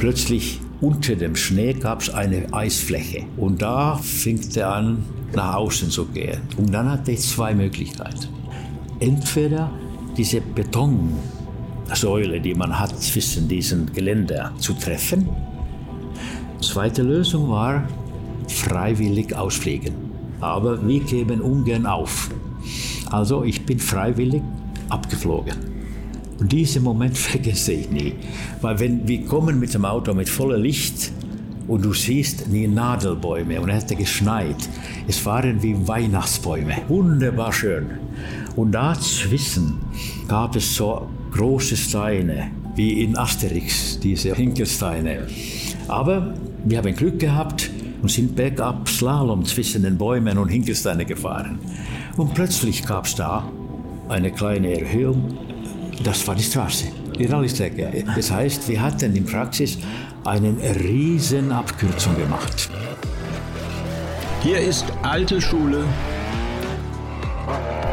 plötzlich unter dem Schnee gab es eine Eisfläche. Und da fing er an, nach außen zu gehen. Und dann hatte ich zwei Möglichkeiten. Entweder diese Betonsäule, die man hat zwischen diesen Geländer, zu treffen. Zweite Lösung war freiwillig ausfliegen. Aber wir geben ungern auf. Also ich bin freiwillig abgeflogen. Und diesen Moment vergesse ich nie. Weil wenn wir kommen mit dem Auto mit voller Licht und du siehst die Nadelbäume und es hatte geschneit. Es waren wie Weihnachtsbäume. Wunderbar schön. Und dazwischen gab es so große Steine, wie in Asterix, diese Hinkelsteine. Aber wir haben Glück gehabt und sind bergab Slalom zwischen den Bäumen und Hinkelsteine gefahren. Und plötzlich gab es da eine kleine Erhöhung. Das war die Straße, die Rallystrecke. Das heißt, wir hatten in Praxis eine riesen Abkürzung gemacht. Hier ist alte Schule,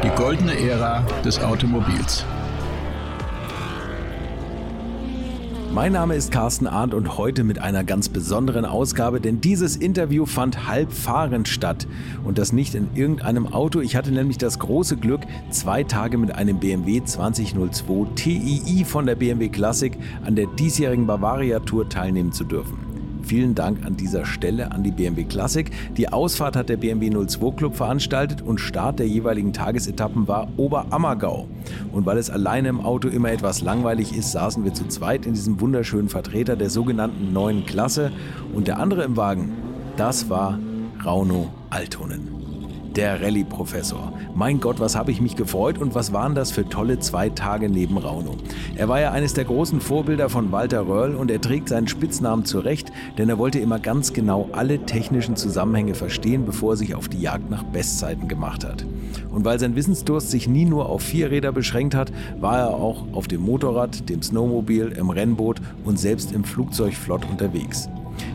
die goldene Ära des Automobils. Mein Name ist Carsten Arndt und heute mit einer ganz besonderen Ausgabe, denn dieses Interview fand halb fahrend statt. Und das nicht in irgendeinem Auto. Ich hatte nämlich das große Glück, zwei Tage mit einem BMW 2002 TII von der BMW Classic an der diesjährigen Bavaria Tour teilnehmen zu dürfen. Vielen Dank an dieser Stelle an die BMW Classic. Die Ausfahrt hat der BMW 02 Club veranstaltet und Start der jeweiligen Tagesetappen war Oberammergau. Und weil es alleine im Auto immer etwas langweilig ist, saßen wir zu zweit in diesem wunderschönen Vertreter der sogenannten neuen Klasse. Und der andere im Wagen, das war Rauno Altonen der Rallye-Professor. Mein Gott, was habe ich mich gefreut und was waren das für tolle zwei Tage neben Rauno. Er war ja eines der großen Vorbilder von Walter Röhrl und er trägt seinen Spitznamen zurecht, denn er wollte immer ganz genau alle technischen Zusammenhänge verstehen, bevor er sich auf die Jagd nach Bestzeiten gemacht hat. Und weil sein Wissensdurst sich nie nur auf Vierräder beschränkt hat, war er auch auf dem Motorrad, dem Snowmobil, im Rennboot und selbst im Flugzeug flott unterwegs.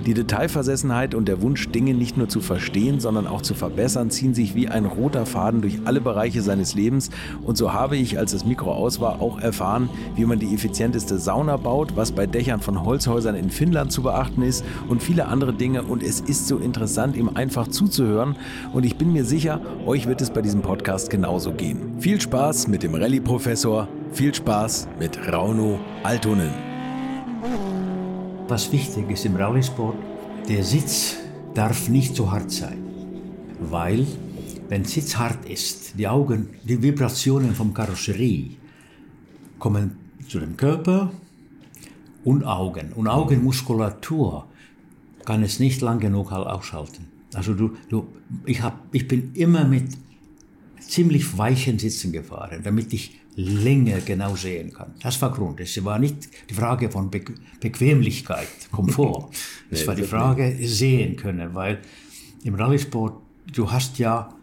Die Detailversessenheit und der Wunsch, Dinge nicht nur zu verstehen, sondern auch zu verbessern, ziehen sich wie ein roter Faden durch alle Bereiche seines Lebens. Und so habe ich, als das Mikro aus war, auch erfahren, wie man die effizienteste Sauna baut, was bei Dächern von Holzhäusern in Finnland zu beachten ist und viele andere Dinge. Und es ist so interessant, ihm einfach zuzuhören. Und ich bin mir sicher, euch wird es bei diesem Podcast genauso gehen. Viel Spaß mit dem Rallye-Professor. Viel Spaß mit Rauno Altonen was wichtig ist im Rallysport, der Sitz darf nicht zu hart sein. Weil, wenn Sitz hart ist, die Augen, die Vibrationen vom Karosserie kommen zu dem Körper und Augen. Und Augenmuskulatur kann es nicht lang genug ausschalten. Also du, du, ich, hab, ich bin immer mit ziemlich weichen Sitzen gefahren, damit ich länger genau sehen kann. Das war Grund. Es war nicht die Frage von Be Bequemlichkeit, Komfort. es war die Frage sehen können, weil im Rallysport du hast ja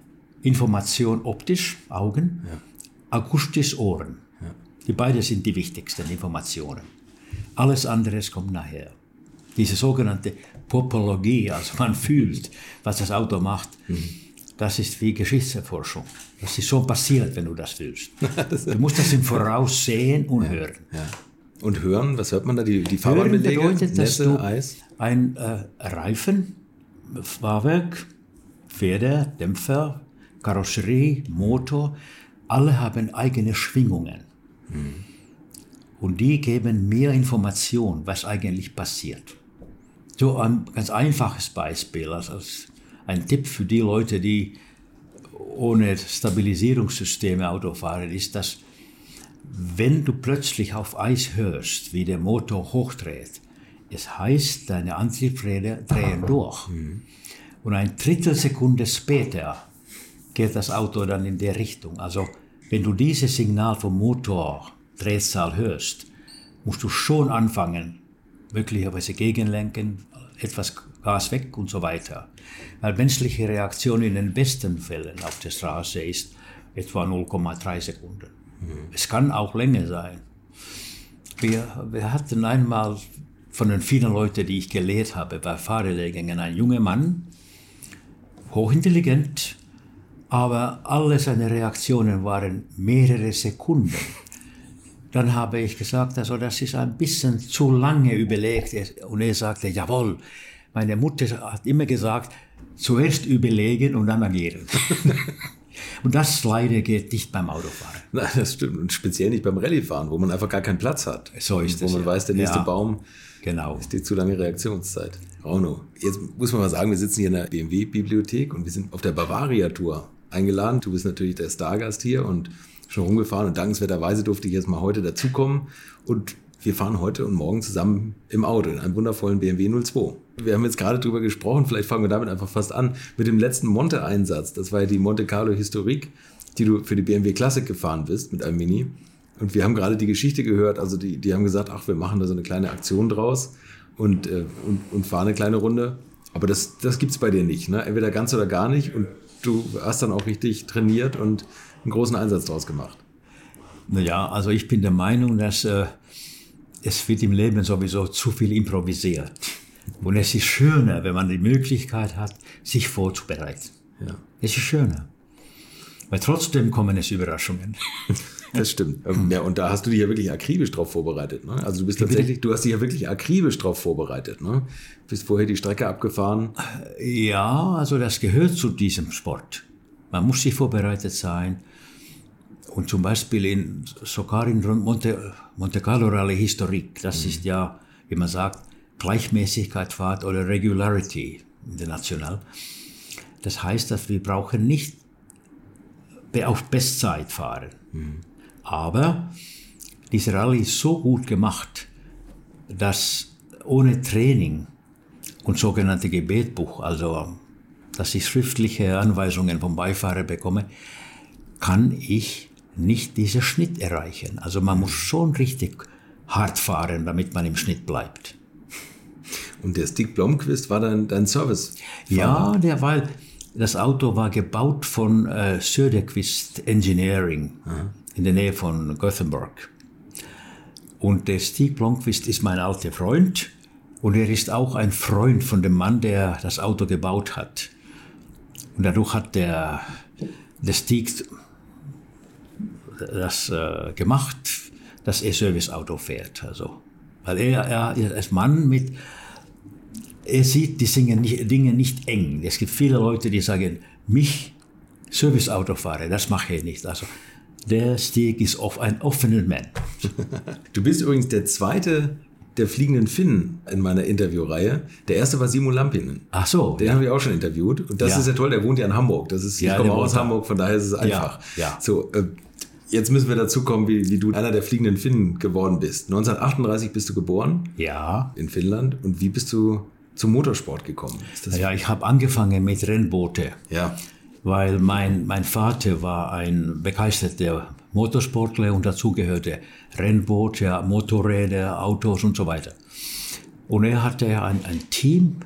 Information optisch, Augen, ja. akustisch, Ohren. Ja. Die beiden sind die wichtigsten Informationen. Alles andere kommt nachher. Diese sogenannte Popologie, also man fühlt, was das Auto macht. Mhm das ist wie Geschichtserforschung. Das ist schon passiert, wenn du das willst. du musst das im Voraus sehen und ja, hören. Ja. Und hören, was hört man da? Die, die Fahrbahnbelege? bedeutet, dass Nässe, du Eis? ein äh, Reifen, Fahrwerk, Pferde, Dämpfer, Karosserie, Motor, alle haben eigene Schwingungen. Mhm. Und die geben mehr Information, was eigentlich passiert. So ein ganz einfaches Beispiel. Also als ein Tipp für die Leute, die ohne Stabilisierungssysteme Auto fahren, ist, dass wenn du plötzlich auf Eis hörst, wie der Motor hochdreht, es heißt, deine Antriebsräder drehen durch. Und ein Drittelsekunde später geht das Auto dann in der Richtung. Also wenn du dieses Signal vom Motor, Drehzahl hörst, musst du schon anfangen, möglicherweise gegenlenken, etwas Gas weg und so weiter. Weil menschliche Reaktion in den besten Fällen auf der Straße ist etwa 0,3 Sekunden. Mhm. Es kann auch länger sein. Wir, wir hatten einmal von den vielen Leuten, die ich gelehrt habe bei Fahrerlehrgängen, einen jungen Mann, hochintelligent, aber alle seine Reaktionen waren mehrere Sekunden. dann habe ich gesagt, also das ist ein bisschen zu lange überlegt. Und er sagte, jawohl. Meine Mutter hat immer gesagt, zuerst überlegen und dann agieren. und das leider geht nicht beim Autofahren. Nein, das stimmt. Und speziell nicht beim Rallyefahren, wo man einfach gar keinen Platz hat. So ist wo es. man ja. weiß, der nächste ja, Baum genau. ist die zu lange Reaktionszeit. Rauno, jetzt muss man mal sagen, wir sitzen hier in der BMW-Bibliothek und wir sind auf der Bavaria-Tour eingeladen. Du bist natürlich der Stargast hier und schon rumgefahren und dankenswerterweise durfte ich jetzt mal heute dazukommen und wir fahren heute und morgen zusammen im Auto in einem wundervollen BMW 02. Wir haben jetzt gerade drüber gesprochen, vielleicht fangen wir damit einfach fast an, mit dem letzten Monte-Einsatz. Das war ja die Monte Carlo Historik, die du für die BMW Classic gefahren bist mit einem Mini. Und wir haben gerade die Geschichte gehört, also die, die haben gesagt, ach, wir machen da so eine kleine Aktion draus und, äh, und, und fahren eine kleine Runde. Aber das, das gibt's bei dir nicht, ne? entweder ganz oder gar nicht. Und du hast dann auch richtig trainiert und einen großen Einsatz draus gemacht. Naja, also ich bin der Meinung, dass äh, es wird im Leben sowieso zu viel improvisiert. Und es ist schöner, wenn man die Möglichkeit hat, sich vorzubereiten. Ja. Es ist schöner. Weil trotzdem kommen es Überraschungen. Das stimmt. Ja, und da hast du dich ja wirklich akribisch drauf vorbereitet. Ne? Also du bist tatsächlich, du hast dich ja wirklich akribisch drauf vorbereitet. Ne? Bist vorher die Strecke abgefahren. Ja, also das gehört zu diesem Sport. Man muss sich vorbereitet sein. Und zum Beispiel in, sogar in Monte, Monte Carlo Rallye Historik, das ist ja, wie man sagt, Gleichmäßigkeitsfahrt oder Regularity international. Das heißt, dass wir brauchen nicht auf Bestzeit fahren. Aber diese Rallye ist so gut gemacht, dass ohne Training und sogenannte Gebetbuch, also dass ich schriftliche Anweisungen vom Beifahrer bekomme, kann ich nicht diesen Schnitt erreichen. Also man muss schon richtig hart fahren, damit man im Schnitt bleibt. Und der Stick Blomqvist war dann dein Service. Ja, der, weil das Auto war gebaut von äh, Söderqvist Engineering in der Nähe von Gothenburg. Und der Stieg Blomqvist ist mein alter Freund und er ist auch ein Freund von dem Mann, der das Auto gebaut hat. Und dadurch hat der, der Stieg das äh, gemacht, dass er Serviceauto fährt. Also, weil er, er ist Mann mit, er sieht die Dinge nicht, Dinge nicht eng. Es gibt viele Leute, die sagen, mich Serviceauto fahre, das mache ich nicht. Also der Stieg ist auf ein offener Mann. Du bist übrigens der zweite der fliegenden Finnen in meiner Interviewreihe. Der erste war Simo Lampinen. Ach so, Den ja. habe ich auch schon interviewt. Und das Ja. ist ja toll, der wohnt ja in Hamburg. Das ist, Ja, ich komme aus. Hamburg, von daher ist es einfach. ja. So, äh, jetzt müssen wir dazu kommen, wie, wie du einer der fliegenden Finnen geworden bist. 1938 bist du geboren ja. in Finnland. Und wie bist du zum Motorsport gekommen? Ist Ja, ich habe angefangen mit Rennboote, ja. weil mein, mein Vater war ein begeisterter Motorsportler und dazu gehörte Rennboote, Motorräder, Autos und so weiter. Und er hatte ein, ein Team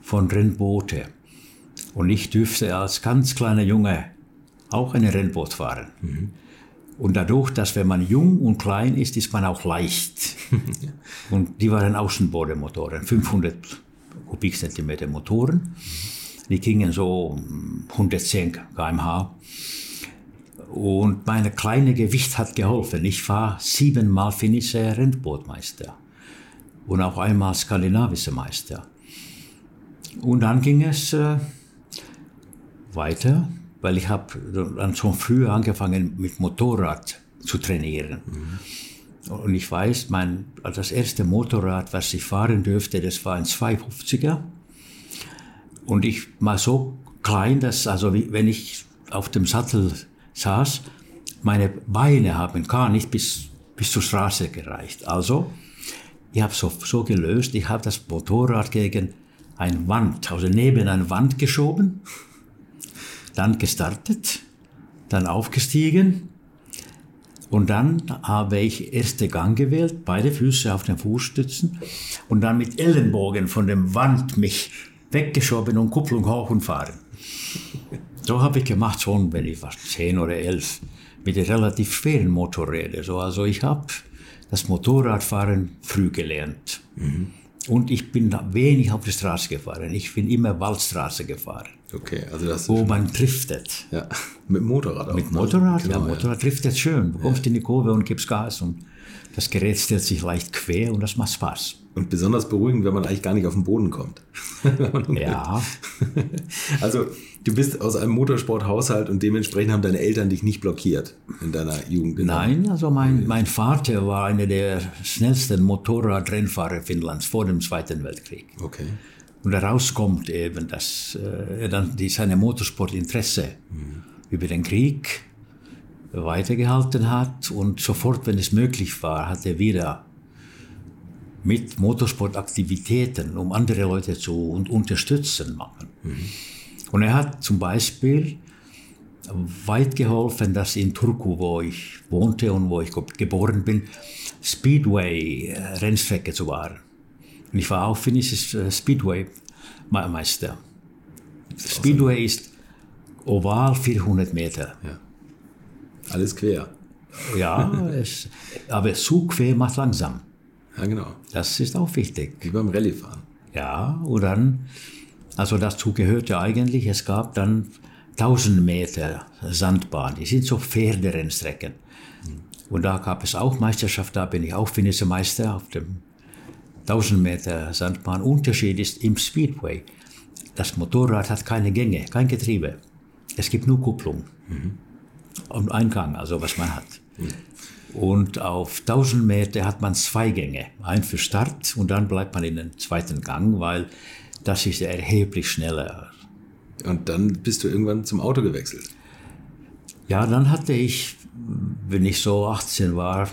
von Rennboote. Und ich dürfte als ganz kleiner Junge auch ein Rennboot fahren. Und dadurch, dass wenn man jung und klein ist, ist man auch leicht. und die waren Außenbodenmotoren, 500 Kubikzentimeter Motoren. Die gingen so 110 km/h. Und mein kleines Gewicht hat geholfen. Ich war siebenmal finnischer Rennbootmeister und auch einmal skandinavischer Meister. Und dann ging es äh, weiter, weil ich habe dann schon früh angefangen mit Motorrad zu trainieren. Und ich weiß, mein, das erste Motorrad, was ich fahren dürfte, das war ein 250er. Und ich war so klein, dass, also wie, wenn ich auf dem Sattel saß, meine Beine haben gar nicht bis, bis zur Straße gereicht. Also, ich habe so, so gelöst, ich habe das Motorrad gegen eine Wand, also neben eine Wand geschoben, dann gestartet, dann aufgestiegen und dann habe ich erste Gang gewählt, beide Füße auf den Fußstützen und dann mit Ellenbogen von dem Wand mich weggeschoben und Kupplung hoch und fahren. So habe ich gemacht, schon wenn ich war zehn oder elf, mit relativ schweren Motorrädern. So, also ich habe das Motorradfahren früh gelernt. Und ich bin wenig auf die Straße gefahren. Ich bin immer Waldstraße gefahren. Okay, also das wo man driftet. Ja, mit Motorrad auch. Mit? Motorrad, Genau, ja, Motorrad driftet schön. Du kommst in die Kurve und gibst Gas und das Gerät stellt sich leicht quer und das macht Spaß. Und besonders beruhigend, wenn man eigentlich gar nicht auf den Boden kommt. Ja, Also, du bist aus einem Motorsporthaushalt und dementsprechend haben deine Eltern dich nicht blockiert in deiner Jugend. In nein, also mein, mein Vater war einer der schnellsten Motorradrennfahrer Finnlands vor dem Zweiten Weltkrieg. Okay. Und daraus kommt eben, dass äh, er dann die, seine Motorsportinteresse über den Krieg weitergehalten hat und sofort, wenn es möglich war, hat er wieder mit Motorsportaktivitäten, um andere Leute zu und unterstützen machen. Und er hat zum Beispiel weit geholfen, dass in Turku, wo ich wohnte und wo ich ge- geboren bin, Speedway-Rennstrecke zu fahren. Und ich war auch finnisches äh, Speedway-Meister. Speedway ist oval 400 Meter. Ja. Alles quer. Ja, es, aber zu quer macht langsam. Ja, genau. Das ist auch wichtig. Wie beim Rallyefahren. Ja, und dann, also dazu gehörte eigentlich, es gab dann 1000 Meter Sandbahn. Die sind so Pferderennstrecken. Und da gab es auch Meisterschaft, da bin ich auch finnischer Meister auf dem 1000 Meter Sandbahn. Unterschied ist im Speedway. Das Motorrad hat keine Gänge, kein Getriebe. Es gibt nur Kupplung und Eingang, also was man hat. Und auf 1000 Meter hat man zwei Gänge. Ein für Start und dann bleibt man in den zweiten Gang, weil das ist erheblich schneller. Und dann bist du irgendwann zum Auto gewechselt. Ja, dann hatte ich, wenn ich so 18 war,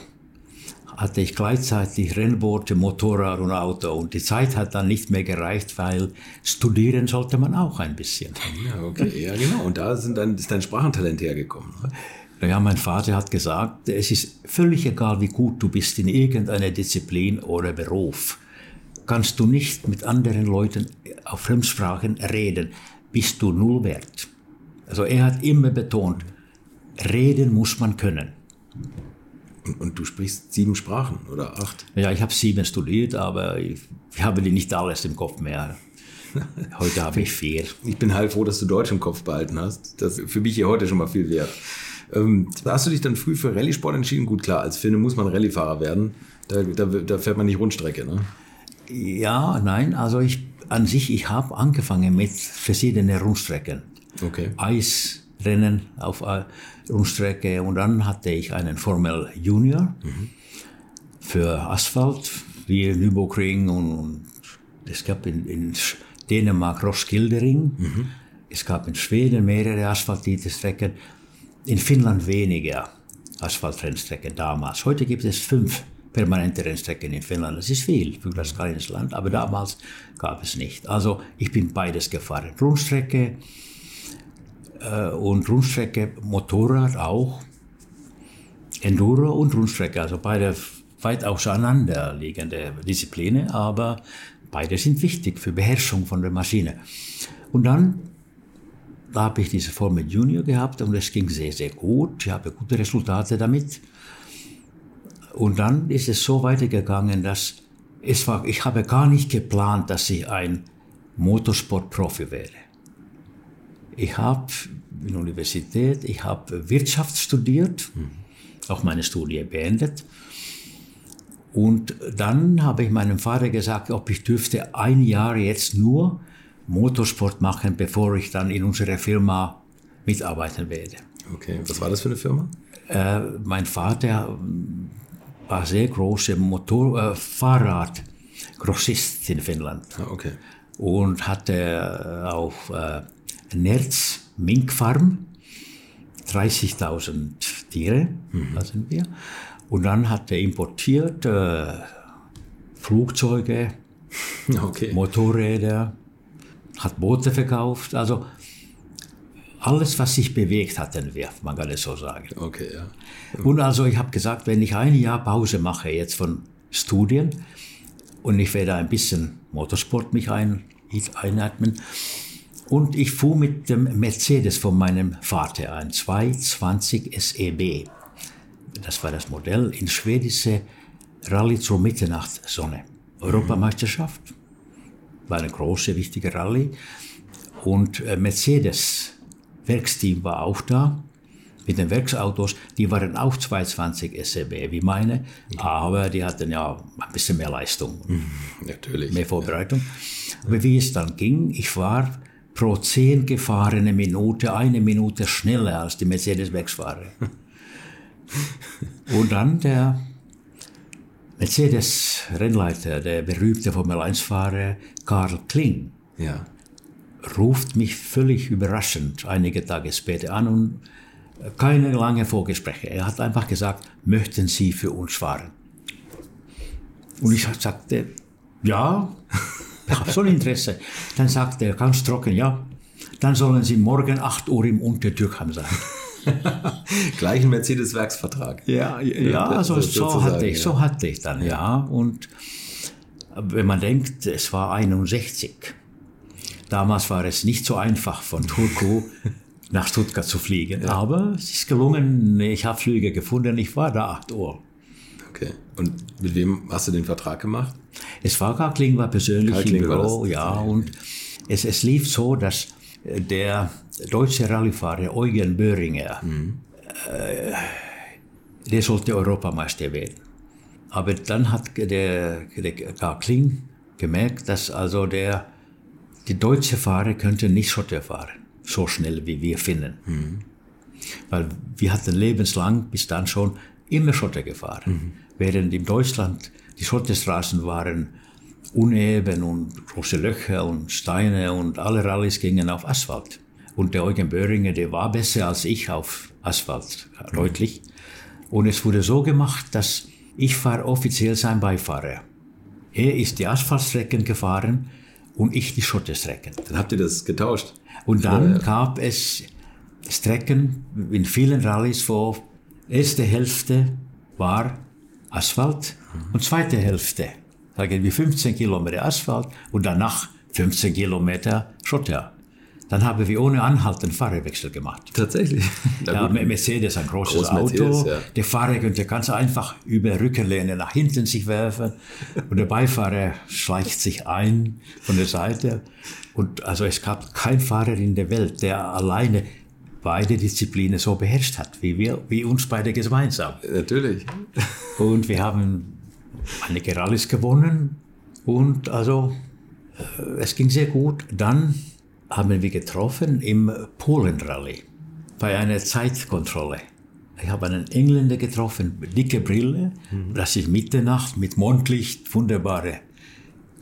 hatte ich gleichzeitig Rennboote, Motorrad und Auto. Und die Zeit hat dann nicht mehr gereicht, weil studieren sollte man auch ein bisschen. Ja, okay. Ja, genau. Und da sind dann, ist dein Sprachentalent hergekommen. ne? Naja, mein Vater hat gesagt, es ist völlig egal, wie gut du bist in irgendeiner Disziplin oder Beruf. Kannst du nicht mit anderen Leuten auf Fremdsprachen reden, bist du null wert. Also er hat immer betont, reden muss man können. Und, und du sprichst sieben Sprachen oder acht. Ja, ich habe sieben studiert, aber ich, ich habe die nicht alles im Kopf mehr. Heute habe ich vier. Ich bin halb froh, dass du Deutsch im Kopf behalten hast. Das ist für mich hier heute schon mal viel wert. Ähm, hast du dich dann früh für Rallye-Sport entschieden? Gut, klar, als Finne muss man Rallyefahrer werden. Da, da, da fährt man nicht Rundstrecke, ne? Ja, nein, also ich an sich, ich habe angefangen mit verschiedenen Rundstrecken. Okay. Eisrennen auf äh, Rundstrecke und dann hatte ich einen Formel Junior für Asphalt, wie Nürburgring und, und es gab in, in Dänemark Roskildering, es gab in Schweden mehrere asphaltierte Strecken, in Finnland weniger Asphaltrennstrecken damals. Heute gibt es fünf permanente Rennstrecken in Finnland. Das ist viel für das kleines Land, aber damals gab es nicht. Also ich bin beides gefahren. Rundstrecke, äh, und Rundstrecke, Motorrad auch, Enduro und Rundstrecke, also beide weit auseinander liegende Disziplinen, aber beide sind wichtig für Beherrschung von der Maschine. Und dann da habe ich diese Formel Junior gehabt und es ging sehr, sehr gut. Ich habe gute Resultate damit. Und dann ist es so weitergegangen, dass es war, ich habe gar nicht geplant, dass ich ein Motorsportprofi werde. Ich habe in der Universität, ich habe Wirtschaft studiert, auch meine Studie beendet. Und dann habe ich meinem Vater gesagt, ob ich dürfte ein Jahr jetzt nur Motorsport machen, bevor ich dann in unserer Firma mitarbeiten werde. Okay. Was war das für eine Firma? Äh, mein Vater war sehr großer Motor, äh, Fahrradgrossist in Finnland Ah, okay. und hatte auf äh, Nerz Minkfarm 30.000 Tiere hatten wir und dann hat er importiert äh, Flugzeuge, Okay. Motorräder, hat Boote verkauft, also alles, was sich bewegt, hatten wir, man kann es so sagen. Okay, ja. Und also ich habe gesagt, wenn ich ein Jahr Pause mache jetzt von Studien und ich werde ein bisschen Motorsport mich ein, einatmen und ich fuhr mit dem Mercedes von meinem Vater ein 220 SEB. Das war das Modell in schwedische Rallye zur Mitternachtssonne. Europameisterschaft war eine große, wichtige Rallye. Und äh, Mercedes Werksteam war auch da mit den Werksautos. Die waren auch 220 SEB wie meine, aber die hatten ja ein bisschen mehr Leistung. Natürlich. Mehr Vorbereitung. Aber wie es dann ging, ich war pro 10 gefahrene Minute eine Minute schneller als die Mercedes-Werksfahrer. Und dann der Mercedes-Rennleiter, der berühmte Formel-1-Fahrer Karl Kling, Ja. ruft mich völlig überraschend einige Tage später an und keine lange Vorgespräche. Er hat einfach gesagt, möchten Sie für uns fahren? Und ich sagte, ja, ich habe schon Interesse. Dann sagte er ganz trocken, ja, dann sollen Sie morgen 8 Uhr im Untertürkheim sein. Gleich ein Mercedes-Werksvertrag. Ja, ja, das so sozusagen, hatte ich, ja. so hatte ich dann, ja. Und wenn man denkt, es war 61. Damals war es nicht so einfach, von Turku nach Stuttgart zu fliegen. Aber es ist gelungen, ich habe Flüge gefunden, ich war da 8 Uhr. Okay. Und mit wem hast du den Vertrag gemacht? Es war gar Kling war persönlich Karl im Kling Büro, ja, und es, es lief so, dass der deutsche Rallyefahrer Eugen Böhringer, äh, der sollte Europameister werden. Aber dann hat der, der Karl Kling gemerkt, dass also der, die deutsche Fahrer könnten nicht Schotter fahren, so schnell wie wir finden. Weil wir hatten lebenslang bis dann schon immer Schotter gefahren. Während in Deutschland die Schotterstraßen waren uneben und große Löcher und Steine und alle Rallyes gingen auf Asphalt. Und der Eugen Böhringer, der war besser als ich auf Asphalt, deutlich. Und es wurde so gemacht, dass ich war offiziell sein Beifahrer. Er ist die Asphaltstrecken gefahren und ich die Schotterstrecken. Dann habt ihr das getauscht. Und dann gab es Strecken in vielen Rallyes, wo erste Hälfte war Asphalt und zweite Hälfte, sagen wir 15 Kilometer Asphalt und danach 15 Kilometer Schotter. Dann haben wir ohne Anhalten Fahrerwechsel gemacht. Tatsächlich. Ja. Mercedes, ein großes Groß Mercedes, Auto. ja. Der Fahrer könnte ganz einfach über Rückenlehne nach hinten sich werfen und der Beifahrer schleicht sich ein von der Seite. Und also es gab keinen Fahrer in der Welt, der alleine beide Disziplinen so beherrscht hat, wie wir, wie uns beide gemeinsam. Natürlich. Und wir haben einige Rallyes gewonnen und also äh, es ging sehr gut. Dann haben wir getroffen im Polen-Rallye bei einer Zeitkontrolle. Ich habe einen Engländer getroffen, dicke Brille, das ist Mitternacht mit Mondlicht, wunderbare,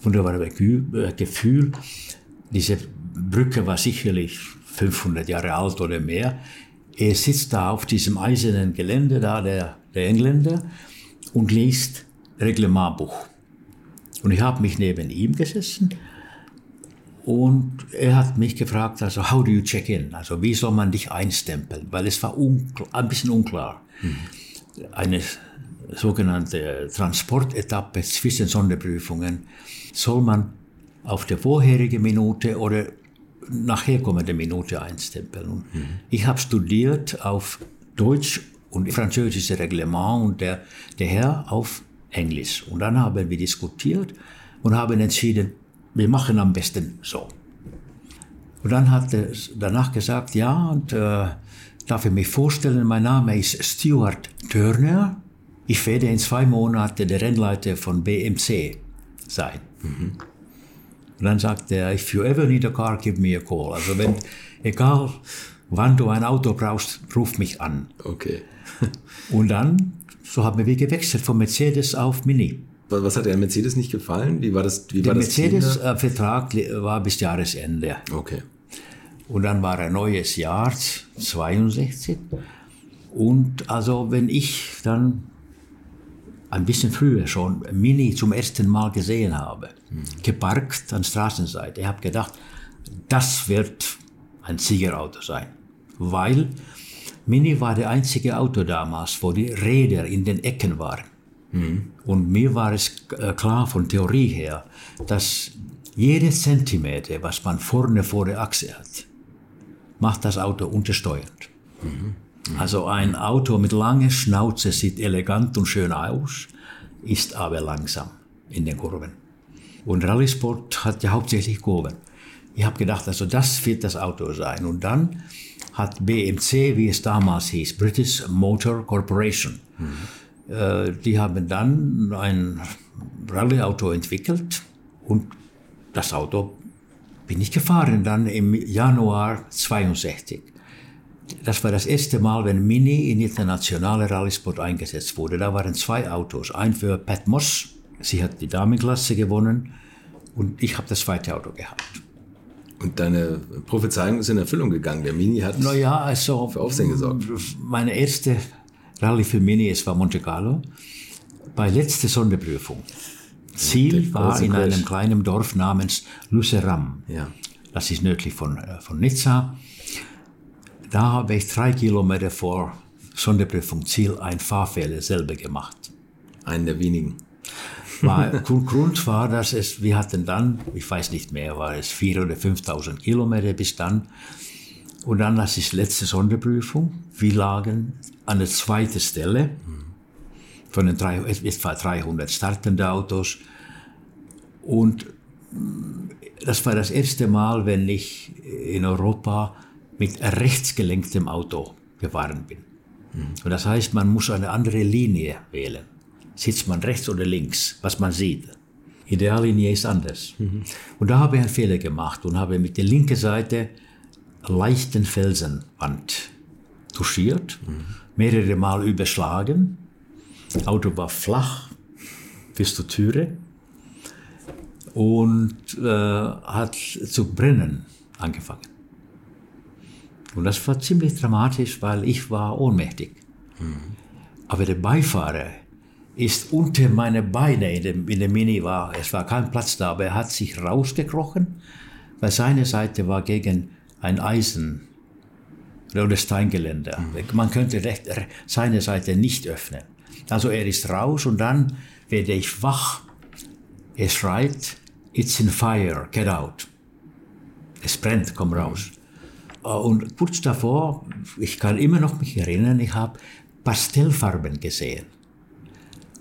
wunderbare Gefühl- äh, Gefühl. Diese Brücke war sicherlich 500 Jahre alt oder mehr. Er sitzt da auf diesem eisernen Gelände, da der, der Engländer, und liest Reglementbuch. Und ich habe mich neben ihm gesessen und er hat mich gefragt, also how do you check in? Also wie soll man dich einstempeln? Weil es war ein bisschen unklar. Eine sogenannte Transportetappe zwischen Sonderprüfungen soll man auf der vorherigen Minute oder nachher kommende Minute einstempeln. Und Ich habe studiert auf Deutsch und französische Reglement und der, der Herr auf Englisch. Und dann haben wir diskutiert und haben entschieden, wir machen am besten so. Und dann hat er danach gesagt, ja, und äh, darf ich mich vorstellen, mein Name ist Stuart Turner. Ich werde in zwei Monaten der Rennleiter von BMC sein. Und dann sagt er, if you ever need a car, give me a call. Also wenn, egal wann du ein Auto brauchst, ruf mich an. Okay. Und dann, so haben wir gewechselt von Mercedes auf Mini. Was, hat der Mercedes nicht gefallen? Wie war das? Wie Der Mercedes-Vertrag war bis Jahresende. Okay. Und dann war ein neues Jahr, 62. Und also wenn ich dann ein bisschen früher schon Mini zum ersten Mal gesehen habe, geparkt an Straßenseite, ich habe gedacht, das wird ein Siegerauto sein. Weil Mini war der einzige Auto damals, wo die Räder in den Ecken waren. Und mir war es äh, klar von Theorie her, dass jedes Zentimeter, was man vorne vor der Achse hat, macht das Auto untersteuernd. Also ein Auto mit langer Schnauze sieht elegant und schön aus, ist aber langsam in den Kurven. Und Rallysport hat ja hauptsächlich Kurven. Ich habe gedacht, also das wird das Auto sein. Und dann hat BMC, wie es damals hieß, British Motor Corporation, mhm. äh, die haben dann ein Rallye-Auto entwickelt und das Auto bin ich gefahren dann im Januar 62. Das war das erste Mal, wenn Mini in internationale Rallysport eingesetzt wurde. Da waren zwei Autos. Ein für Pat Moss, sie hat die Damenklasse gewonnen und ich habe das zweite Auto gehabt. Und deine Prophezeiung ist in Erfüllung gegangen. Der Mini hat naja, also, für Aufsehen gesorgt. Meine erste Rallye für Mini, es war Monte Carlo, bei letzter Sonderprüfung. Ziel war in einem kleinen Dorf namens Luceram. Ja. Das ist nördlich von, äh, von Nizza. Da habe ich drei Kilometer vor Sonderprüfung Ziel ein Fahrfehler selber gemacht. Einen der wenigen. War, Grund war, dass es, wir hatten dann, ich weiß nicht mehr, war es 4.000 oder 5.000 Kilometer bis dann. Und dann, das ist letzte Sonderprüfung. Wir lagen an der zweiten Stelle von den drei, etwa 300 startende Autos. Und das war das erste Mal, wenn ich in Europa mit rechtsgelenktem Auto gefahren bin. Mhm. Und das heißt, man muss eine andere Linie wählen. Sitzt man rechts oder links, was man sieht. Ideallinie ist anders. Mhm. Und da habe ich einen Fehler gemacht und habe mit der linken Seite leichten Felsenwand touchiert, mhm. mehrere Mal überschlagen. Auto war flach bis zur Türe und äh, hat zu brennen angefangen. Und das war ziemlich dramatisch, weil ich war ohnmächtig. Mhm. Aber der Beifahrer ist unter meine Beine in dem, in dem Mini war, es war kein Platz da, aber er hat sich rausgekrochen, weil seine Seite war gegen ein Eisen oder Steingeländer. Man könnte recht, seine Seite nicht öffnen. Also er ist raus und dann werde ich wach. Er schreit, it's in fire, get out. Es brennt, komm raus. Äh, und kurz davor, ich kann immer noch mich erinnern, ich habe Pastellfarben gesehen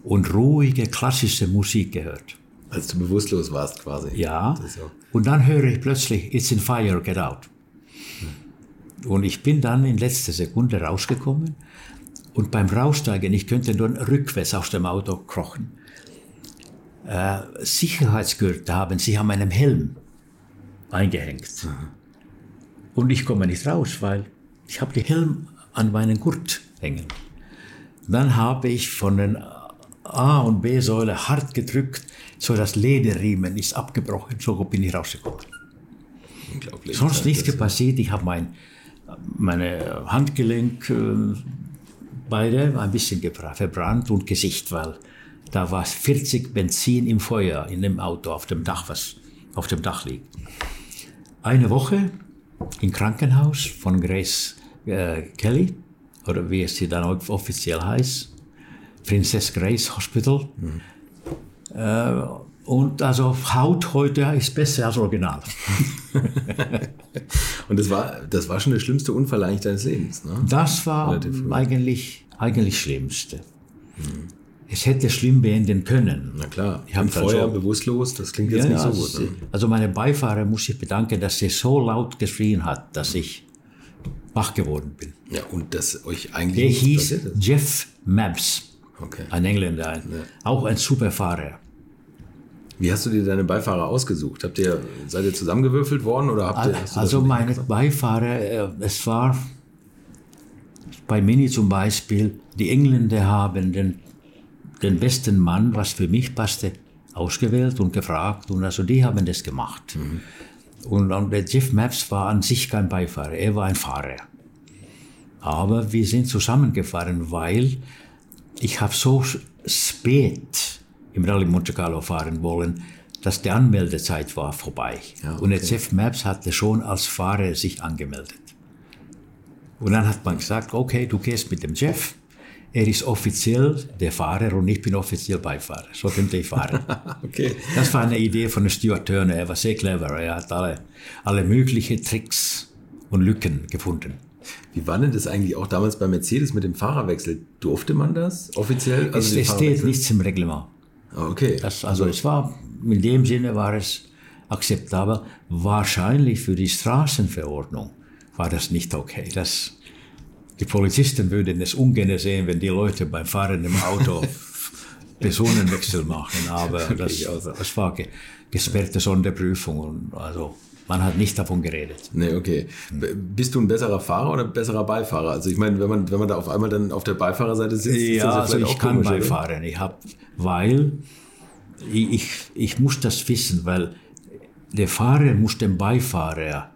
und ruhige klassische Musik gehört. Als du bewusstlos warst quasi. Ja. Und dann höre ich plötzlich, it's in fire, get out. Und ich bin dann in letzter Sekunde rausgekommen und beim Raussteigen, ich könnte nur rückwärts aus dem Auto krochen. Äh, Sicherheitsgürtel haben sie an meinem Helm eingehängt. Mhm. Und ich komme nicht raus, weil ich habe den Helm an meinen Gurt hängen. Dann habe ich von den A- und B-Säule hart gedrückt, so das Lederriemen ist abgebrochen. So bin ich rausgekommen. Unglaublich. Sonst nichts passiert. Ich habe mein meine Handgelenk äh, beide ein bisschen verbrannt und Gesicht, weil da war 40 Benzin im Feuer in dem Auto auf dem Dach, was auf dem Dach liegt. Eine Woche im Krankenhaus von Grace äh, Kelly, oder wie es sie dann offiziell heißt, Princess Grace Hospital. Mhm. Äh, und also Haut heute ist besser als Original. und das war, das war schon der schlimmste Unfall eigentlich deines Lebens, ne? Das war eigentlich, eigentlich Schlimmste. Mhm. Es hätte schlimm beenden können. Na klar, ich habe vorher also, bewusstlos, das klingt jetzt ja, nicht so gut. Ne? Also meine Beifahrer muss ich bedanken, dass sie so laut geschrien hat, dass ich wach geworden bin. Ja, und dass euch eigentlich. Der hieß Jeff Mabs, okay. ein Engländer, ein, ja. auch ein super Fahrer. Wie hast du dir deine Beifahrer ausgesucht? Habt ihr, seid ihr zusammengewürfelt worden oder habt ihr, Also meine Beifahrer, äh, es war bei Mini zum Beispiel, die Engländer haben den den besten Mann, was für mich passte, ausgewählt und gefragt. Und also die haben das gemacht. Mhm. Und, und der Jeff Maps war an sich kein Beifahrer, er war ein Fahrer. Aber wir sind zusammengefahren, weil ich habe so spät im Rallye Monte Carlo fahren wollen, dass die Anmeldezeit war vorbei. Ja, okay. Und der Jeff Maps hatte schon als Fahrer sich angemeldet. Und dann hat man gesagt, okay, du gehst mit dem Jeff er ist offiziell der Fahrer und ich bin offiziell Beifahrer. So könnte ich fahren. okay. Das war eine Idee von Stuart Turner. Er war sehr clever. Er hat alle, alle möglichen Tricks und Lücken gefunden. Wie war denn das eigentlich auch damals bei Mercedes mit dem Fahrerwechsel? Durfte man das offiziell? Also es, es steht nichts im Reglement. Ah, okay. Das, also, also es war, in dem Sinne war es akzeptabel. Wahrscheinlich für die Straßenverordnung war das nicht okay. Das, die Polizisten würden es ungern sehen, wenn die Leute beim Fahren im Auto Personenwechsel machen, aber das, das war gesperrte Sonderprüfung und also man hat nicht davon geredet. Nee, okay. Bist du ein besserer Fahrer oder ein besserer Beifahrer? Also ich meine, wenn man, wenn man da auf einmal dann auf der Beifahrerseite sitzt, ja, ist das ja also ich kann komisch, Beifahren. Ich habe, weil ich, ich muss das wissen, weil der Fahrer muss den Beifahrer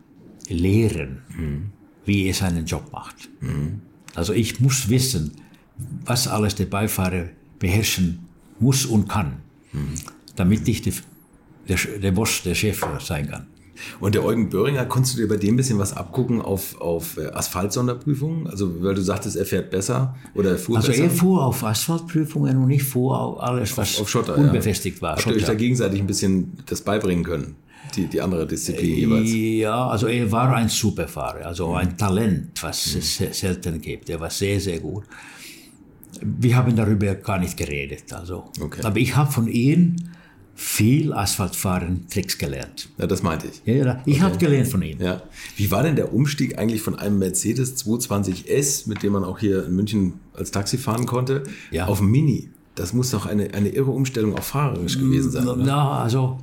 lehren, mhm. wie er seinen Job macht. Mhm. Also ich muss wissen, was alles der Beifahrer beherrschen muss und kann, mhm. damit ich der, der, der Boss, der Chef sein kann. Und der Eugen Böhringer, konntest du dir bei dem ein bisschen was abgucken auf, auf äh, Asphaltsonderprüfungen? Also, weil du sagtest, er fährt besser oder er fuhr Also, besser? er fuhr auf Asphaltprüfungen und ich fuhr auf alles, was auf, auf Schotter, unbefestigt ja. war. Habt ihr euch da gegenseitig ein bisschen das beibringen können? Die, die andere Disziplin jeweils? Ja, also er war ein Superfahrer, also ein Talent, was mhm. es selten gibt. Er war sehr, sehr gut. Wir haben darüber gar nicht geredet. Also. Okay. Aber ich habe von ihm viel Asphaltfahren Tricks gelernt. Ja, das meinte ich. Ja, ja ich okay. habe gelernt von ihm. Ja. Wie war denn der Umstieg eigentlich von einem Mercedes 220S, mit dem man auch hier in München als Taxi fahren konnte, ja. auf ein Mini? Das muss doch eine, eine irre Umstellung auch fahrerisch gewesen sein. Oder? Na, also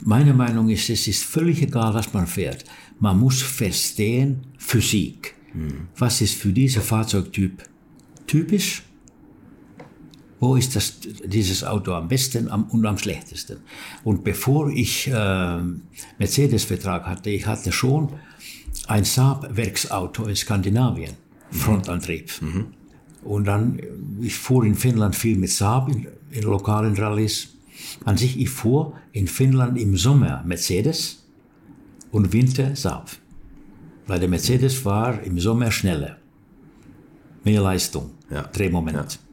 meine Meinung ist, es ist völlig egal, was man fährt. Man muss verstehen Physik. Hm. Was ist für diesen Fahrzeugtyp typisch? Wo ist das, dieses Auto am besten und am schlechtesten. Und bevor ich äh, Mercedes-Vertrag hatte, ich hatte schon ein Saab-Werksauto in Skandinavien, mhm. Frontantrieb. Mhm. Und dann, ich fuhr in Finnland viel mit Saab in, in lokalen Rallyes. An sich, ich fuhr in Finnland im Sommer Mercedes und Winter Saab. Weil der Mercedes war im Sommer schneller. Mehr Leistung, ja. Drehmoment. Ja.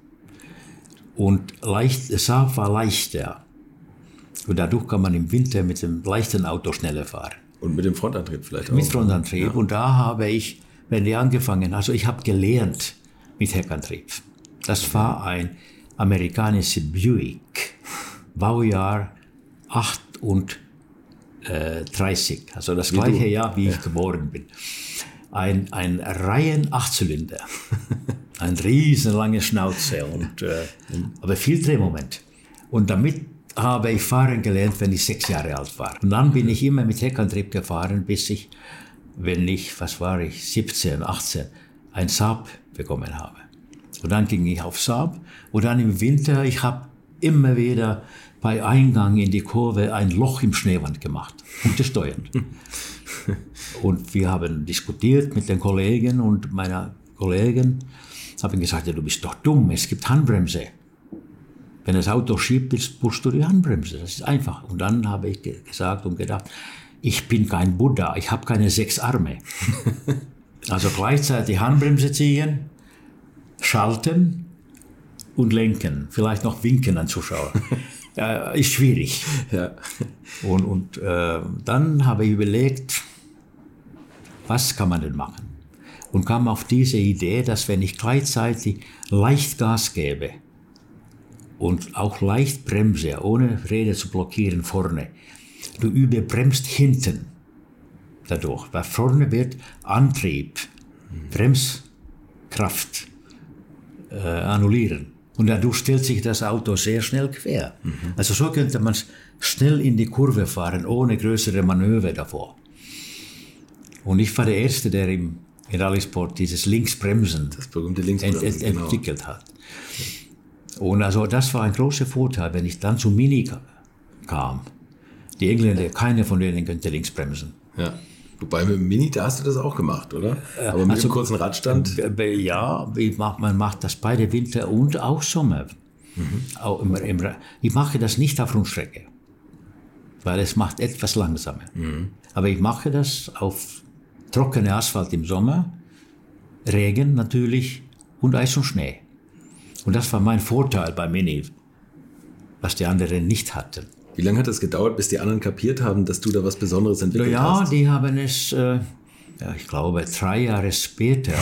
Und leicht, Saab war leichter. Und dadurch kann man im Winter mit dem leichten Auto schneller fahren. Und mit dem Frontantrieb vielleicht auch. Mit Frontantrieb. Ja. Und da habe ich, wenn ich angefangen, also ich habe gelernt mit Heckantrieb. Das war ein amerikanischer Buick, Baujahr 38, also das wie gleiche du. Jahr, wie ja. ich geboren bin. Ein, ein Reihen Achtzylinder. Ein riesenlange Schnauze, und, äh, aber viel Drehmoment. Und damit habe ich fahren gelernt, wenn ich sechs Jahre alt war. Und dann bin ich immer mit Heckantrieb gefahren, bis ich, wenn ich, was war ich, 17, 18, ein Saab bekommen habe. Und dann ging ich auf Saab. Und dann im Winter, ich habe immer wieder bei Eingang in die Kurve ein Loch im Schneewand gemacht, untersteuernd. und wir haben diskutiert mit den Kollegen und meiner Kollegen habe ich gesagt, ja, du bist doch dumm, es gibt Handbremse. Wenn das Auto schiebt, pulst du die Handbremse. Das ist einfach. Und dann habe ich gesagt und gedacht, ich bin kein Buddha, ich habe keine sechs Arme. also gleichzeitig Handbremse ziehen, schalten und lenken. Vielleicht noch winken an Zuschauer. äh, ist schwierig. Ja. Und, und äh, dann habe ich überlegt, was kann man denn machen? Und kam auf diese Idee, dass wenn ich gleichzeitig leicht Gas gebe und auch leicht bremse, ohne Räder zu blockieren vorne, du überbremst hinten dadurch, weil vorne wird Antrieb, Bremskraft äh, annullieren. Und dadurch stellt sich das Auto sehr schnell quer. Mhm. Also so könnte man schnell in die Kurve fahren, ohne größere Manöver davor. Und ich war der Erste, der im in Rallysport dieses Linksbremsen, das berühmte Linksbremsen ent, ent, entwickelt genau. hat. Und also das war ein großer Vorteil, wenn ich dann zu Mini kam. Die Engländer, keine von denen könnte links bremsen. Ja. Wobei mit dem Mini, da hast du das auch gemacht, oder? Aber mit also, dem kurzen Radstand? Ja, man macht das beide Winter und auch Sommer. Mhm. Ich mache das nicht auf Rundstrecke, weil es macht etwas langsamer. Mhm. Aber ich mache das auf trockene Asphalt im Sommer, Regen natürlich und Eis und Schnee. Und das war mein Vorteil bei Mini, was die anderen nicht hatten. Wie lange hat es gedauert, bis die anderen kapiert haben, dass du da was Besonderes entwickelt ja, hast? Ja, die haben es, äh, ja, ich glaube, drei Jahre später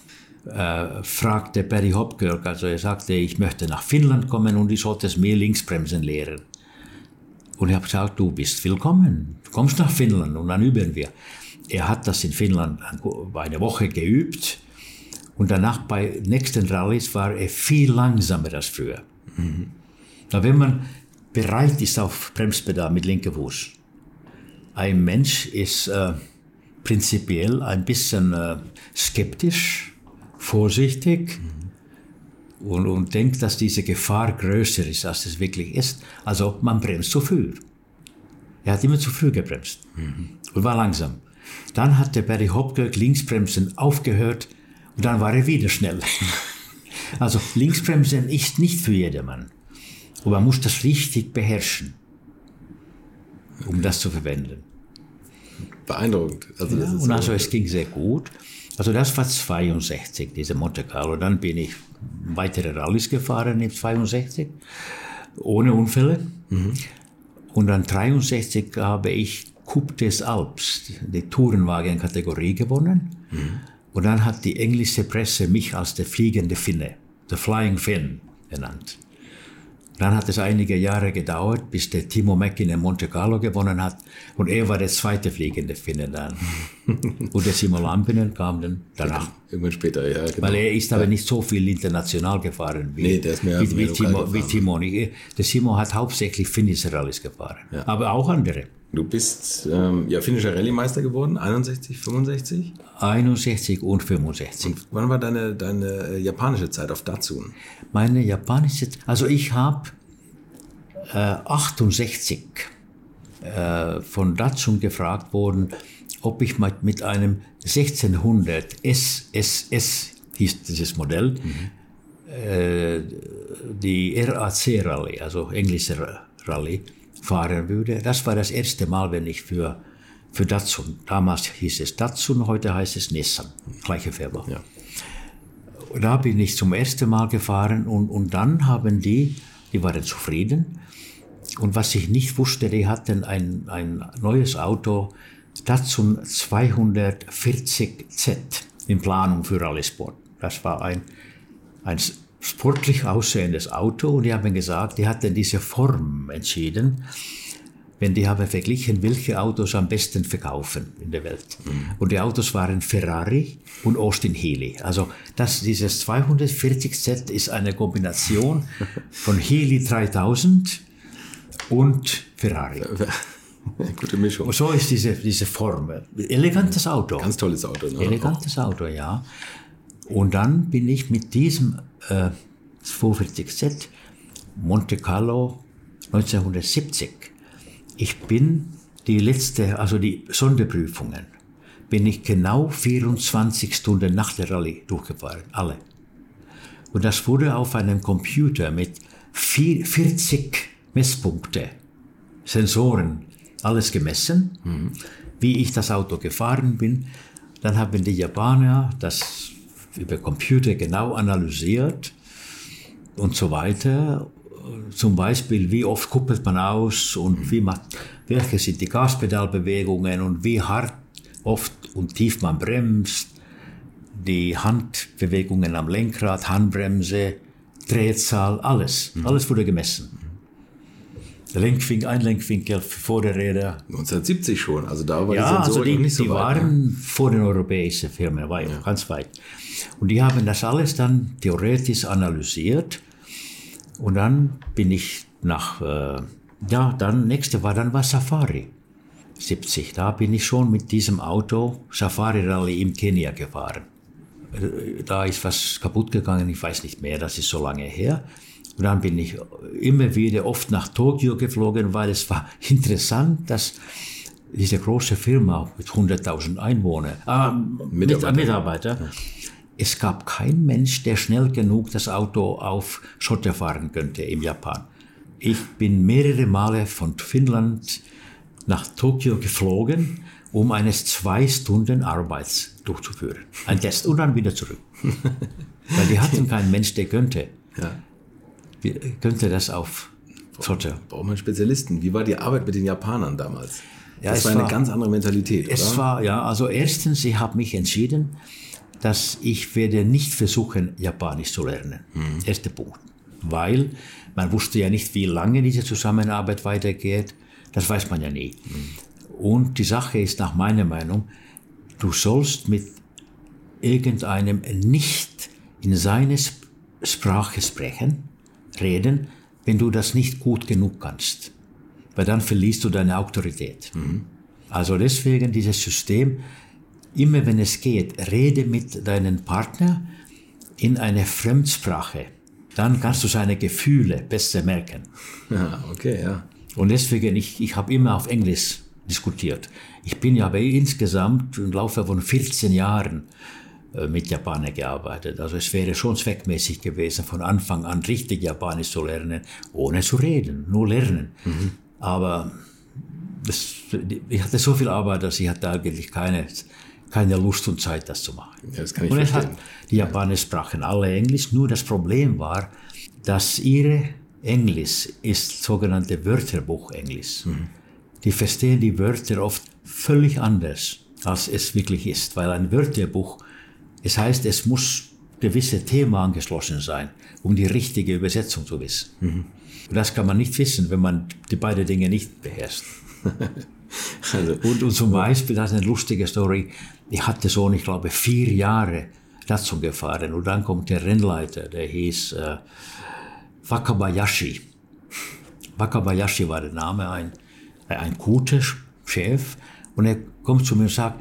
äh, fragte Perry Hopkirk, also er sagte, ich möchte nach Finnland kommen und ich sollte es mir Linksbremsen lehren. Und ich habe gesagt, du bist willkommen, du kommst nach Finnland und dann üben wir. Er hat das in Finnland eine Woche geübt und danach bei nächsten Rallyes war er viel langsamer als früher. Mhm. Wenn man bereit ist auf Bremspedal mit linkem Fuß, ein Mensch ist äh, prinzipiell ein bisschen äh, skeptisch, vorsichtig mhm. und, und denkt, dass diese Gefahr größer ist, als es wirklich ist. Also man bremst zu früh. Er hat immer zu früh gebremst mhm. und war langsam. Dann hat der Barry Hopkirk Linksbremsen aufgehört und dann war er wieder schnell. Also Linksbremsen ist nicht für jedermann. Und man muss das richtig beherrschen, um das zu verwenden. Beeindruckend. Also ja, und also es ging sehr gut. Also das war 62, diese Monte Carlo. Dann bin ich weitere Rallyes gefahren in 62, ohne Unfälle. Mhm. Und dann 63 habe ich Coupe des Alps, die Tourenwagen-Kategorie gewonnen. Mhm. Und dann hat die englische Presse mich als der fliegende Finne, der Flying Finn, genannt. Dann hat es einige Jahre gedauert, bis der Timo Mäkinen in Monte Carlo gewonnen hat. Und er war der zweite fliegende Finne dann. und der Simo Lampinen kam dann danach. Irgendwann später, ja. Genau. Weil er ist aber nicht so viel international gefahren wie, nee, der ist mehr, wie, wie, Timo, wie Timo. Der Simo hat hauptsächlich finnische Rallyes gefahren. Ja. Aber auch andere. Du bist ähm, ja, finnischer Rallye-Meister geworden, 61, 65? 61 und 65. Und wann war deine, deine äh, japanische Zeit auf Datsun? Meine japanische, also ich habe äh, 68 äh, von Datsun gefragt worden, ob ich mit, mit einem 1600 SSS hieß dieses Modell, mhm. äh, die RAC Rallye, also englische Rallye, fahren würde. Das war das erste Mal, wenn ich für, für Datsun, damals hieß es Datsun, heute heißt es Nissan, gleiche Firma. Ja. Da bin ich zum ersten Mal gefahren und, und dann haben die, die waren zufrieden. Und was ich nicht wusste, die hatten ein, ein neues Auto, Datsun 240Z in Planung für Rallysport. Das war ein, ein sportlich aussehendes Auto und die haben gesagt, die hatten diese Form entschieden, wenn die haben verglichen, welche Autos am besten verkaufen in der Welt. Mhm. Und die Autos waren Ferrari und Austin Healey. Also das, dieses 240Z ist eine Kombination von Healey 3000 und Ferrari. Gute Mischung. So ist diese, diese Form. Elegantes Auto. Ganz tolles Auto. Ne? Elegantes Auto, ja. Und dann bin ich mit diesem äh, 42Z Monte Carlo 1970. Ich bin die letzte, also die Sonderprüfungen, bin ich genau 24 Stunden nach der Rallye durchgefahren, alle. Und das wurde auf einem Computer mit 40 Messpunkte, Sensoren, alles gemessen, mhm. wie ich das Auto gefahren bin. Dann haben die Japaner das über Computer genau analysiert und so weiter. Zum Beispiel, wie oft kuppelt man aus und wie macht, welche sind die Gaspedalbewegungen und wie hart, oft und tief man bremst, die Handbewegungen am Lenkrad, Handbremse, Drehzahl, alles. Mhm. Alles wurde gemessen. Lenkfink, ein Lenkwinkel vor der Räder. 1970 schon, also da war ja, die also die, nicht so die weit. Die waren ne? vor den europäischen Firmen, war ja. ganz weit. Und die haben das alles dann theoretisch analysiert. Und dann bin ich nach, äh, ja, dann, nächste war dann war Safari. 70. Da bin ich schon mit diesem Auto Safari Rally im Kenia gefahren. Äh, da ist was kaputt gegangen, ich weiß nicht mehr, das ist so lange her. Und dann bin ich immer wieder oft nach Tokio geflogen, weil es war interessant, dass diese große Firma mit 100.000 Einwohnern, äh, Mitarbeiter, Mitarbeiter ja. es gab keinen Mensch, der schnell genug das Auto auf Schotter fahren könnte im Japan. Ich bin mehrere Male von Finnland nach Tokio geflogen, um eines zwei Stunden Arbeits durchzuführen. Ein Test und dann wieder zurück. Weil die hatten keinen Mensch, der könnte. Ja. Wie könnte das auf Sorte? Braucht man Spezialisten. Wie war die Arbeit mit den Japanern damals? Ja, das war eine war, ganz andere Mentalität, es oder? war, ja, also erstens, ich habe mich entschieden, dass ich werde nicht versuchen, Japanisch zu lernen. Mhm. Erster Punkt. Weil man wusste ja nicht, wie lange diese Zusammenarbeit weitergeht. Das weiß man ja nie. Und die Sache ist nach meiner Meinung, du sollst mit irgendeinem nicht in seine Sprache sprechen, reden, wenn du das nicht gut genug kannst. Weil dann verlierst du deine Autorität. Mhm. Also deswegen dieses System, immer wenn es geht, rede mit deinem Partner in einer Fremdsprache. Dann kannst du seine Gefühle besser merken. Ja, okay, ja. Und deswegen, ich, ich habe immer auf Englisch diskutiert. Ich bin ja aber insgesamt im Laufe von 14 Jahren mit Japaner gearbeitet. Also es wäre schon zweckmäßig gewesen, von Anfang an richtig Japanisch zu lernen, ohne zu reden, nur lernen. Mhm. Aber das, ich hatte so viel Arbeit, dass ich hatte eigentlich keine, keine Lust und Zeit, das zu machen. Das kann ich und verstehen. Hat, die Japaner sprachen alle Englisch, nur das Problem war, dass ihre Englisch ist sogenannte Wörterbuch-Englisch. Mhm. Die verstehen die Wörter oft völlig anders, als es wirklich ist, weil ein Wörterbuch es heißt, es muss gewisse Thema angeschlossen sein, um die richtige Übersetzung zu wissen. Mhm. Und das kann man nicht wissen, wenn man die beiden Dinge nicht beherrscht. also, und, und, zum Beispiel, das ist eine lustige Story, ich hatte so, ich glaube, vier Jahre dazu gefahren und dann kommt der Rennleiter, der hieß äh, Wakabayashi. Wakabayashi war der Name, ein, ein guter Chef und er kommt zu mir und sagt,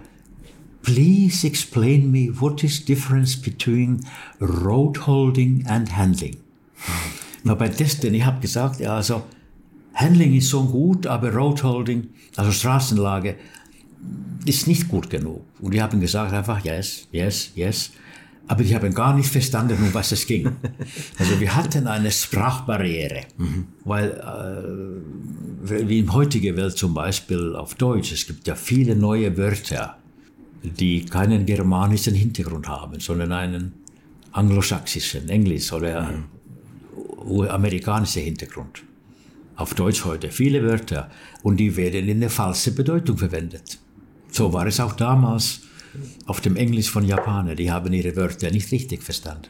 Please explain me what is difference between road holding and handling. Na, bei Testen, ich habe gesagt, ja, also Handling ist so gut, aber Road Holding, also Straßenlage, ist nicht gut genug. Und die haben gesagt einfach, yes, yes, yes. Aber die haben gar nicht verstanden, um was es ging. Also wir hatten eine Sprachbarriere, mhm. weil äh, wie in heutiger Welt zum Beispiel auf Deutsch, es gibt ja viele neue Wörter, die keinen germanischen Hintergrund haben, sondern einen anglosächsischen, englisch oder mhm. amerikanischen Hintergrund. Auf Deutsch heute viele Wörter und die werden in eine falsche Bedeutung verwendet. So war es auch damals auf dem Englisch von Japanern. Die haben ihre Wörter nicht richtig verstanden.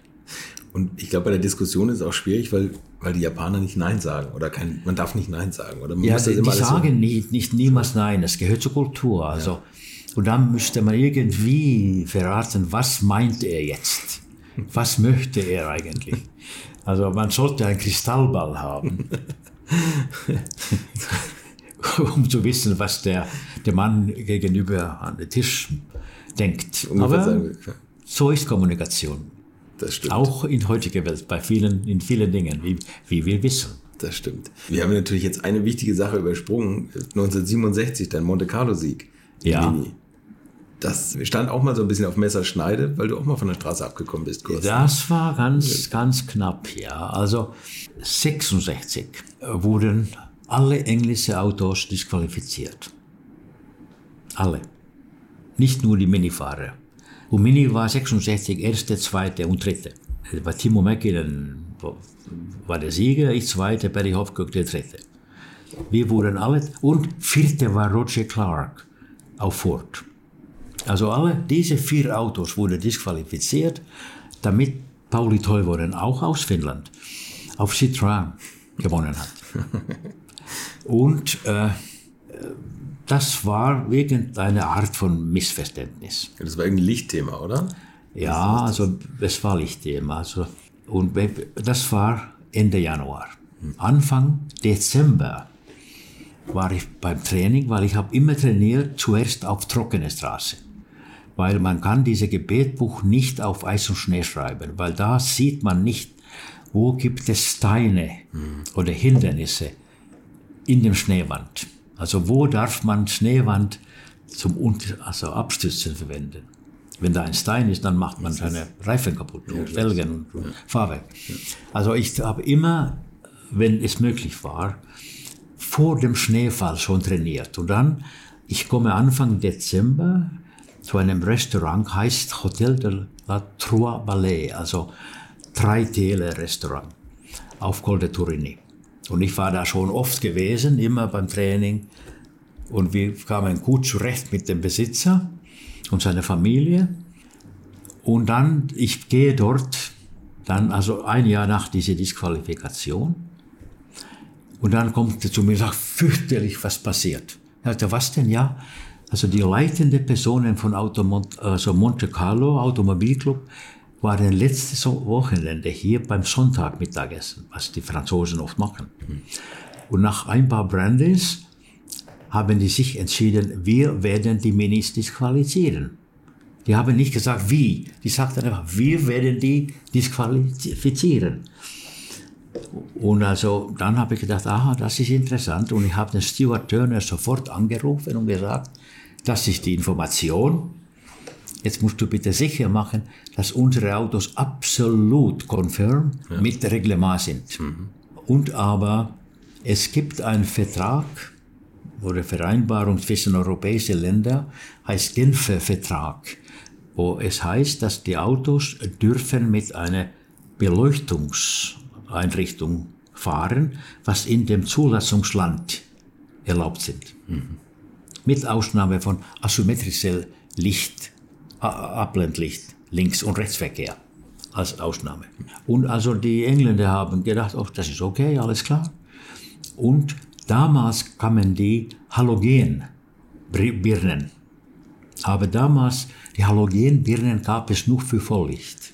Und ich glaube, bei der Diskussion ist es auch schwierig, weil, weil die Japaner nicht Nein sagen oder kein, man darf nicht Nein sagen. Oder man ja, die sagen so nicht, nicht niemals Nein, es gehört zur Kultur. Also ja. Und dann müsste man irgendwie verraten, was meint er jetzt? Was möchte er eigentlich? Also man sollte einen Kristallball haben, um zu wissen, was der, der Mann gegenüber an den Tisch denkt. Aber so ist Kommunikation. Das stimmt. Auch in heutiger Welt, bei vielen, in vielen Dingen, wie, wie wir wissen. Das stimmt. Wir haben natürlich jetzt eine wichtige Sache übersprungen. 1967, dein Monte Carlo-Sieg. Ja. Mini. Das stand auch mal so ein bisschen auf Messerschneide, weil du auch mal von der Straße abgekommen bist. Kurz. Das war ganz, ganz knapp, ja. Also 66 wurden alle englische Autos disqualifiziert. Alle. Nicht nur die Minifahrer. Und Mini war 66 erste, zweite und dritte. Bei Timo Mäkinen war der Sieger, ich zweite, Barry Hofkirk der dritte. Wir wurden alle, und vierte war Roger Clark auf Ford. Also alle diese vier Autos wurden disqualifiziert, damit Pauli Toivonen auch aus Finnland auf Citroën gewonnen hat. Und äh, das war irgendeine Art von Missverständnis. Das war irgendein Lichtthema, oder? Ja, also es war Lichtthema. Also, und das war Ende Januar. Anfang Dezember war ich beim Training, weil ich habe immer trainiert zuerst auf trockene Straße weil man kann dieses Gebetbuch nicht auf Eis und Schnee schreiben, weil da sieht man nicht, wo gibt es Steine oder Hindernisse in dem Schneewand. Also wo darf man Schneewand zum also Abstützen verwenden. Wenn da ein Stein ist, dann macht man seine Reifen kaputt, ja, Felgen und ja. Fahrwerk. Ja. Also ich habe immer, wenn es möglich war, vor dem Schneefall schon trainiert. Und dann, ich komme Anfang Dezember zu einem Restaurant, heißt Hotel de la Trois Ballet, also drei Täler Restaurant auf Col de Turini. Und ich war da schon oft gewesen, immer beim Training. Und wir kamen gut zurecht mit dem Besitzer und seiner Familie. Und dann, ich gehe dort, dann, also ein Jahr nach dieser Disqualifikation. Und dann kommt er zu mir und sagt, fürchterlich, was passiert. Er sagte, was denn? Ja, also die leitenden Personen von Auto, also Monte Carlo Automobilclub waren letztes Wochenende hier beim Sonntagmittagessen, was die Franzosen oft machen. Und nach ein paar Brandes haben die sich entschieden, wir werden die Minis disqualifizieren. Die haben nicht gesagt, wie. Die sagten einfach, wir werden die disqualifizieren. Und also dann habe ich gedacht, aha, das ist interessant. Und ich habe den Stuart Turner sofort angerufen und gesagt, das ist die Information. Jetzt musst du bitte sicher machen, dass unsere Autos absolut konform ja. mit Reglement sind. Mhm. Und aber es gibt einen Vertrag oder Vereinbarung zwischen europäischen Ländern, heißt Genfer Vertrag, wo es heißt, dass die Autos dürfen mit einer Beleuchtungseinrichtung fahren, was in dem Zulassungsland erlaubt sind. Mhm. Mit Ausnahme von asymmetrischem Licht, Abblendlicht, Links- und Rechtsverkehr als Ausnahme. Und also die Engländer haben gedacht, oh, das ist okay, alles klar. Und damals kamen die Halogenbirnen. Aber damals, die Halogenbirnen gab es nur für Volllicht.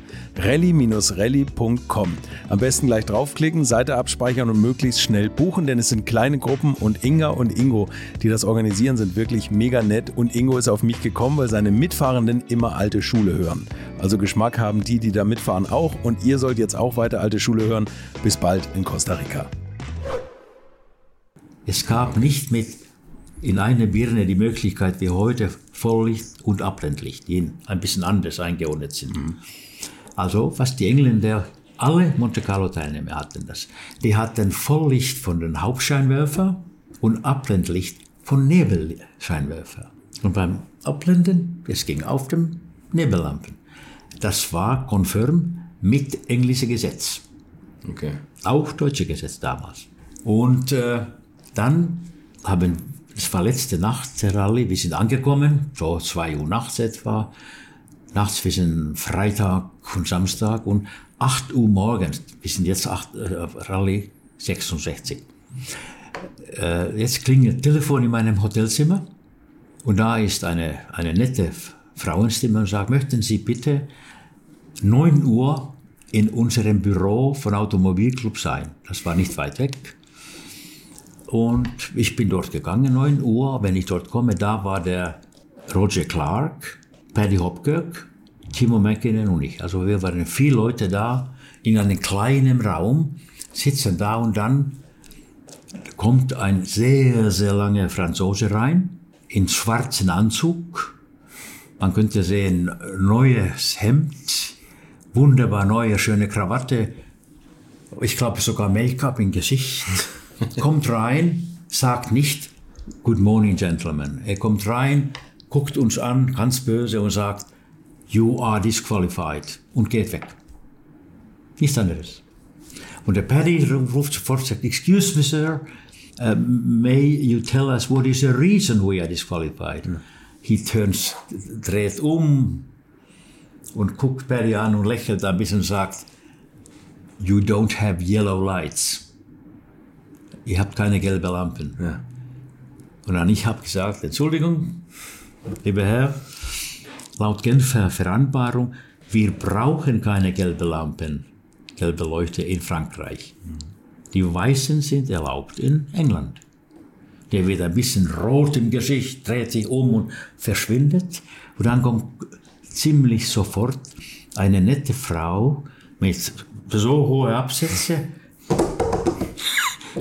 rally-rally.com. Am besten gleich draufklicken, Seite abspeichern und möglichst schnell buchen, denn es sind kleine Gruppen und Inga und Ingo, die das organisieren, sind wirklich mega nett und Ingo ist auf mich gekommen, weil seine Mitfahrenden immer alte Schule hören. Also Geschmack haben die, die da mitfahren auch und ihr sollt jetzt auch weiter alte Schule hören. Bis bald in Costa Rica. Es gab nicht mit in einer Birne die Möglichkeit wie heute Volllicht und Abblendlicht, die ein bisschen anders eingeordnet sind. Mhm. Also was die Engländer, alle Monte Carlo-Teilnehmer hatten das. Die hatten Volllicht von den Hauptscheinwerfer und Abblendlicht von Nebelscheinwerfer. Und beim Abblenden, es ging auf dem Nebellampen. Das war konform mit englischem Gesetz. Okay. Auch deutsche Gesetz damals. Und äh, dann haben, es war letzte Nacht der Rallye, wir sind angekommen, so zwei Uhr nachts etwa, nachts zwischen Freitag und Samstag und 8 Uhr morgens. Wir sind jetzt 8, äh, Rallye 66. Äh, jetzt klingelt Telefon in meinem Hotelzimmer und da ist eine, eine nette Frauenstimme und sagt, möchten Sie bitte 9 Uhr in unserem Büro von Automobilclub sein. Das war nicht weit weg. Und ich bin dort gegangen, 9 Uhr. Wenn ich dort komme, da war der Roger Clark, Paddy Hopkirk, Timo Mäkinen und ich. Also wir waren viele Leute da in einem kleinen Raum, sitzen da und dann kommt ein sehr, sehr langer Franzose rein, in schwarzen Anzug. Man könnte sehen, neues Hemd, wunderbar neue, schöne Krawatte, ich glaube sogar Make-up im Gesicht, kommt rein, sagt nicht Good morning, gentlemen. Er kommt rein, guckt uns an, ganz böse und sagt, You are disqualified und geht weg. Nichts anderes. Und der Paddy ruft sofort, sagt, Excuse me, sir, uh, may you tell us what is the reason we are disqualified? He turns, dreht um und guckt Paddy an und lächelt ein bisschen und sagt, You don't have yellow lights. Ihr habt keine gelben Lampen. Ja. Und dann ich habe gesagt, Entschuldigung, lieber Herr, laut Genfer Vereinbarung, wir brauchen keine gelben Lampen, gelbe Leuchte in Frankreich. Die Weißen sind erlaubt in England. Der wird ein bisschen rot im Gesicht, dreht sich um und verschwindet. Und dann kommt ziemlich sofort eine nette Frau mit so hohen Absätze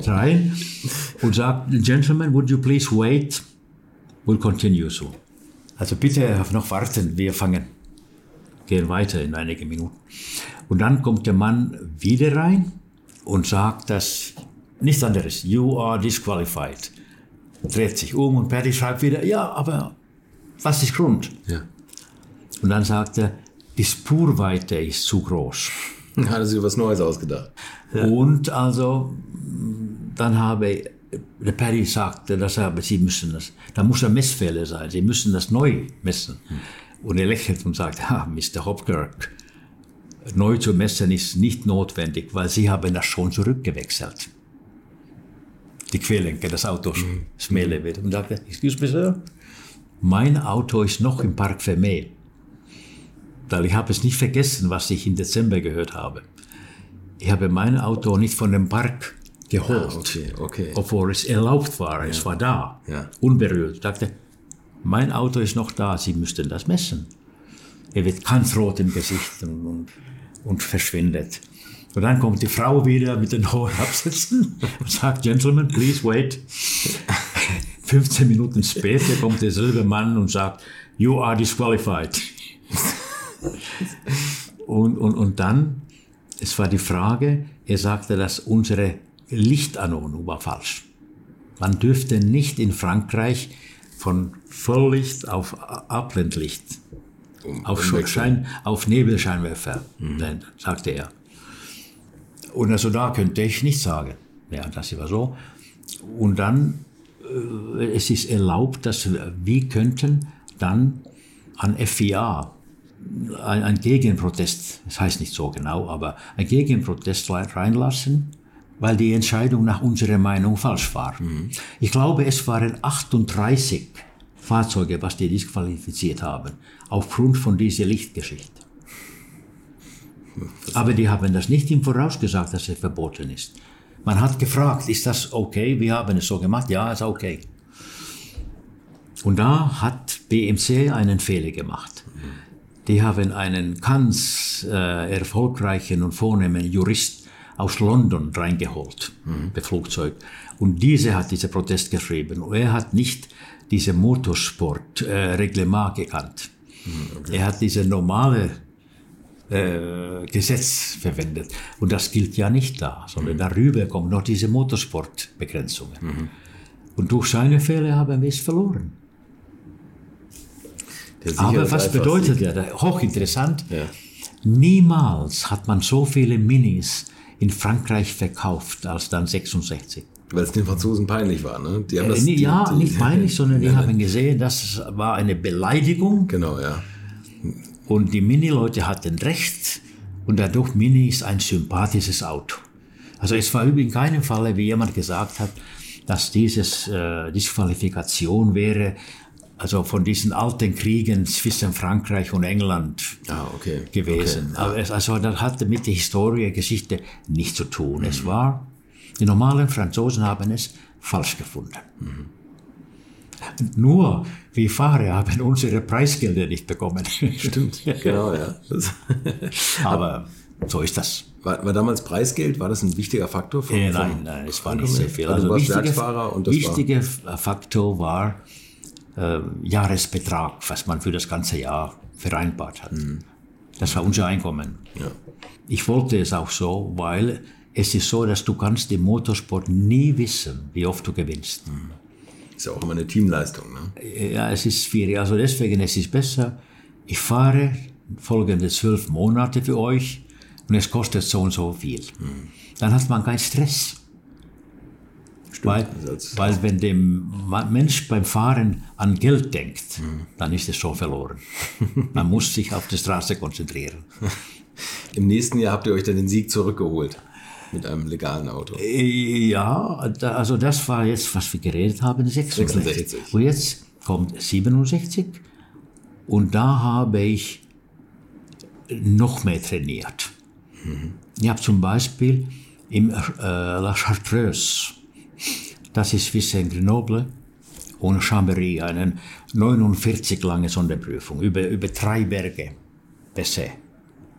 rein und sagt, Gentlemen, would you please wait? We'll continue so. Also bitte noch warten, wir fangen. Gehen weiter in einige Minuten. Und dann kommt der Mann wieder rein und sagt das nichts anderes. You are disqualified. Dreht sich um und Patty schreibt wieder, ja, aber was ist Grund? Ja. Und dann sagt er, die Spurweite ist zu groß. Hat er sich was Neues ausgedacht. Und also, dann habe der Paddy sagte, dass er, aber Sie müssen das, da muss ein Messfehler sein, Sie müssen das neu messen. Und er lächelt und sagt, ja, Mr. Hopkirk, neu zu messen ist nicht notwendig, weil Sie haben das schon zurückgewechselt. Die Querlenker des Autos, das Mehle wird. Und sagte, excuse me, Sir, mein Auto ist noch im Park Vermeer. Weil ich habe es nicht vergessen, was ich im Dezember gehört habe. Ich habe mein Auto nicht von dem Park geholt, Ah, okay, okay. obwohl es erlaubt war. Es war da, Ja. unberührt. Ich dachte, mein Auto ist noch da, Sie müssten das messen. Er wird ganz rot im Gesicht und, und, und verschwindet. Und dann kommt die Frau wieder mit den hohen Absätzen und sagt, Gentlemen, please wait. 15 Minuten später kommt derselbe Mann und sagt, you are disqualified. Und, und, und dann, es war die Frage, er sagte, dass unsere Lichtanordnung war falsch. Man dürfte nicht in Frankreich von Volllicht auf Abblendlicht, auf, Schein, auf Nebelscheinwerfer, nein, sagte er. Und also da könnte ich nicht sagen. Ja, das war so. Und dann, äh, es ist erlaubt, dass wir könnten dann an FIA ein, ein Gegenprotest, das heißt nicht so genau, aber ein Gegenprotest reinlassen, weil die Entscheidung nach unserer Meinung falsch war. Ich glaube, es waren 38 Fahrzeuge, was die disqualifiziert haben, aufgrund von dieser Lichtgeschichte. Aber die haben das nicht im Voraus gesagt, dass es verboten ist. Man hat gefragt, ist das okay? Wir haben es so gemacht. Ja, ist okay. Und da hat BMC einen Fehler gemacht. Die haben einen ganz äh, erfolgreichen und vornehmen Jurist aus London reingeholt, per Flugzeug. Und diese hat diesen Protest geschrieben. Und er hat nicht diese Motorsport-Reglement gekannt. Er hat diese normale äh, Gesetz verwendet. Und das gilt ja nicht da, sondern darüber kommen noch diese Motorsportbegrenzungen. Und durch seine Fehler haben wir es verloren. Aber was bedeutet der? Hochinteressant. Ja. Niemals hat man so viele Minis in Frankreich verkauft als dann 66. Weil es den Franzosen peinlich war, ne? Die haben Äh, das, nie- die, ja, die, nicht peinlich, sondern die haben gesehen, das war eine Beleidigung Genau, ja. und die Mini-Leute hatten recht und dadurch Mini ist ein sympathisches Auto. Also es war übrigens in keinem Falle, wie jemand gesagt hat, dass dieses äh, Disqualifikation wäre, also von diesen alten Kriegen zwischen Frankreich und England Ah, okay. gewesen. Okay. Es, also das hatte mit der Historie, Geschichte nichts zu tun. Es war, die normalen Franzosen haben es falsch gefunden. Nur wir Fahrer haben unsere Preisgelder nicht bekommen. Stimmt, genau, ja. Aber so ist das. war, war damals Preisgeld, war das ein wichtiger Faktor? Von, Äh, nein, nein, es war nicht sehr viel. Also, warst wichtiger, Werksfahrer und das war... wichtiger Faktor war äh, Jahresbetrag, was man für das ganze Jahr vereinbart hat. Das war unser Einkommen. Mhm. Ja. Ich wollte es auch so, weil es ist so, dass du kannst im Motorsport nie wissen, wie oft du gewinnst. Ist ja auch immer eine Teamleistung. Ne? Ja, es ist schwierig. Also deswegen es ist besser, ich fahre folgende zwölf Monate für euch und es kostet so und so viel. Dann hat man keinen Stress. Weil, weil wenn der Mensch beim Fahren an Geld denkt, dann ist es schon verloren. Man muss sich auf die Straße konzentrieren. Im nächsten Jahr habt ihr euch dann den Sieg zurückgeholt mit einem legalen Auto. Ja, da, also das war jetzt, was wir geredet haben, 66. 66. Und jetzt kommt 67 und da habe ich noch mehr trainiert. Ich habe zum Beispiel im äh, La Chartreuse, das ist wie Saint-Grenoble, ohne Chambéry, eine 49 lange Sonderprüfung über, über drei Berge, Bessay.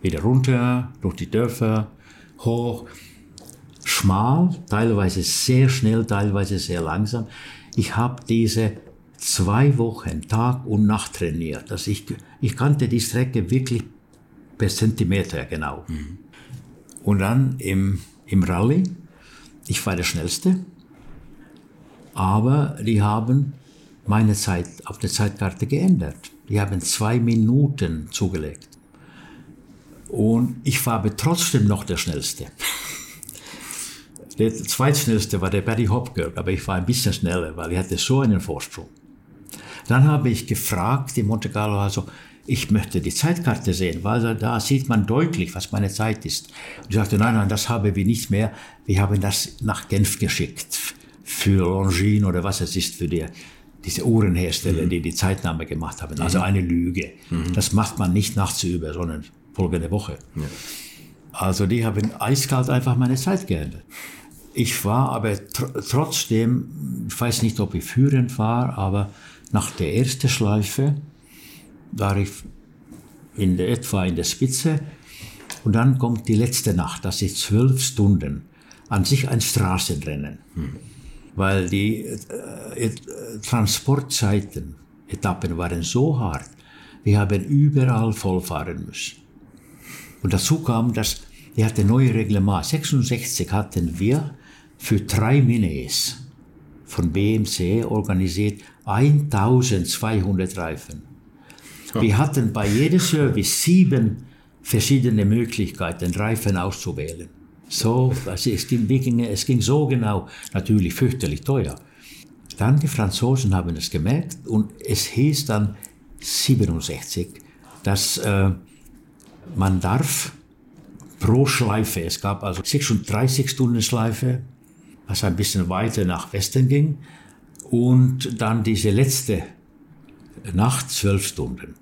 Wieder runter, durch die Dörfer, hoch, schmal, teilweise sehr schnell, teilweise sehr langsam. Ich habe diese zwei Wochen Tag und Nacht trainiert. Also ich, ich kannte die Strecke wirklich per Zentimeter genau. Und dann im, im Rallye, ich war der Schnellste, aber die haben meine Zeit auf der Zeitkarte geändert. Die haben zwei Minuten zugelegt. Und ich war aber trotzdem noch der Schnellste. Der zweitschnellste war der Barry Hopkirk, aber ich war ein bisschen schneller, weil ich hatte so einen Vorsprung. Dann habe ich gefragt in Monte Carlo, also ich möchte die Zeitkarte sehen, weil da sieht man deutlich, was meine Zeit ist. Und ich sagte, nein, nein, das haben wir nicht mehr. Wir haben das nach Genf geschickt für Longines oder was es ist für die, diese Uhrenhersteller, die die Zeitnahme gemacht haben. Also eine Lüge. Das macht man nicht nachts über, sondern folgende Woche. Also die haben eiskalt einfach meine Zeit geändert. Ich war aber tr trotzdem, ich weiß nicht, ob ich führend war, aber nach der ersten Schleife war ich in der, etwa in der Spitze und dann kommt die letzte Nacht, das ist zwölf Stunden, an sich ein Straßenrennen, weil die äh, äh, Transportzeiten, Etappen waren so hart, wir haben überall vollfahren müssen. Und dazu kam, dass wir hatten neue Reglement. 66 hatten wir für drei Minis von BMC organisiert 1200 Reifen. Wir hatten bei jedem Service sieben verschiedene Möglichkeiten, Reifen auszuwählen. So, also es, ging, es ging so genau, natürlich fürchterlich teuer. Dann die Franzosen haben es gemerkt und es hieß dann 67, dass äh, man darf pro Schleife, es gab also 36 Stunden Schleife, was ein bisschen weiter nach Westen ging, und dann diese letzte Nacht zwölf Stunden.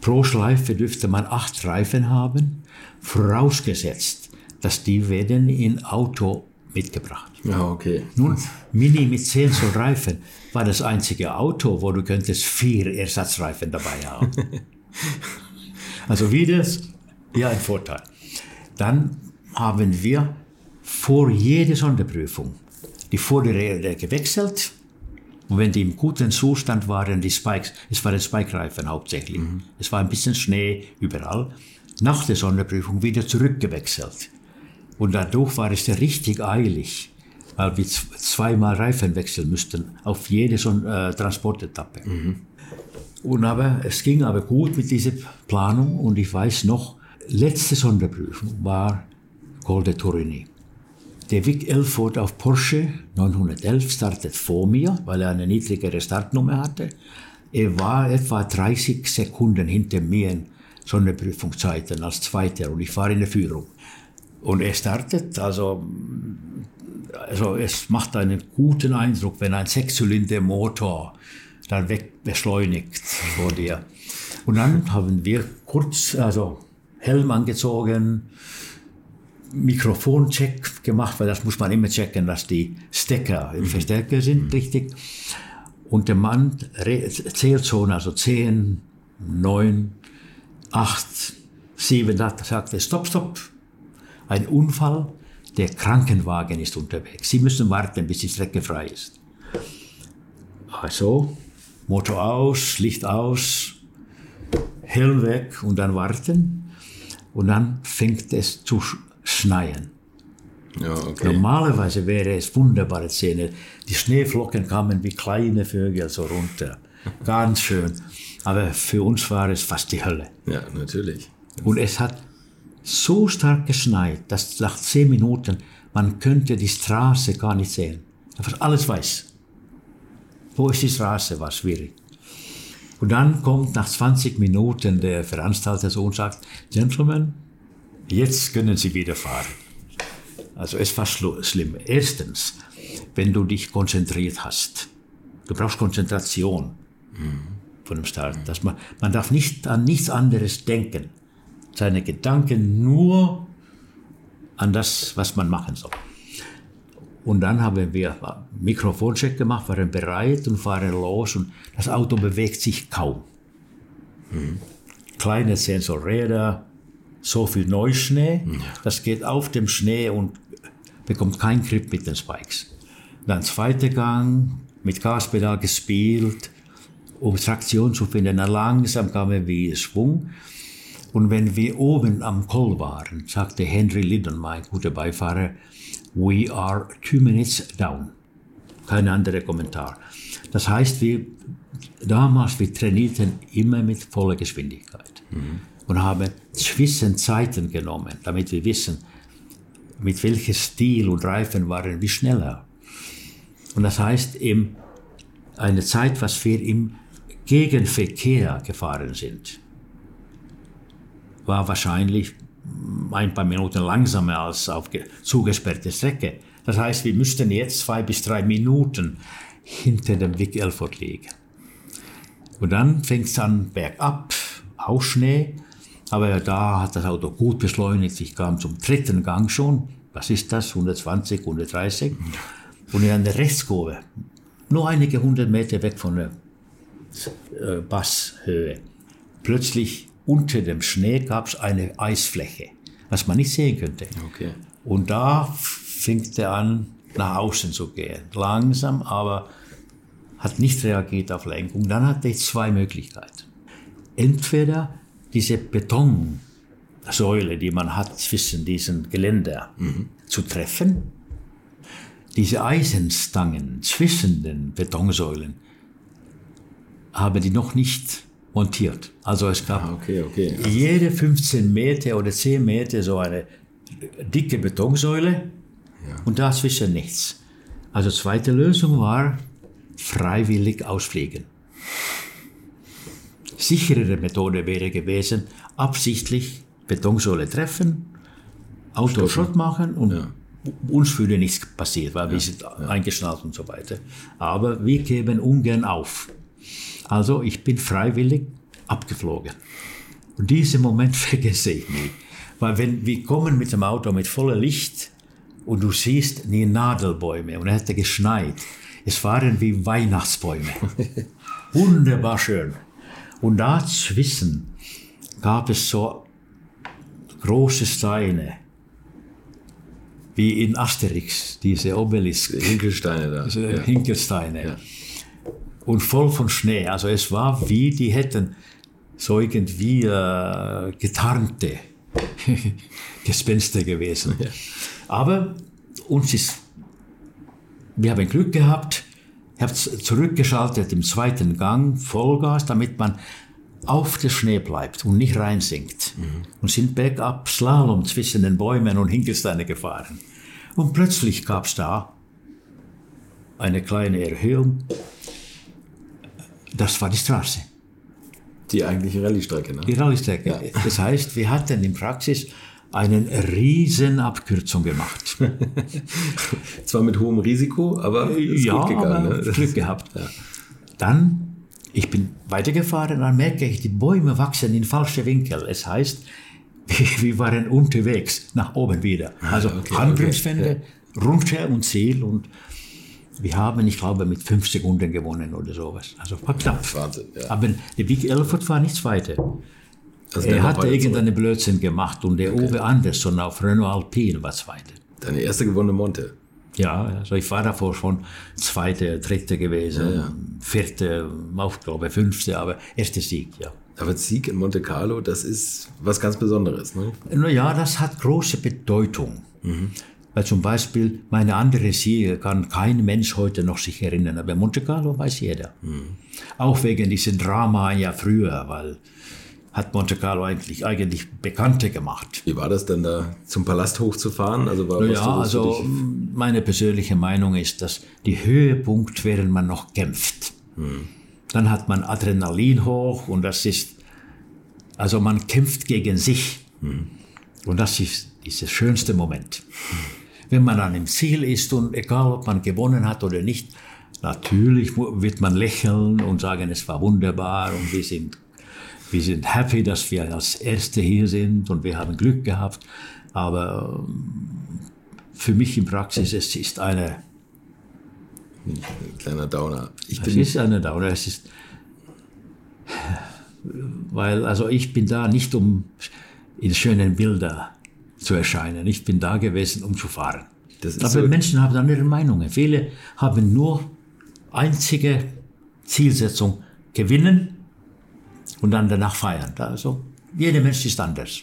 Pro Schleife dürfte man acht Reifen haben, vorausgesetzt, dass die werden in Auto mitgebracht. Ja, okay. Nun, Mini mit 10 so Reifen war das einzige Auto, wo du könntest vier Ersatzreifen dabei haben. also wieder, ja, ein Vorteil. Dann haben wir vor jeder Sonderprüfung die Vorderräder gewechselt. Und wenn die im guten Zustand waren, die Spikes, es waren Spike-Reifen hauptsächlich. Es war ein bisschen Schnee überall. Nach der Sonderprüfung wieder zurückgewechselt. Und dadurch war es richtig eilig, weil wir zweimal Reifen wechseln müssten auf jede so äh, Transportetappe. Und aber es ging aber gut mit dieser Planung und ich weiß noch, letzte Sonderprüfung war Col de Torini. Der Vic Elford auf Porsche 911 startet vor mir, weil er eine niedrigere Startnummer hatte. Er war etwa 30 Sekunden hinter mir in Sonderprüfungszeiten als Zweiter und ich war in der Führung. Und er startet, also, also es macht einen guten Eindruck, wenn ein Sechszylinder-Motor dann weg beschleunigt vor dir. Und dann haben wir kurz, also Helm angezogen, Mikrofoncheck gemacht, weil das muss man immer checken, dass die Stecker im Verstärker sind, richtig. Und der Mann zählt schon, also 10, 9, 8, 7, da sagt er, stopp, stopp. Ein Unfall, der Krankenwagen ist unterwegs. Sie müssen warten, bis die Strecke frei ist. Also, Motor aus, Licht aus, Helm weg und dann warten. Und dann fängt es zu schneien. Ja, okay. Normalerweise wäre es wunderbare Szene. Die Schneeflocken kamen wie kleine Vögel so runter. Ganz schön. Aber für uns war es fast die Hölle. Ja, natürlich. Und es hat so stark geschneit, dass nach zehn Minuten man könnte die Straße gar nicht sehen. War alles weiß. Wo ist die Straße? War schwierig. Und dann kommt nach 20 Minuten der Veranstalter so und sagt, Gentlemen, jetzt können Sie wieder fahren. Also es war schlimm. Erstens, wenn du dich konzentriert hast. Du brauchst Konzentration mhm. von dem Start. Dass man, man darf nicht an nichts anderes denken. Seine Gedanken nur an das, was man machen soll. Und dann haben wir Mikrofoncheck gemacht, waren bereit und fahren los und das Auto bewegt sich kaum. Mhm. Kleine Sensorräder, so viel Neuschnee, ja. das geht auf dem Schnee und bekommt keinen Grip mit den Spikes. Dann zweiter Gang, mit Gaspedal gespielt, um Traktion zu finden. Dann langsam kam er wie Schwung. Und wenn wir oben am Koll waren, sagte Henry Liddon, mein guter Beifahrer, we are two minutes down. Kein anderer Kommentar. Das heißt, wir, damals, wir trainierten immer mit voller Geschwindigkeit mhm. und haben Zwischenzeiten genommen, damit wir wissen, mit welchem Stil und Reifen waren wir schneller. Und das heißt, eben eine Zeit, was wir im Gegenverkehr gefahren sind, war wahrscheinlich ein paar Minuten langsamer als auf zugesperrte Strecke. Das heißt, wir müssten jetzt zwei bis drei Minuten hinter dem Vic Elford liegen. Und dann fängt es an bergab, auch Schnee, aber da hat das Auto gut beschleunigt. Ich kam zum dritten Gang schon. Was ist das? 120, 130. Und in einer Rechtskurve, nur einige hundert Meter weg von der äh, Basshöhe, plötzlich unter dem Schnee gab es eine Eisfläche, was man nicht sehen könnte. Okay. Und da fing er an, nach außen zu gehen. Langsam, aber hat nicht reagiert auf Lenkung. Dann hatte ich zwei Möglichkeiten. Entweder diese Betonsäule, die man hat zwischen diesen Geländer, mhm. zu treffen. Diese Eisenstangen zwischen den Betonsäulen haben die noch nicht montiert. Also es gab ah, okay, okay. jede 15 Meter oder 10 Meter so eine dicke Betonsäule ja. und dazwischen nichts. Also zweite Lösung war freiwillig ausfliegen. Sicherere Methode wäre gewesen, absichtlich Betonsäule treffen, Auto Schrott machen und ja. uns würde nichts passiert, weil ja. wir sind eingeschnallt und so weiter. Aber wir geben ungern auf. Also ich bin freiwillig abgeflogen. Und diesen Moment vergesse ich nie. Weil wenn wir kommen mit dem Auto mit voller Licht und du siehst die Nadelbäume und es hätte geschneit. Es waren wie Weihnachtsbäume. Wunderbar schön. Und dazwischen gab es so große Steine, wie in Asterix, diese Obelisk. Hinkelsteine da. Hinkelsteine. Ja. Und voll von Schnee. Also es war wie, die hätten so irgendwie äh, getarnte Gespenster gewesen. Ja. Aber uns ist, wir haben Glück gehabt, ich habe zurückgeschaltet im zweiten Gang, Vollgas, damit man auf der Schnee bleibt und nicht reinsinkt. Mhm. Und sind bergab Slalom zwischen den Bäumen und Hinkelsteine gefahren. Und plötzlich gab es da eine kleine Erhöhung. Das war die Straße. Die eigentliche Rallye-Strecke, ne? Die Rallye-Strecke. Ja. Das heißt, wir hatten in Praxis eine riesen Abkürzung gemacht. Zwar mit hohem Risiko, aber ist ja, gut gegangen. Aber ne? Glück gehabt. Ja. Dann, ich bin weitergefahren, dann merke ich, die Bäume wachsen in falsche Winkel. Es heißt, wir waren unterwegs, nach oben wieder. Ah, also okay, Handbremswende, okay. runter und Ziel und wir haben, ich glaube, mit fünf Sekunden gewonnen oder sowas. Also war knapp. Wahnsinn, ja. Aber der Big Elford war nichts weiter. Also er hatte irgendeinen Blödsinn gemacht und der okay. Uwe Andersson auf Renault Alpine war Zweiter. Deine erste gewonnene Monte? Ja, also ich war davor schon Zweite, Dritte gewesen, ja, ja. Vierte, auch glaube Fünfte, aber erster Sieg, ja. Aber Sieg in Monte Carlo, das ist was ganz Besonderes, ne? Naja, das hat große Bedeutung. Mhm. Weil zum Beispiel meine andere Siege kann kein Mensch heute noch sich erinnern, aber Monte Carlo weiß jeder. Auch wegen diesem Drama Jahr früher, weil hat Monte Carlo eigentlich, eigentlich Bekannte gemacht. Wie war das denn da zum Palast hochzufahren? Also war ja, also meine persönliche Meinung ist, dass die Höhepunkt, während man noch kämpft. Hm. Dann hat man Adrenalin hoch und das ist, also man kämpft gegen sich. Hm. Und das ist dieser schönste Moment. Wenn man an dem Ziel ist und egal, ob man gewonnen hat oder nicht, natürlich wird man lächeln und sagen, es war wunderbar und wir sind wir sind happy, dass wir als Erste hier sind und wir haben Glück gehabt. Aber ähm, für mich in Praxis es ist eine ein kleiner Downer. Ich es ist eine Downer. Es ist, weil also ich bin da nicht um in schönen Bilder zu erscheinen. Ich bin da gewesen, um zu fahren. Aber so Menschen haben andere Meinungen. Viele haben nur einzige Zielsetzung gewinnen und dann danach feiern. Also jeder Mensch ist anders.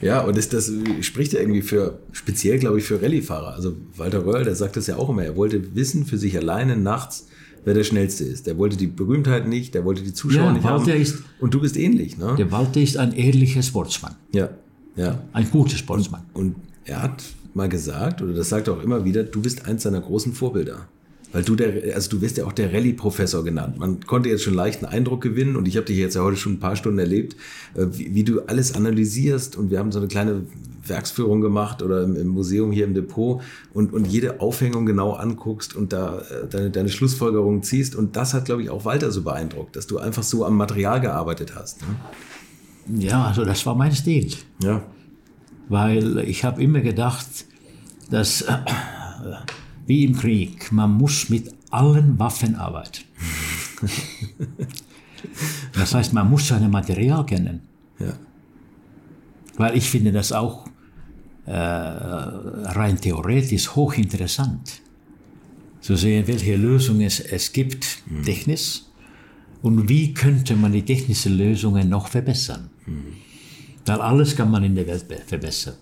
Ja, und das, das spricht ja irgendwie für, speziell glaube ich, für Rallye-Fahrer. Also Walter Röll, der sagt das ja auch immer, er wollte wissen für sich alleine nachts, wer der Schnellste ist. Der wollte die Berühmtheit nicht, der wollte die Zuschauer ja, nicht Walter haben. Ist, und du bist ähnlich, ne? Der Walter ist ein ehrlicher Sportsmann. Ja, ja. Ein guter Sportsmann. Und, und er hat mal gesagt, oder das sagt er auch immer wieder, du bist eins seiner großen Vorbilder. Weil du der, also du wirst ja auch der Rallye-Professor genannt. Man konnte jetzt schon leicht einen Eindruck gewinnen und ich habe dich jetzt ja heute schon ein paar Stunden erlebt, äh, wie, wie, du alles analysierst und wir haben so eine kleine Werksführung gemacht oder im, im Museum hier im Depot und, und jede Aufhängung genau anguckst und da äh, deine, deine Schlussfolgerungen ziehst und das hat, glaube ich, auch Walter so beeindruckt, dass du einfach so am Material gearbeitet hast. Ne? Ja, also das war mein Stil. Ja. Weil ich habe immer gedacht, dass äh, wie im Krieg. Man muss mit allen Waffen arbeiten. das heißt, man muss sein Material kennen. Ja. Weil ich finde das auch äh, rein theoretisch hochinteressant. Zu sehen, welche Lösungen es, es gibt, mhm. technisch, und wie könnte man die technischen Lösungen noch verbessern. Mhm. Weil alles kann man in der Welt verbessern.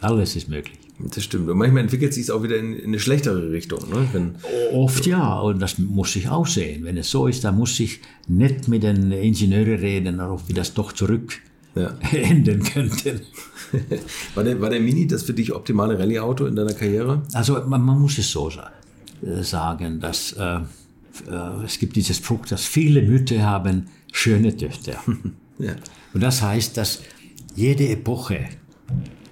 Alles ist möglich. Das stimmt. Und manchmal entwickelt sich es auch wieder in, in eine schlechtere Richtung. Ne? Wenn, Oft ja, und das muss ich auch sehen. Wenn es so ist, dann muss ich nicht mit den Ingenieuren reden, ob wir das doch zurück ja. enden könnten. war, der, war der Mini das für dich optimale Rallye-Auto in deiner Karriere? Also man, man muss es so sagen, dass äh, es gibt dieses Spruch, dass viele Mütter haben schöne Töchter. ja. Und das heißt, dass jede Epoche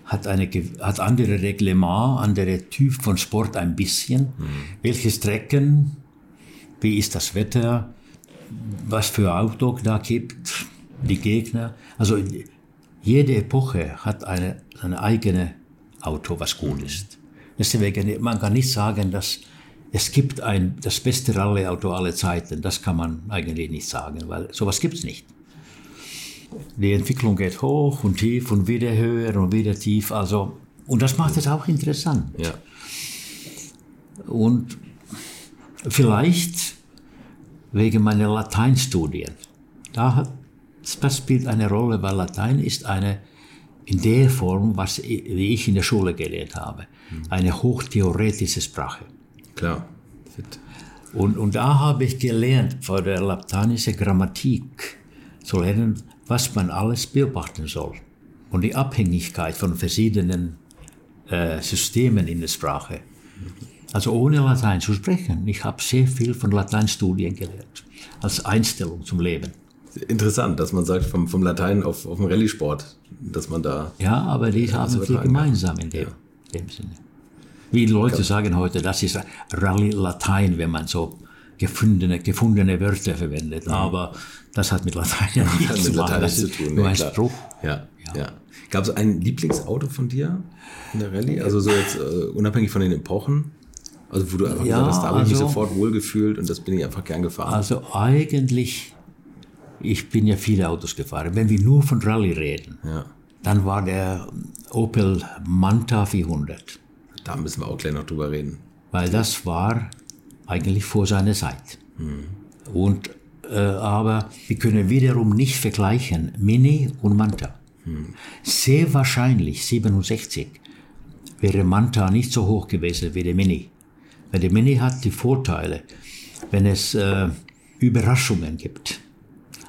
hat, eine, hat andere Reglement, andere Typ von Sport ein bisschen. Mhm. Welche Strecken, wie ist das Wetter, was für Auto da gibt, die Gegner. Also jede Epoche hat eine, eine eigene Auto, was gut mhm. ist. Deswegen, man kann nicht sagen, dass es gibt ein, das beste Rallye-Auto aller Zeiten. Das kann man eigentlich nicht sagen, weil sowas gibt es nicht die Entwicklung geht hoch und tief und wieder höher und wieder tief. Also, und das macht es auch interessant. Ja. Und vielleicht wegen meiner Lateinstudien. Da hat, das spielt eine Rolle, weil Latein ist eine, in der Form, was, wie ich in der Schule gelernt habe, eine hochtheoretische Sprache. Klar. Und, und da habe ich gelernt, von der lateinischen Grammatik zu lernen, was man alles beobachten soll und die Abhängigkeit von verschiedenen äh, Systemen in der Sprache. Also ohne Latein zu sprechen. Ich habe sehr viel von Lateinstudien gelernt, als Einstellung zum Leben. Interessant, dass man sagt, vom, vom Latein auf, auf den Rallye-Sport, dass man da. Ja, aber die haben viel gemeinsam in dem, ja. dem Sinne. Wie Leute sagen heute, das ist Rallye-Latein, wenn man so gefundene, gefundene Wörter verwendet. Mhm. Aber das hat mit Latein ja nichts mit Latein zu tun. Nur ein Spruch. Ja, ja. ja. Gab es ein Lieblingsauto von dir in der Rallye? Also so jetzt uh, unabhängig von den Epochen? Also wo du einfach ja, gesagt hast, da habe also, ich mich also sofort wohlgefühlt und das bin ich einfach gern gefahren. Also eigentlich, ich bin ja viele Autos gefahren. Wenn wir nur von Rallye reden, ja. dann war der Opel Manta 400. Da müssen wir auch gleich noch drüber reden. Weil das war eigentlich vor seiner Zeit. Mhm. Und, äh, aber wir können wiederum nicht vergleichen Mini und Manta. Mhm. Sehr wahrscheinlich 67 wäre Manta nicht so hoch gewesen wie der Mini. Weil der Mini hat die Vorteile, wenn es äh, Überraschungen gibt.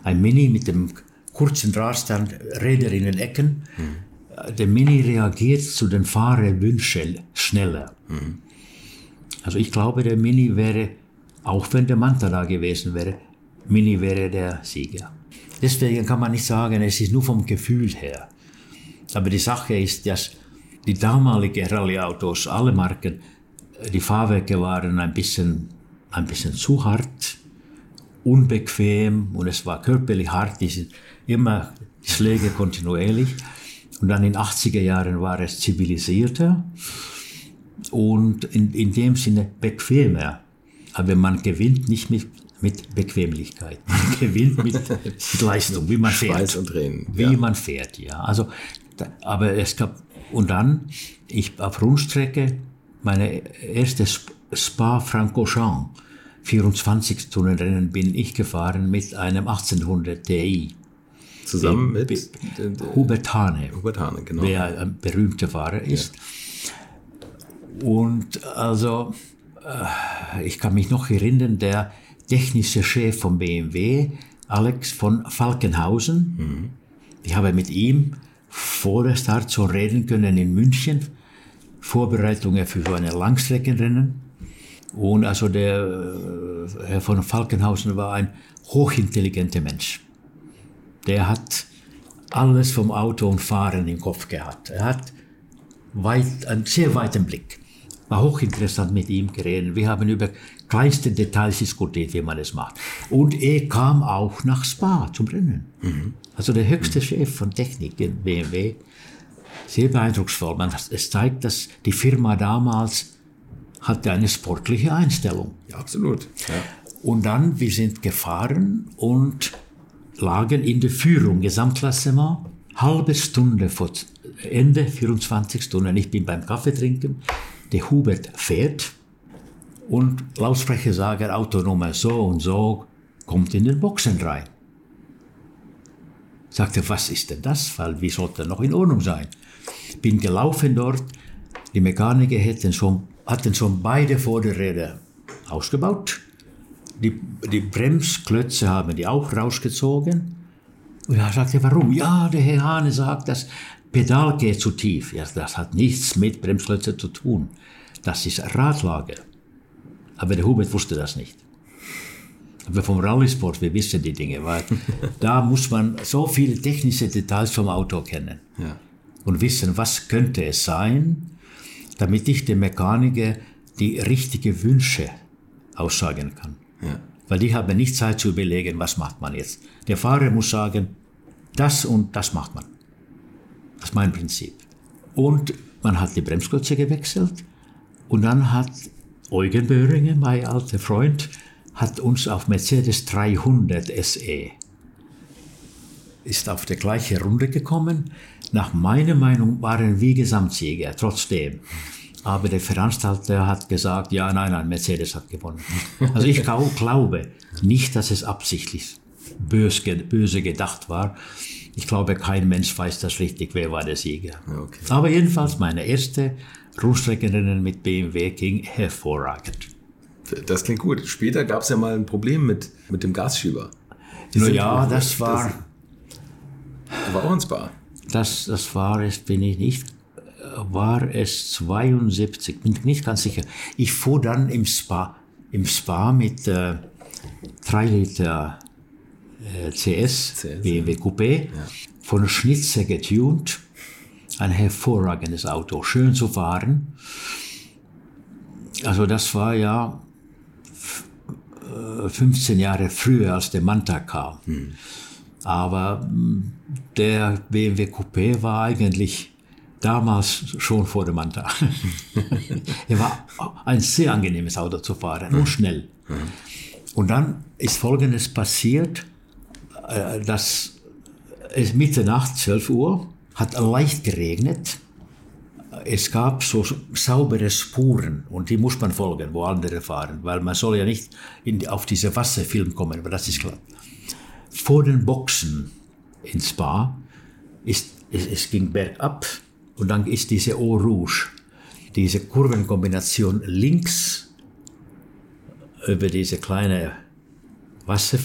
Ein Mini mit dem kurzen Drahtstand, Räder in den Ecken. Mhm. Der Mini reagiert zu den Fahrerwünschen schneller. Mhm. Also ich glaube, der Mini wäre, auch wenn der Manta da gewesen wäre, Mini wäre der Sieger. Deswegen kann man nicht sagen, es ist nur vom Gefühl her. Aber die Sache ist, dass die damaligen Rallye-Autos, alle Marken, die Fahrwerke waren ein bisschen, ein bisschen zu hart, unbequem und es war körperlich hart, die sind immer Schläge kontinuierlich. Und dann in den 80er Jahren war es zivilisierter und in, in dem Sinne bequemer. Aber man gewinnt nicht mit, mit Bequemlichkeit. Man gewinnt mit, mit Leistung, wie man fährt. Schweiß und Tränen. Wie ja. man fährt, ja. Also, aber es gab, und dann, ich auf Rundstrecke, meine erste Spa-Francorchamps, 24 Stunden Rennen bin ich gefahren mit einem 1800 Ti. Zusammen mit Hubert Hane, Hubert Hane genau. der ein berühmter Fahrer ist. Ja. Und also, äh, ich kann mich noch erinnern, der technische Chef von BMW, Alex von Falkenhausen, mhm. ich habe mit ihm vor der Start so reden können in München, Vorbereitungen für so ein Langstreckenrennen. Und also der äh, Herr von Falkenhausen war ein hochintelligenter Mensch. Der hat alles vom Auto und Fahren im Kopf gehabt. Er hat weit, einen sehr weiten Blick. War hochinteressant mit ihm geredet. Wir haben über kleinste Details diskutiert, wie man es macht. Und er kam auch nach Spa zum Rennen. Mhm. Also der höchste mhm. Chef von Technik in BMW. Sehr beeindrucksvoll. Man, es zeigt, dass die Firma damals hatte eine sportliche Einstellung. Ja, absolut. Ja. Und dann, wir sind gefahren und lagen in der Führung, Gesamtklassement, halbe Stunde vor Ende, 24 Stunden. Ich bin beim Kaffee trinken, der Hubert fährt und Lautsprecher sagen, Autonummer so und so, kommt in den Boxen rein. Sagte, was ist denn das? Weil wie sollte noch in Ordnung sein? Bin gelaufen dort, die Mechaniker hätten schon hatten schon beide Vorderräder ausgebaut. Die, die Bremsklötze haben die auch rausgezogen. Und er sagte, warum? Ja, der Herr Hane sagt, das Pedal geht zu tief. Ja, das hat nichts mit Bremsklötze zu tun. Das ist Radlage. Aber der Hubert wusste das nicht. Aber vom Rallysport, wir wissen die Dinge, weil da muss man so viele technische Details vom Auto kennen. Ja. Und wissen, was könnte es sein, damit ich dem Mechaniker die richtigen Wünsche aussagen kann. Weil die haben nicht Zeit zu überlegen, was macht man jetzt. Der Fahrer muss sagen, das und das macht man. Das ist mein Prinzip. Und man hat die Bremsklötze gewechselt und dann hat Eugen Böhringer, mein alter Freund, hat uns auf Mercedes 300 SE ist auf die gleiche Runde gekommen. Nach meiner Meinung waren wir Gesamtsieger, trotzdem. Aber der Veranstalter hat gesagt, ja, nein, nein, Mercedes hat gewonnen. Also ich glaube nicht, dass es absichtlich böse, böse gedacht war. Ich glaube, kein Mensch weiß das richtig, wer war der Sieger. Okay. Aber jedenfalls meine erste Rundstreckenrennen mit BMW ging hervorragend. Das klingt gut. Später gab es ja mal ein Problem mit, mit dem Gasschieber. ja, das war... Das war auch ein Spa. Das, das war es, bin ich nicht, war es 72, bin nicht ganz sicher. Ich fuhr dann im Spa, im Spa mit äh, 3 Liter äh, CS, CS, BMW Coupé, ja. von Schnitzer getuned. Ein hervorragendes Auto, schön zu fahren. Also das war ja 15 äh, Jahre früher, als der Manta kam. Hm. Aber hm, der BMW Coupé war eigentlich damals schon vor dem Manta. er war ein sehr angenehmes Auto zu fahren und schnell. Und dann ist Folgendes passiert, äh, dass es Mitternacht, 12 Uhr, hat leicht geregnet. Es gab so saubere Spuren und die muss man folgen, wo andere fahren, weil man soll ja nicht in, auf diese Wasserfilm kommen, aber das ist klar vor den Boxen in Spa ist, es, es ging bergab und dann ist diese Eau Rouge. diese Kurvenkombination links über diese kleine Wasser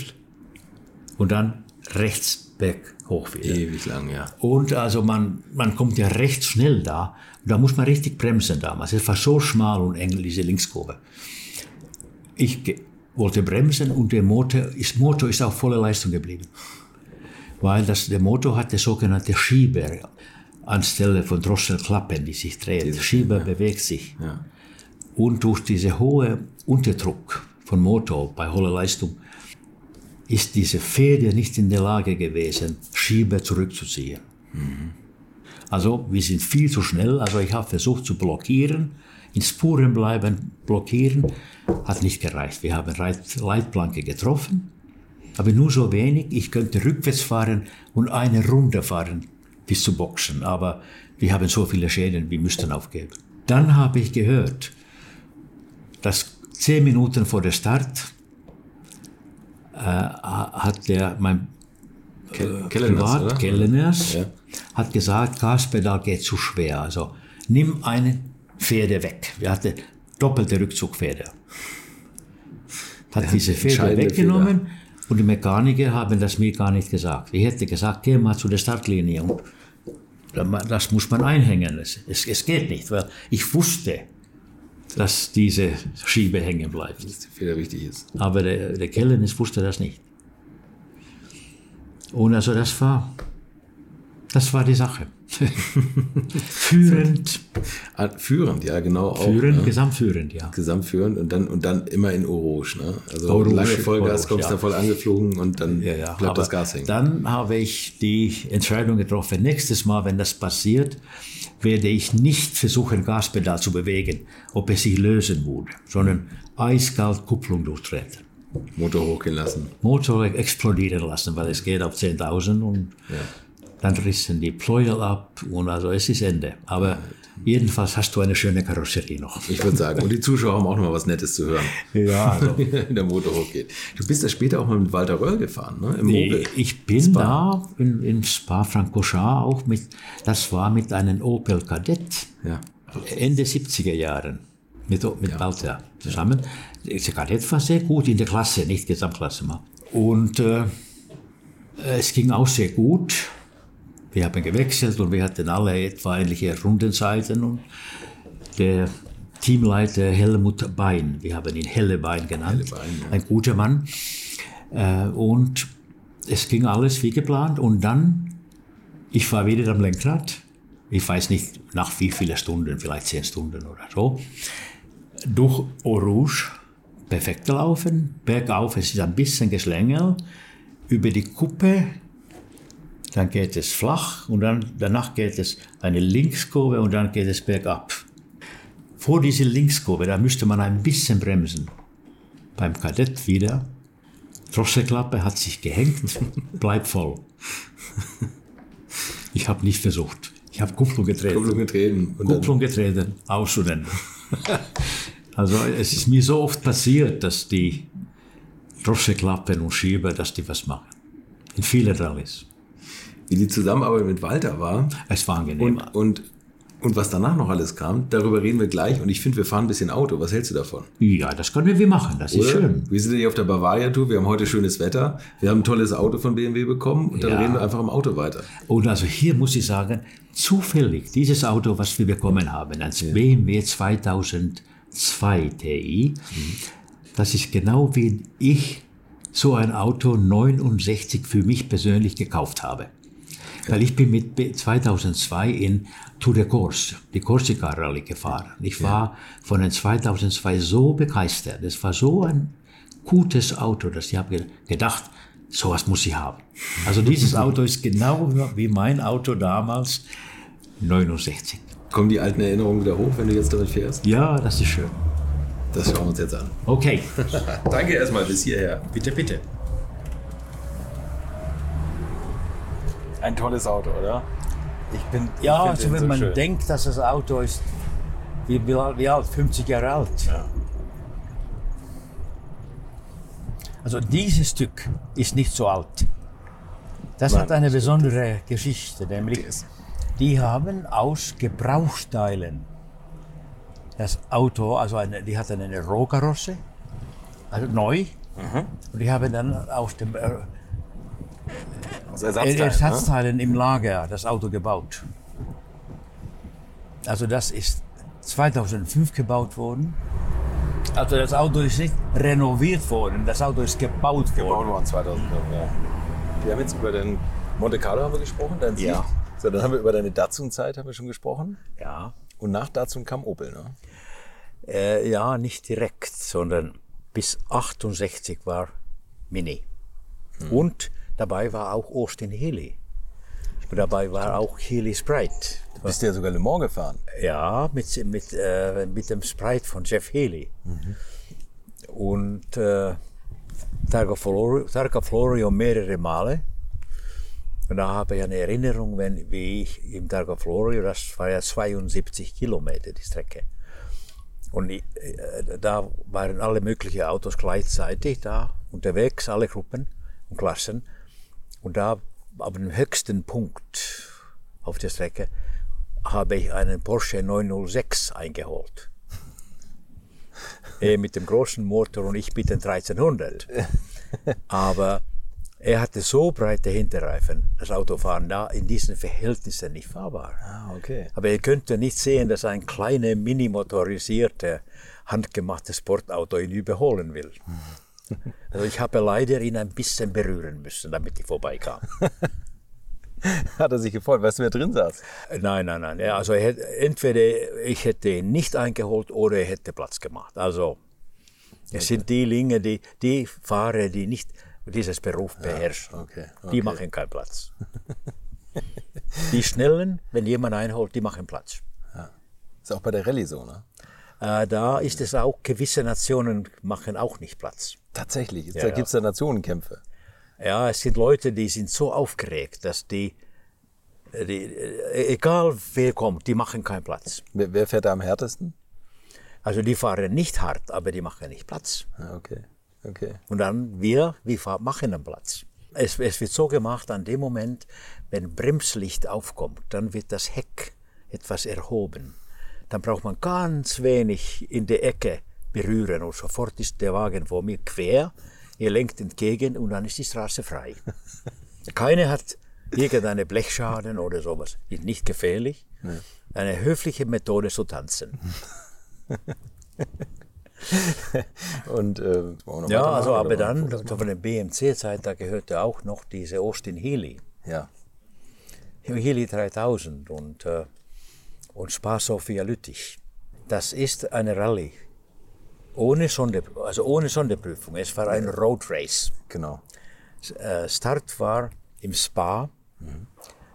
und dann rechts berg hoch wieder. Ewig lang, ja. Und also man, man kommt ja recht schnell da. Und da muss man richtig bremsen damals. Es war so schmal und eng, diese Linkskurve. Ich wollte bremsen und der Motor ist, Motor ist auf volle Leistung geblieben. Weil das, der Motor hatte sogenannte Schieber anstelle von Drosselklappen, die sich drehen. Der Schieber bewegt sich. Ja. Und durch diese hohe Unterdruck von Motor bei hoher Leistung ist diese Feder nicht in der Lage gewesen, Schieber zurückzuziehen. Also wir sind viel zu schnell. Also ich habe versucht zu blockieren, in Spuren bleiben, blockieren, hat nicht gereicht. Wir haben Leitplanke getroffen, aber nur so wenig. Ich könnte rückwärts fahren und eine Runde fahren bis zu Boxen, aber wir haben so viele Schäden, wir müssten aufgeben. Dann habe ich gehört, dass zehn Minuten vor der Start äh, hat der mein Ke-? Privat Kellners Ja. hat gesagt, Gaspedal geht zu schwer. Also nimm eine Feder weg. Wir hatten doppelte Rückzugfeder. Hat diese Feder entscheidende weggenommen und die Mechaniker haben das mir gar nicht gesagt. Ich hätte gesagt, geh mal zu der Startlinie und das muss man einhängen. Es, es, es geht nicht, weil ich wusste, dass diese Schiebe hängen bleibt. Dass die Feder wichtig ist. Aber der, der Kellernis wusste das nicht. Und also das war, das war die Sache. führend, Ah, Führend, ja, genau. Auch, führend, ne? gesamtführend, ja. Gesamtführend und dann, und dann immer in Orange. Ne? Also Orange, lange Vollgas, Orange, kommst ja. da voll angeflogen und dann Ja, ja. bleibt Aber das Gas hängen. Dann habe ich die Entscheidung getroffen, nächstes Mal, wenn das passiert, werde ich nicht versuchen, Gaspedal zu bewegen, ob es sich lösen würde, sondern eiskalt Kupplung durchtreten. Motor hochgehen lassen. Motor explodieren lassen, weil es geht auf 10.000 und dann rissen die Pleuel ab und also es ist Ende. Aber jedenfalls hast du eine schöne Karosserie noch. Ich würde sagen. Und die Zuschauer haben auch noch mal was Nettes zu hören, Ja, also wenn der Motor hochgeht. Du bist ja später auch mal mit Walter Röll gefahren, ne? Im Opel. ich bin da in, in Spa-Francorchamps auch mit, das war mit einem Opel Kadett, Ja. Ende 70er Jahren, mit, mit Walter zusammen. Der Kadett war sehr gut in der Klasse, nicht Gesamtklasse mal. Und äh, es ging auch sehr gut. Wir haben gewechselt und wir hatten alle etwa ähnliche Rundenzeiten. Und der Teamleiter Helmut Bein, wir haben ihn Helle Bein genannt, Bein, ja. ein guter Mann. Äh, und es ging alles wie geplant. Und dann, ich war wieder am Lenkrad. Ich weiß nicht nach wie vielen Stunden, vielleicht zehn Stunden oder so. Durch Eau Rouge, perfekt gelaufen. Bergauf, es ist ein bisschen geschlängelt. Über die Kuppe, dann geht es flach und dann, danach geht es eine Linkskurve und dann geht es bergab. Vor dieser Linkskurve, da müsste man ein bisschen bremsen. Beim Kadett wieder. Drosselklappe hat sich gehängt, bleibt voll. Ich habe nicht versucht. Ich habe Kupplung getreten. Kupplung getreten. Kupplung getreten, aus und dann. Also es ist mir so oft passiert, dass die Drosselklappen und Schieber, dass die was machen. In vielen Rallyes. Wie die Zusammenarbeit mit Walter war Es war angenehm. und, und, und was danach noch alles kam, darüber reden wir gleich. Und ich finde, wir fahren ein bisschen Auto. Was hältst du davon? ja, das können wir machen, das ist Oder? schön. Wir sind ja hier auf der Bavaria-Tour, wir haben heute schönes Wetter, wir haben ein tolles Auto von BMW bekommen und dann Ja. reden wir einfach im Auto weiter. Und also hier muss ich sagen, zufällig, dieses Auto, was wir bekommen haben, ein BMW 2002 Ti, das ist genau wie ich so ein Auto 69 für mich persönlich gekauft habe. Weil ich bin mit B- 2002 in Tour de Corse, die Corsica Rallye gefahren. Ich war von den 2002 so begeistert. Es war so ein gutes Auto, dass ich habe ge- gedacht, sowas muss ich haben. Also dieses Auto ist genau wie mein Auto damals, 69. Kommen die alten Erinnerungen wieder hoch, wenn du jetzt damit fährst? Ja, das ist schön. Das schauen wir uns jetzt an. Okay, Danke erstmal bis hierher. bitte, bitte. Ein tolles Auto, oder? Ich bin. ich Ja, also wenn so man schön. denkt, dass das Auto ist, wie, wie, alt- wie alt? 50 Jahre alt. Also dieses Stück ist nicht so alt. Das Nein, hat eine besondere Geschichte, nämlich die haben aus Gebrauchteilen das Auto, also eine, die hatten eine Rohkarosse, also neu. Und die haben dann aus dem Ersatzteil, ne? Ersatzteilen im Lager das Auto gebaut. Also das ist 2005 gebaut worden. Also das Auto ist nicht renoviert worden, das Auto ist gebaut Gebaut worden. worden 2005, ja. Wir haben jetzt über den Monte Carlo haben wir gesprochen, dein Sieg. Ja. So, dann haben wir über deine Datsun-Zeit haben wir schon gesprochen. Ja. Und nach Datsun kam Opel, ne? Äh, ja, nicht direkt, sondern bis 68 war Mini. Und dabei war auch Austin Healy. Dabei war auch Healy Sprite. Du bist ja sogar Le Mans gefahren. Ja, mit, mit, äh, mit dem Sprite von Jeff Healy. Und äh, Targa, Florio, Targa Florio mehrere Male. Und da habe ich eine Erinnerung, wenn, wie ich im Targa Florio, das war ja 72 Kilometer die Strecke. Und ich, äh, da waren alle möglichen Autos gleichzeitig da unterwegs, alle Gruppen und Klassen. Und da, ab dem höchsten Punkt auf der Strecke, habe ich einen Porsche 906 eingeholt. er mit dem großen Motor und ich mit dem 1300. Aber er hatte so breite Hinterreifen, das Autofahren da in diesen Verhältnissen nicht fahrbar. Ah, okay. Aber ihr könnt nicht sehen, dass ein kleines, minimotorisierte, handgemachtes Sportauto ihn überholen will. Also ich habe leider ihn ein bisschen berühren müssen, damit ich vorbeikam. Hat er sich gefreut, weißt du, wer drin saß? Nein, nein, nein. Ja, also hätte, entweder ich hätte ihn nicht eingeholt oder er hätte Platz gemacht. Also es sind die Dinge, die, die Fahrer, die nicht dieses Beruf beherrschen, okay, die machen keinen Platz. die Schnellen, wenn jemand einholt, die machen Platz. Ist auch bei der Rallye so, ne? Äh, da ist es auch, gewisse Nationen machen auch nicht Platz. Tatsächlich. Ja, da ja. gibt es da Nationenkämpfe. Ja, es sind Leute, die sind so aufgeregt, dass die, die egal wer kommt, die machen keinen Platz. Wer, wer fährt da am härtesten? Also die fahren nicht hart, aber die machen nicht Platz. Ah, okay. Okay. Und dann wir, wir machen einen Platz. Es, es wird so gemacht, an dem Moment, wenn Bremslicht aufkommt, dann wird das Heck etwas erhoben. Dann braucht man ganz wenig in der Ecke berühren und sofort ist der Wagen vor mir quer. Ihr lenkt entgegen und dann ist die Straße frei. Keiner hat irgendeine Blechschaden oder sowas. Ist nicht gefährlich. Eine höfliche Methode zu tanzen. Und, äh, Ja, also aber dann, von der BMC-Zeit, da gehörte auch noch diese Austin Healy. Ja. Healy 3000 und, äh, und Spa Sofia Lüttich. Das ist eine Rallye. Ohne, Sonder, also ohne Sonderprüfung. Es war ein Road Race. Genau. Äh, Start war im Spa.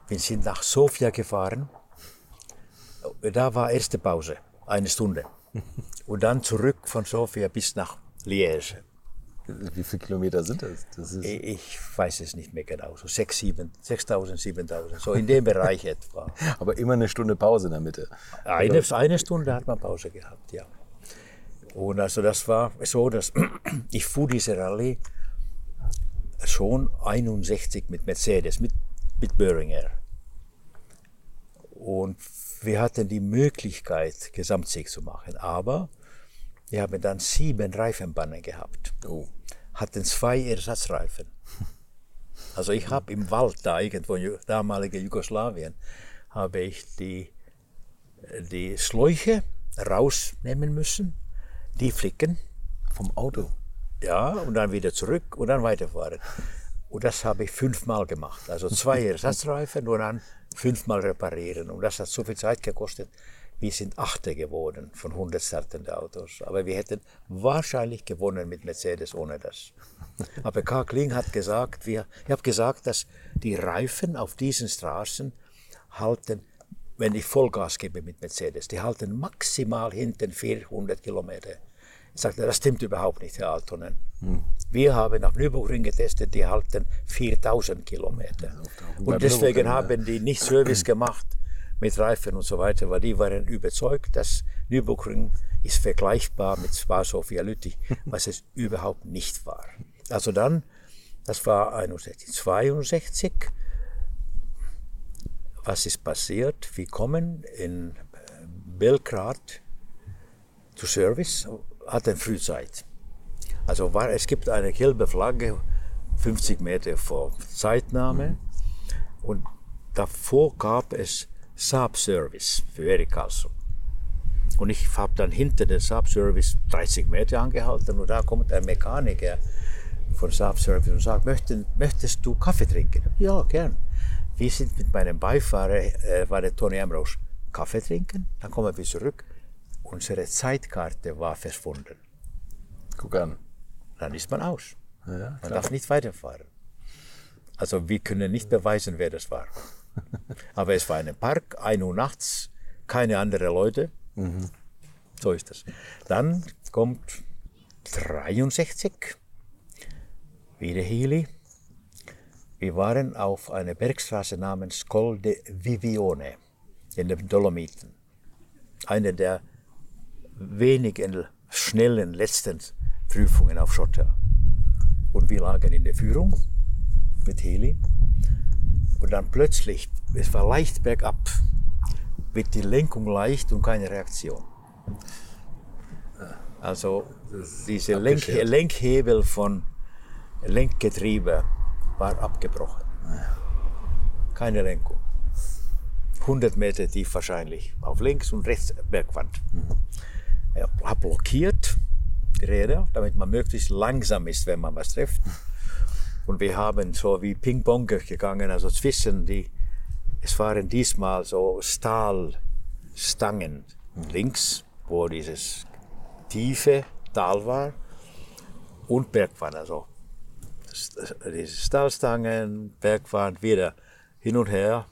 Wir sind nach Sofia gefahren. Da war erste Pause, eine Stunde. Und dann zurück von Sofia bis nach Liège. Wie viele Kilometer sind das? das Ich weiß es nicht mehr genau, so 6, 7, 6000, 7000, so in dem Bereich etwa. aber immer eine Stunde Pause in der Mitte. Eine, eine Stunde hat man Pause gehabt, ja. Und also das war so, dass ich fuhr diese Rallye schon 61 mit Mercedes, mit, mit Böhringer. Und wir hatten die Möglichkeit, Gesamtsieg zu machen, aber wir haben dann sieben Reifenbannen gehabt. Oh. hatten zwei Ersatzreifen. Also ich habe im Wald da irgendwo in damaligen Jugoslawien habe ich die, die Schläuche rausnehmen müssen, die flicken, Vom Auto. ja, und dann wieder zurück und dann weiterfahren. Und das habe ich fünfmal gemacht. Also zwei Ersatzreifen und dann fünfmal reparieren. Und das hat so viel Zeit gekostet. Wir sind Achte geworden von 100 startenden Autos. Aber wir hätten wahrscheinlich gewonnen mit Mercedes ohne das. Aber Karl Kling hat gesagt, wir, ich habe gesagt, dass die Reifen auf diesen Straßen halten, wenn ich Vollgas gebe mit Mercedes, die halten maximal hinten 400 Kilometer. Ich sagte, das stimmt überhaupt nicht, Herr Altonen. Wir haben auf Nürburgring getestet, die halten 4000 Kilometer. bei Und deswegen ja. haben die nicht Service gemacht mit Reifen und so weiter, weil die waren überzeugt, dass Nürburgring ist vergleichbar mit Spa Sofia Lüttich, was es überhaupt nicht war. Also dann, das war 61, 62. Was ist passiert? Wir kommen in äh, Belgrad zu Service, hatten Frühzeit. Also war, es gibt eine gelbe Flagge 50 Meter vor Zeitnahme und davor gab es Saab Service für Erik Carlson. Und ich habe dann hinter den Saab Service 30 Meter angehalten und da kommt ein Mechaniker von Saab Service und sagt, möchtest du Kaffee trinken? Ja, gern. Wir sind mit meinem Beifahrer, äh, war der Tony Ambrose, Kaffee trinken. Dann kommen wir zurück. Unsere Zeitkarte war verschwunden. Guck an. Dann ist man aus. Ja, Man darf nicht weiterfahren. Also wir können nicht beweisen, wer das war. Aber es war ein Park, 1 Uhr nachts, keine anderen Leute. So ist das. Dann kommt 63, wieder Healy. Wir waren auf einer Bergstraße namens Col de Vivione in den Dolomiten. Eine der wenigen schnellen letzten Prüfungen auf Schotter. Und wir lagen in der Führung mit Heli. Und dann plötzlich, es war leicht bergab, wird die Lenkung leicht und keine Reaktion. Also dieser Lenk. Lenkhebel von Lenkgetriebe war abgebrochen. Keine Lenkung. 100 Meter tief wahrscheinlich, auf links und rechts Bergwand. Er hat blockiert die Räder, damit man möglichst langsam ist, wenn man was trifft. Und wir haben so wie Ping-Pong gegangen, also zwischen die, es waren diesmal so Stahlstangen links, wo dieses tiefe Tal war, und Bergwand, also diese Stahlstangen, Bergwand, wieder hin und her,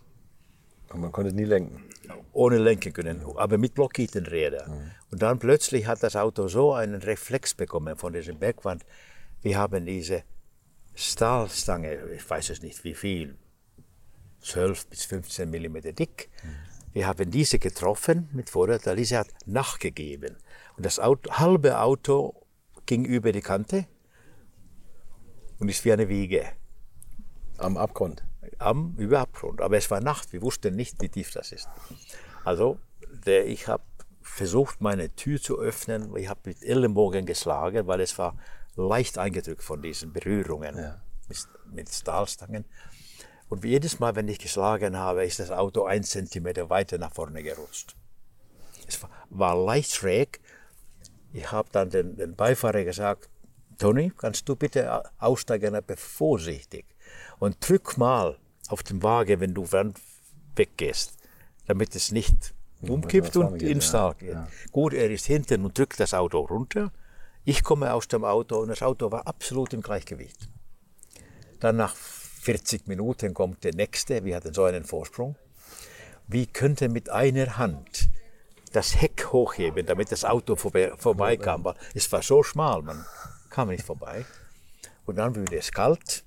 Und man konnte nie lenken. ohne lenken können, aber mit blockierten Rädern. Und dann plötzlich hat das Auto so einen Reflex bekommen von dieser Bergwand. Wir haben diese Stahlstange, ich weiß es nicht wie viel, 12 bis 15 Millimeter dick. Wir haben diese getroffen mit Vorderteil, diese hat nachgegeben. Und das Auto, halbe Auto ging über die Kante und ist wie eine Wiege Am Abgrund. am über Abgrund. Aber es war Nacht, wir wussten nicht, wie tief das ist. Also, der, ich habe versucht, meine Tür zu öffnen. Ich habe mit Ellenbogen geschlagen, weil es war leicht eingedrückt von diesen Berührungen mit, mit Stahlstangen. Und jedes Mal, wenn ich geschlagen habe, ist das Auto ein Zentimeter weiter nach vorne gerutscht. Es war, war leicht schräg. Ich habe dann den, den Beifahrer gesagt, Tony, kannst du bitte aussteigen, aber vorsichtig. Und drück mal auf den Wagen, wenn du weggehst, damit es nicht umkippt vorne und ins ja. Stall geht. Gut, er ist hinten und drückt das Auto runter. Ich komme aus dem Auto und das Auto war absolut im Gleichgewicht. Dann nach 40 Minuten kommt der nächste, wir hatten so einen Vorsprung. Wie könnte mit einer Hand das Heck hochheben, damit das Auto vorbei, vorbeikam? Weil es war so schmal, man kam nicht vorbei. Und dann wurde es kalt.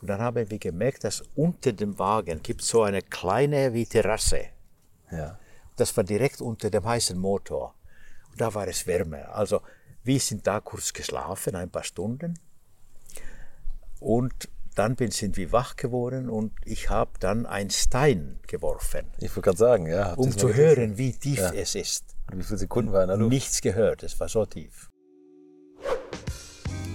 Und dann haben wir gemerkt, dass unter dem Wagen gibt so eine kleine wie Terrasse. Ja. Das war direkt unter dem heißen Motor. Und da war es wärmer. Also wir sind da kurz geschlafen, ein paar Stunden. Und dann bin, sind wir wach geworden und ich habe dann einen Stein geworfen, Ich wollte gerade sagen, ja. um zu hören, wie tief Ja. es ist. Und wie viele Sekunden war in der Luft? Nichts gehört, es war so tief.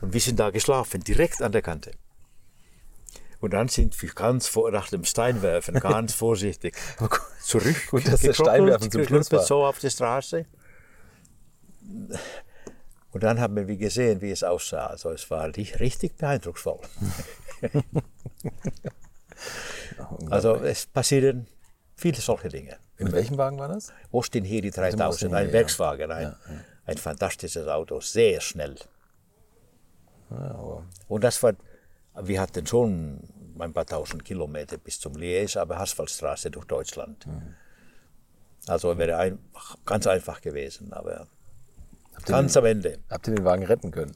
Und wir sind da geschlafen, direkt an der Kante. Und dann sind wir ganz vor, nach dem Steinwerfen ganz vorsichtig zurück. Gut, dass das Steinwerfen zum Schluss war. so auf die Straße. Und dann haben wir gesehen, wie es aussah. Also es war richtig beeindrucksvoll. also es passieren viele solche Dinge. In welchem Wagen war das? Austin Heri Austin 3000, Heri, ein ja. Werkswagen, ein, ein fantastisches Auto, sehr schnell. Und das war, wir hatten schon ein paar tausend Kilometer bis zum Liège, aber Asphaltstraße durch Deutschland. Also wäre ein, ganz einfach gewesen, aber ganz am Ende. Habt ihr den Wagen retten können?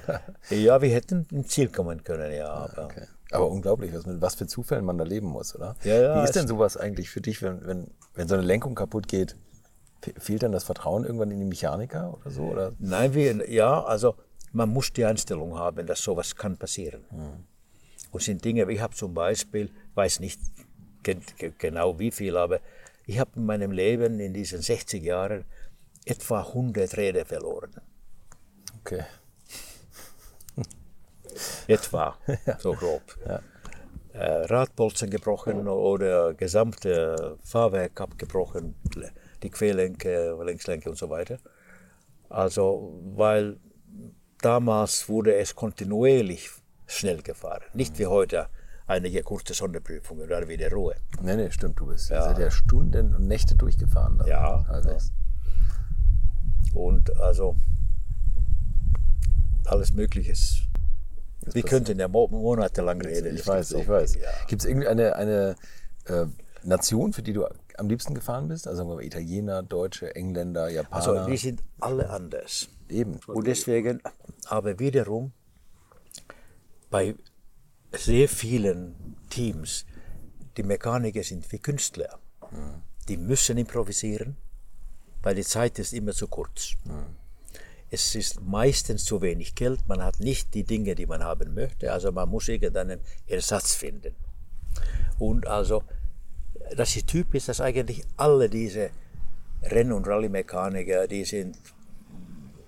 Ja, wir hätten ins Ziel kommen können, ja. Aber Okay. Aber unglaublich, was, mit was für Zufällen man da leben muss, oder? Ja, ja, Wie ist denn sowas eigentlich für dich, wenn, wenn, wenn so eine Lenkung kaputt geht? fe- Fehlt dann das Vertrauen irgendwann in die Mechaniker oder so? Oder? Nein, wir, ja, also man muss die Einstellung haben, dass sowas kann passieren. Und sind Dinge, ich habe zum Beispiel, weiß nicht gen- ge- genau wie viel, aber ich habe in meinem Leben in diesen 60 Jahren etwa 100 Räder verloren. Okay. Etwa, so grob. Äh, Radbolzen gebrochen oder gesamte Fahrwerk abgebrochen, die Querlenke, Längslenke und so weiter. Also, weil damals wurde es kontinuierlich schnell gefahren. Nicht wie heute einige kurze Sonderprüfungen, dann wieder Ruhe. Nee, nee, stimmt, du bist. Ja. Ja Stunden und Nächte durchgefahren. Dann. Ja, Also, ja. Und also alles Mögliches. Wir könnten ja mo monatelang reden. Ich weiß, ich weiß. Ja. Gibt es irgendeine eine, äh, Nation, für die du am liebsten gefahren bist? Also wir Italiener, Deutsche, Engländer, Japaner. Also die sind alle anders. Eben. Und deswegen, aber wiederum bei sehr vielen Teams, die Mechaniker sind wie Künstler. Die müssen improvisieren, weil die Zeit ist immer zu kurz. Es ist meistens zu wenig Geld, man hat nicht die Dinge, die man haben möchte, also man muss irgendeinen Ersatz finden. Und also, das ist typisch, dass eigentlich alle diese Renn- und Rallye-Mechaniker, die sind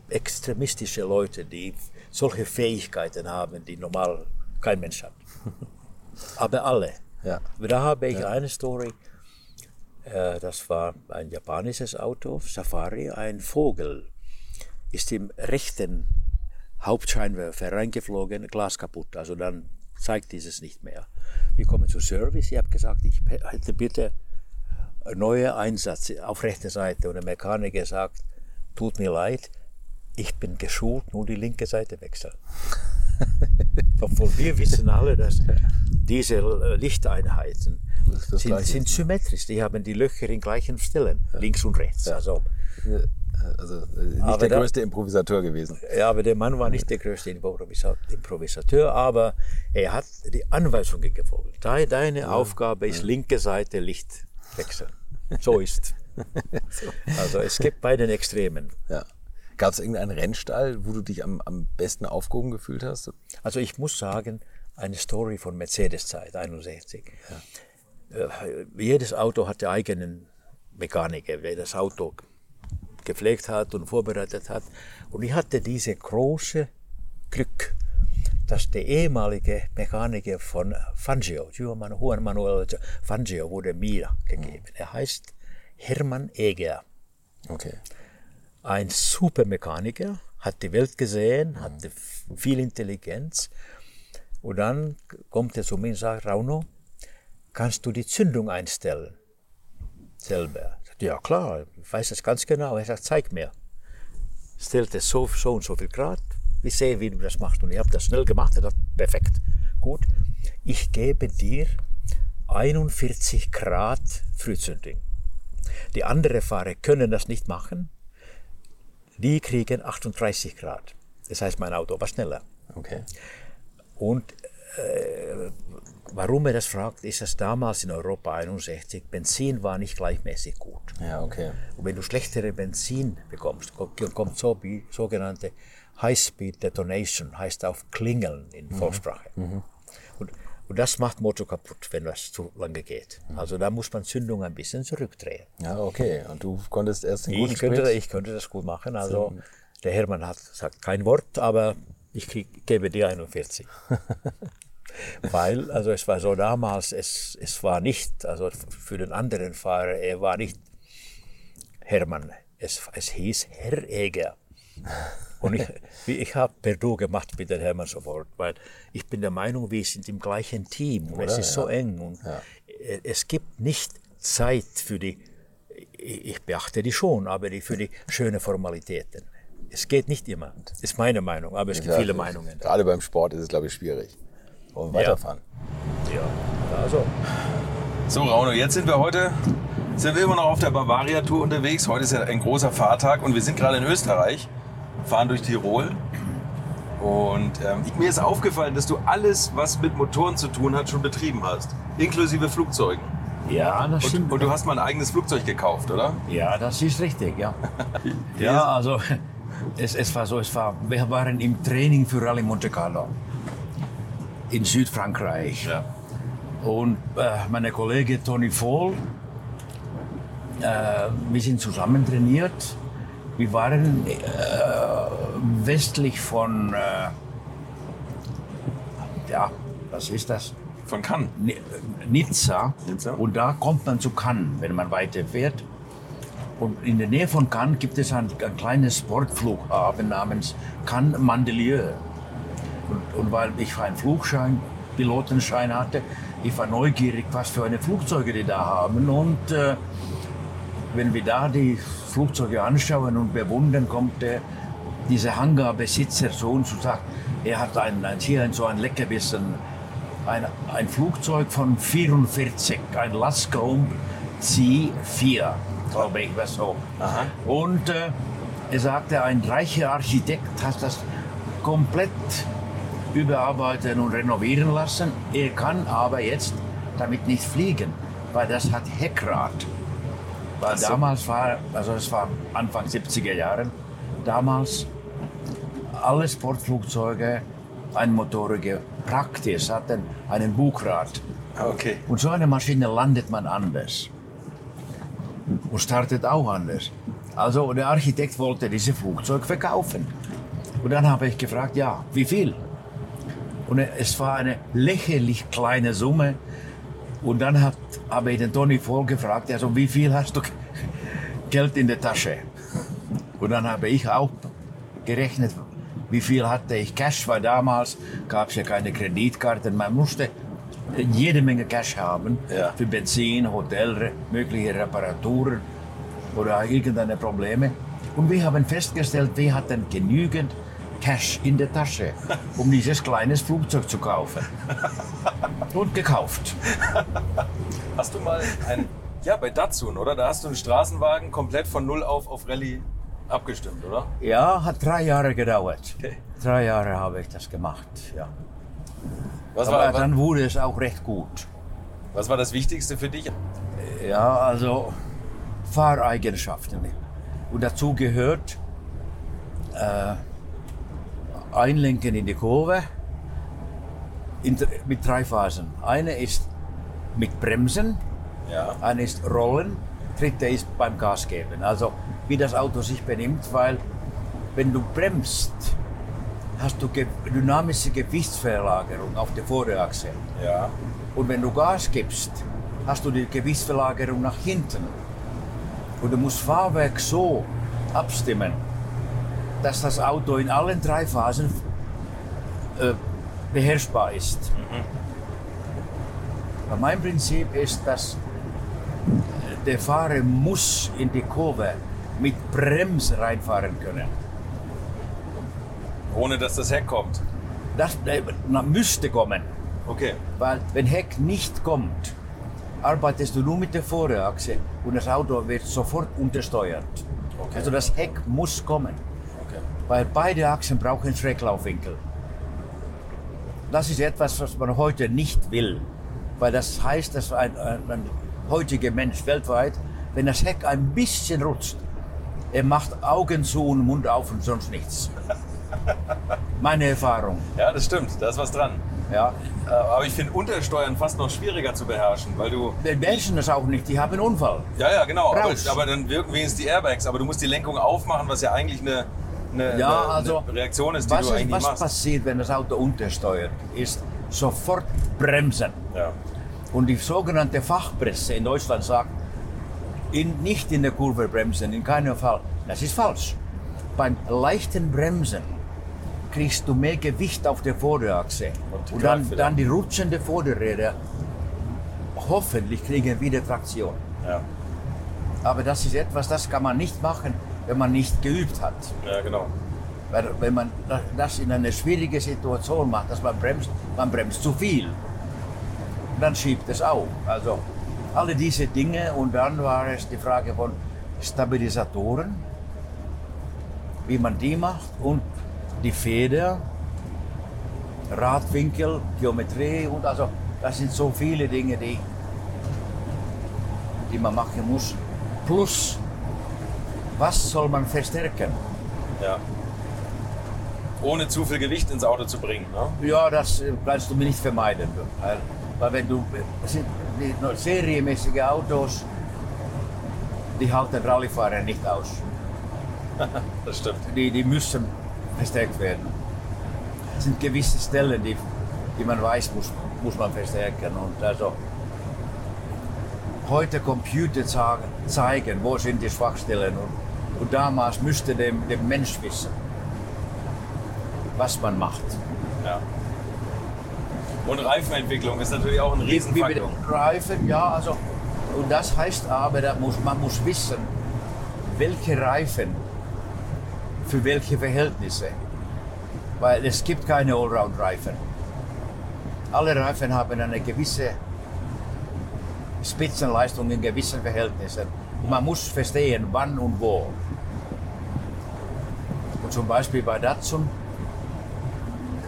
extremistische Leute, die solche Fähigkeiten haben, die normal kein Mensch hat. Aber alle. Ja. Da habe ich eine Story. Äh, Das war ein japanisches Auto, Safari, ein Vogel ist im rechten Hauptscheinwerfer reingeflogen, Glas kaputt. Also dann zeigt dieses nicht mehr. Wir kommen zu Service. Ich habe gesagt, ich hätte bitte einen neuen Einsatz auf rechter Seite. Und der Mechaniker sagt, tut mir leid, ich bin geschult, nur die linke Seite wechseln. Obwohl wir wissen alle, dass diese äh, Lichteinheiten Das- sind, sind symmetrisch. Die haben die Löcher in gleichen Stellen, links und rechts. Also, Also äh, nicht Aber der da- größte Improvisateur gewesen. ja, aber der Mann war nicht der größte Improvisa- Improvisateur, aber er hat die Anweisungen gefolgt. Deine, deine Aufgabe ist linke Seite Licht wechseln. So ist. Also es gibt bei den Extremen. Ja. Gab es irgendeinen Rennstall, wo du dich am, am besten aufgehoben gefühlt hast? Also ich muss sagen, eine Story von Mercedes-Zeit, 61. Äh, jedes Auto hatte eigenen Mechaniker, der das Auto gepflegt hat und vorbereitet hat. Und ich hatte diese große Glück, dass der ehemalige Mechaniker von Fangio, Juan Manuel Fangio, wurde mir gegeben. Er heißt Hermann Eger Okay. Ein super Mechaniker, hat die Welt gesehen, hatte viel Intelligenz. Und dann kommt er zu mir und sagt, Rauno, kannst du die Zündung einstellen? Selber. Ich sagte, Ja klar, ich weiß das ganz genau. Er sagt, zeig mir. Stellt es so, so und so viel Grad. Ich sehe, wie du das machst. Und ich habe das schnell gemacht. Er sagt, perfekt. Gut. Ich gebe dir 41 Grad Frühzündung. Die anderen Fahrer können das nicht machen. Die kriegen 38 Grad. Das heißt, mein Auto war schneller. Okay. Und äh, warum er das fragt, ist, dass damals in Europa 61 Benzin war nicht gleichmäßig gut. Ja, okay. Und wenn du schlechtere Benzin bekommst, ko- kommt so sogenannte High-Speed Detonation, heißt auf Klingeln in Volkssprache. Und, und das macht Motor kaputt, wenn das zu lange geht. Also da muss man Zündung ein bisschen zurückdrehen. Ja, okay. Und du konntest erst den Ich guten könnte, Sprit? ich könnte das gut machen. Also der Hermann hat sagt kein Wort, aber ich krieg, gebe dir 41. Weil, also es war so damals, es, es war nicht, also für den anderen Fahrer, er war nicht Hermann, es, es hieß Herr Eger. Und ich, ich habe per Du gemacht mit dem Hermann sofort, weil ich bin der Meinung, wir sind im gleichen Team und es ist so eng und äh, es gibt nicht Zeit für die, ich beachte die schon, aber die, für die schönen Formalitäten. Es geht nicht immer, das ist meine Meinung, aber es gibt Ja, viele Meinungen. Gerade beim Sport ist es, glaube ich, schwierig. Und weiterfahren. Ja, also. So, Rauno, jetzt sind wir heute, sind wir immer noch auf der Bavaria-Tour unterwegs. Heute ist ja ein großer Fahrtag und wir sind gerade in Österreich, fahren durch Tirol. Und ähm, mir ist aufgefallen, dass du alles, was mit Motoren zu tun hat, schon betrieben hast. Inklusive Flugzeugen. Ja, das Und, stimmt. und du hast mal ein eigenes Flugzeug gekauft, oder? Ja, das ist richtig, ja. ja, also es, es war so, es war, wir waren im Training für Rallye Monte Carlo in Südfrankreich. Ja. Und äh, meine Kollege Tony Voll, äh, wir sind zusammen trainiert. Wir waren äh, westlich von, äh, ja, was ist das? Von Cannes. Ni- Nizza. Nizza. Und da kommt man zu Cannes, wenn man weiter fährt. Und in der Nähe von Cannes gibt es ein, ein kleines Sportflughafen namens Cannes Mandelieu. Und, und weil ich einen Flugschein, Pilotenschein hatte, ich war neugierig, was für eine Flugzeuge die da haben. Und äh, wenn wir da die Flugzeuge anschauen und bewundern, kommt der, dieser Hangarbesitzer zu uns und sagt, er hat ein, ein, hier ein, so ein Leckerbissen, ein, ein Flugzeug von 44, ein Lascombe C4, glaube ich, was so. Und äh, er sagte, ein reicher Architekt hat das komplett überarbeiten und renovieren lassen. Er kann aber jetzt damit nicht fliegen, weil das hat Heckrad. Weil damals war, also es war Anfang 70er Jahren, damals alle Sportflugzeuge einmotorige praktisch hatten einen Bugrad. Okay. Und so eine Maschine landet man anders und startet auch anders. Also der Architekt wollte dieses Flugzeug verkaufen. Und dann habe ich gefragt, ja, wie viel? Und es war eine lächerlich kleine Summe. Und dann hat, habe ich den Tony Voll gefragt, also wie viel hast du Geld in der Tasche? Und dann habe ich auch gerechnet, wie viel hatte ich Cash, weil damals gab es ja keine Kreditkarten. Man musste jede Menge Cash haben Ja. für Benzin, Hotel, mögliche Reparaturen oder irgendeine Probleme. Und wir haben festgestellt, wir hatten genügend Cash in der Tasche, um dieses kleines Flugzeug zu kaufen. Und gekauft. Hast du mal ein, ja, bei Datsun, oder? Da hast du einen Straßenwagen komplett von null auf auf Rallye abgestimmt, oder? Ja, hat drei Jahre gedauert. Okay. Drei Jahre habe ich das gemacht, ja. Was Aber war, dann wurde es auch recht gut. was war das Wichtigste für dich? Ja, also Fahreigenschaften. Und dazu gehört äh, Einlenken in die Kurve in, mit drei Phasen. Eine ist mit Bremsen, Ja. eine ist Rollen, dritte ist beim Gas geben. Also wie das Auto sich benimmt, weil wenn du bremst, hast du ge dynamische Gewichtsverlagerung auf der Vorderachse. Ja. Und wenn du Gas gibst, hast du die Gewichtsverlagerung nach hinten. Und du musst Fahrwerk so abstimmen, dass das Auto in allen drei Phasen äh, beherrschbar ist. Aber Mein Prinzip ist, dass der Fahrer muss in die Kurve mit Bremse reinfahren können. Ohne dass das Heck kommt. Das äh, na, müsste kommen, Okay. weil wenn Heck nicht kommt, arbeitest du nur mit der Vorderachse und das Auto wird sofort untersteuert. Okay. Also das Heck muss kommen, okay. weil beide Achsen brauchen Schräglaufwinkel. Das ist etwas, was man heute nicht will, weil das heißt, dass ein, ein, ein heutiger Mensch weltweit, wenn das Heck ein bisschen rutscht, er macht Augen zu und Mund auf und sonst nichts. Meine Erfahrung. Ja, das stimmt. Da ist was dran. Ja. Äh, Aber ich finde Untersteuern fast noch schwieriger zu beherrschen, weil du. Die Menschen das auch nicht, die haben einen Unfall. Ja, ja, genau. Aber, aber dann wirken wenigstens die Airbags. Aber du musst die Lenkung aufmachen, was ja eigentlich eine, eine, Ja, eine, also eine Reaktion ist, die was, du ist, eigentlich was machst. passiert, wenn das Auto untersteuert, ist sofort bremsen. Ja. Und die sogenannte Fachpresse in Deutschland sagt, in, nicht in der Kurve bremsen, in keinem Fall. Das ist falsch. Beim leichten Bremsen kriegst du mehr Gewicht auf der Vorderachse. Und Und dann, dann die rutschende Vorderräder hoffentlich kriegen wieder Traktion. Ja. Aber das ist etwas, das kann man nicht machen, wenn man nicht geübt hat. ja, genau. Weil, wenn man das in einer schwierigen Situation macht, dass man bremst, man bremst zu viel. Dann schiebt es auf. Also alle diese Dinge und dann war es die Frage von Stabilisatoren, wie man die macht und die Feder, Radwinkel, Geometrie und also das sind so viele Dinge, die, die man machen muss. Plus, was soll man verstärken? Ja. Ohne zu viel Gewicht ins Auto zu bringen. Ne? Ja, das äh, kannst du mir nicht vermeiden. Weil, weil wenn du, noch serienmäßige Autos, die halten Rallyefahrer nicht aus. Das stimmt. Die, die müssen verstärkt werden. Es sind gewisse Stellen, die, die man weiß, muss, muss man verstärken. Und also, heute Computer zeigen, wo sind die Schwachstellen. Und, und damals müsste der, der Mensch wissen, was man macht. Ja. Und Reifenentwicklung ist natürlich auch ein Riesenfaktor. Reifen, ja, also, und das heißt aber, da muss, man muss wissen, welche Reifen für welche Verhältnisse. Weil es gibt keine Allround-Reifen. Alle Reifen haben eine gewisse Spitzenleistung in gewissen Verhältnissen. Und man muss verstehen, wann und wo. Und zum Beispiel bei Datsun,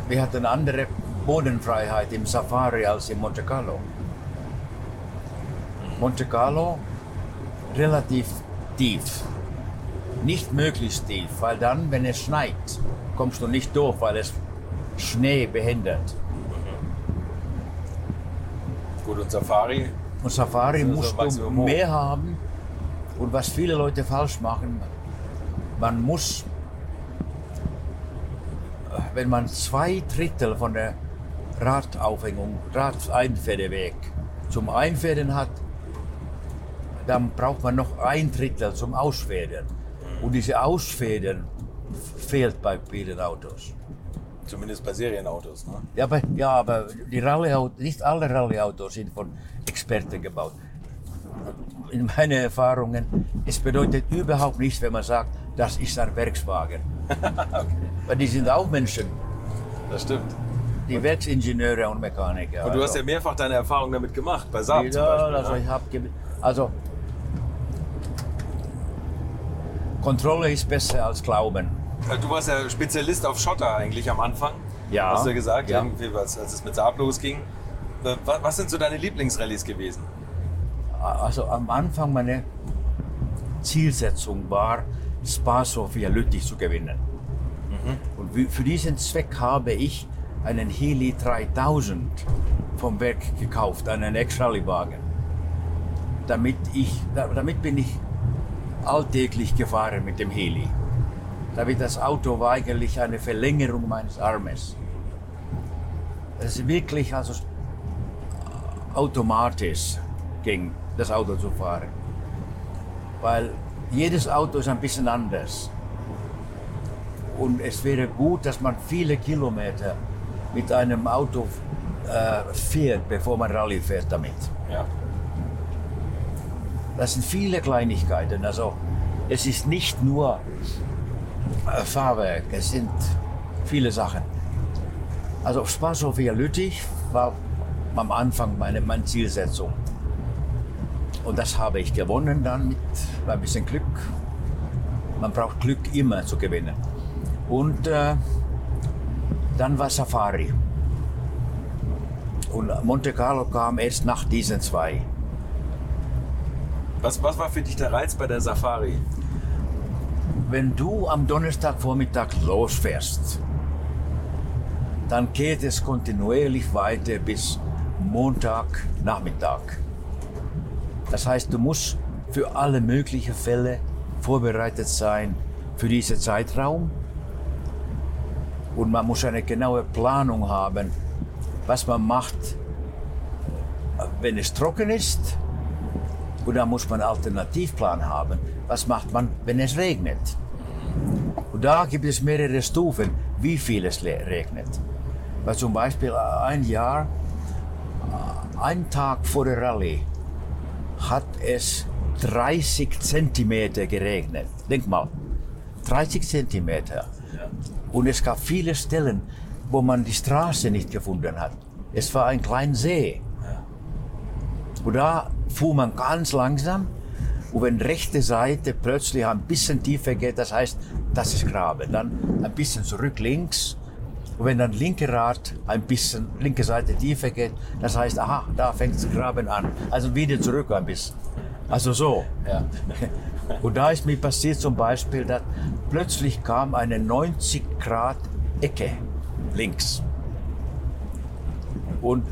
wir hatten andere Bodenfreiheit im Safari als in Monte Carlo. Monte Carlo relativ tief. Nicht möglichst tief, weil dann, wenn es schneit, kommst du nicht durch, weil es Schnee behindert. Gut, und Safari. Und Safari ist musst du mehr haben. Und was viele Leute falsch machen, man muss, wenn man zwei Drittel von der Radaufhängung, Radeinfädeweg zum Einfäden hat, dann braucht man noch ein Drittel zum Ausfäden. Und diese Ausfäden fehlt bei vielen Autos. Zumindest bei Serienautos. Ne? Ja, aber, ja, aber die nicht alle Rallyeautos sind von Experten gebaut. In meinen Erfahrungen, es bedeutet überhaupt nichts, wenn man sagt, das ist ein Werkswagen. Weil die sind auch Menschen, Das stimmt. die Werksingenieure und Mechaniker. Und du hast Also, ja mehrfach deine Erfahrung damit gemacht, bei Saab zum ja, Beispiel. also ne? ich habe also Kontrolle ist besser als Glauben. Äh, Du warst ja Spezialist auf Schotter eigentlich am Anfang. Ja. Hast du ja gesagt, Ja. irgendwie, als, als es mit Saab losging. Äh, wa- Was sind so deine Lieblingsrallyes gewesen? Also am Anfang meine Zielsetzung war, Spa Sofia Lüttich zu gewinnen. Und wie- für diesen Zweck habe ich einen Healy 3000 vom Werk gekauft, einen Ex-Rallye-Wagen. Damit, ich, da- damit bin ich alltäglich gefahren mit dem Heli. Damit das Auto war eigentlich eine Verlängerung meines Armes. Es ist wirklich also automatisch ging, das Auto zu fahren. Weil jedes Auto ist ein bisschen anders. Und es wäre gut, dass man viele Kilometer mit einem Auto äh, fährt, bevor man Rallye fährt damit. Ja. Das sind viele Kleinigkeiten. Also es ist nicht nur äh, Fahrwerk, es sind viele Sachen. Also Spa Sofia Lüttich war am Anfang meine, meine Zielsetzung. Und das habe ich gewonnen dann mit ein bisschen Glück. Man braucht Glück immer zu gewinnen. Und äh, dann war Safari. Und Monte Carlo kam erst nach diesen zwei. Was, was war für dich der Reiz bei der Safari? Wenn du am Donnerstagvormittag losfährst, dann geht es kontinuierlich weiter bis Montagnachmittag. Das heißt, du musst für alle möglichen Fälle vorbereitet sein für diesen Zeitraum. Und man muss eine genaue Planung haben, was man macht, wenn es trocken ist. Und da muss man einen Alternativplan haben. Was macht man, wenn es regnet? Und da gibt es mehrere Stufen, wie viel es regnet. Weil zum Beispiel ein Jahr, ein Tag vor der Rallye, hat es 30 Zentimeter geregnet. Denk mal, 30 Zentimeter. Und es gab viele Stellen, wo man die Straße nicht gefunden hat. Es war ein kleiner See. Und da fuhr man ganz langsam. Und wenn rechte Seite plötzlich ein bisschen tiefer geht, das heißt, das ist Graben. Dann ein bisschen zurück links. Und wenn dann linke Rad ein bisschen, linke Seite tiefer geht, das heißt, aha, da fängt das Graben an. Also wieder zurück ein bisschen. Also so. Ja. Und da ist mir passiert zum Beispiel, dass plötzlich kam eine 90 Grad Ecke links. Und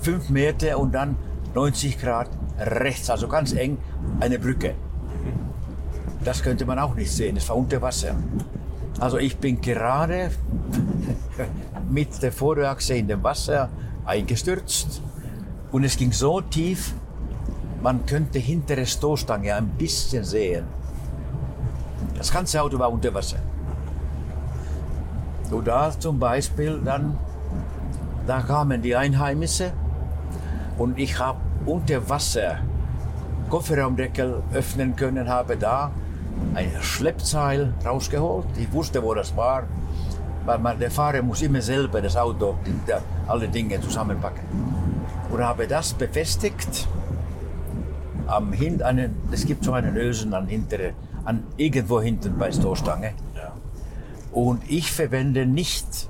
fünf Meter und dann 90 Grad rechts, also ganz eng, eine Brücke. Das könnte man auch nicht sehen, es war unter Wasser. Also ich bin gerade mit der Vorderachse in dem Wasser eingestürzt und es ging so tief, man könnte hinter der Stoßstange ein bisschen sehen. Das ganze Auto war unter Wasser. Und da zum Beispiel dann, da kamen die Einheimische und ich habe unter Wasser Kofferraumdeckel öffnen können, habe da ein Schleppseil rausgeholt. Ich wusste, wo das war, weil man, der Fahrer muss immer selber das Auto, der, alle Dinge zusammenpacken. Und habe das befestigt am hin, einen, es gibt so einen Ösen an hintere, an irgendwo hinten bei Stoßstange. Und ich verwende nicht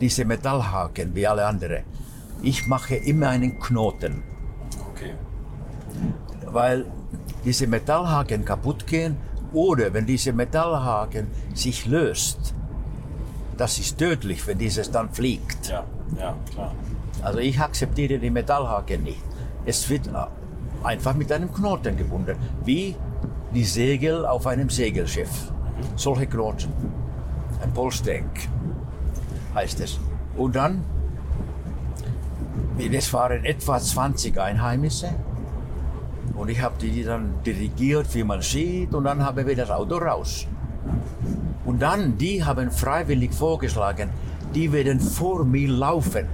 diese Metallhaken wie alle anderen. Ich mache immer einen Knoten, Okay. weil diese Metallhaken kaputt gehen oder wenn diese Metallhaken sich löst, das ist tödlich, wenn dieses dann fliegt. Ja, ja, klar. Also ich akzeptiere die Metallhaken nicht. Es wird einfach mit einem Knoten gebunden, wie die Segel auf einem Segelschiff. Solche Knoten. Ein Polsteck heißt es. Und dann, es waren etwa 20 Einheimische. Und ich habe die dann dirigiert, wie man sieht, und dann haben wir das Auto raus. Und dann, die haben freiwillig vorgeschlagen, die werden vor mir laufen.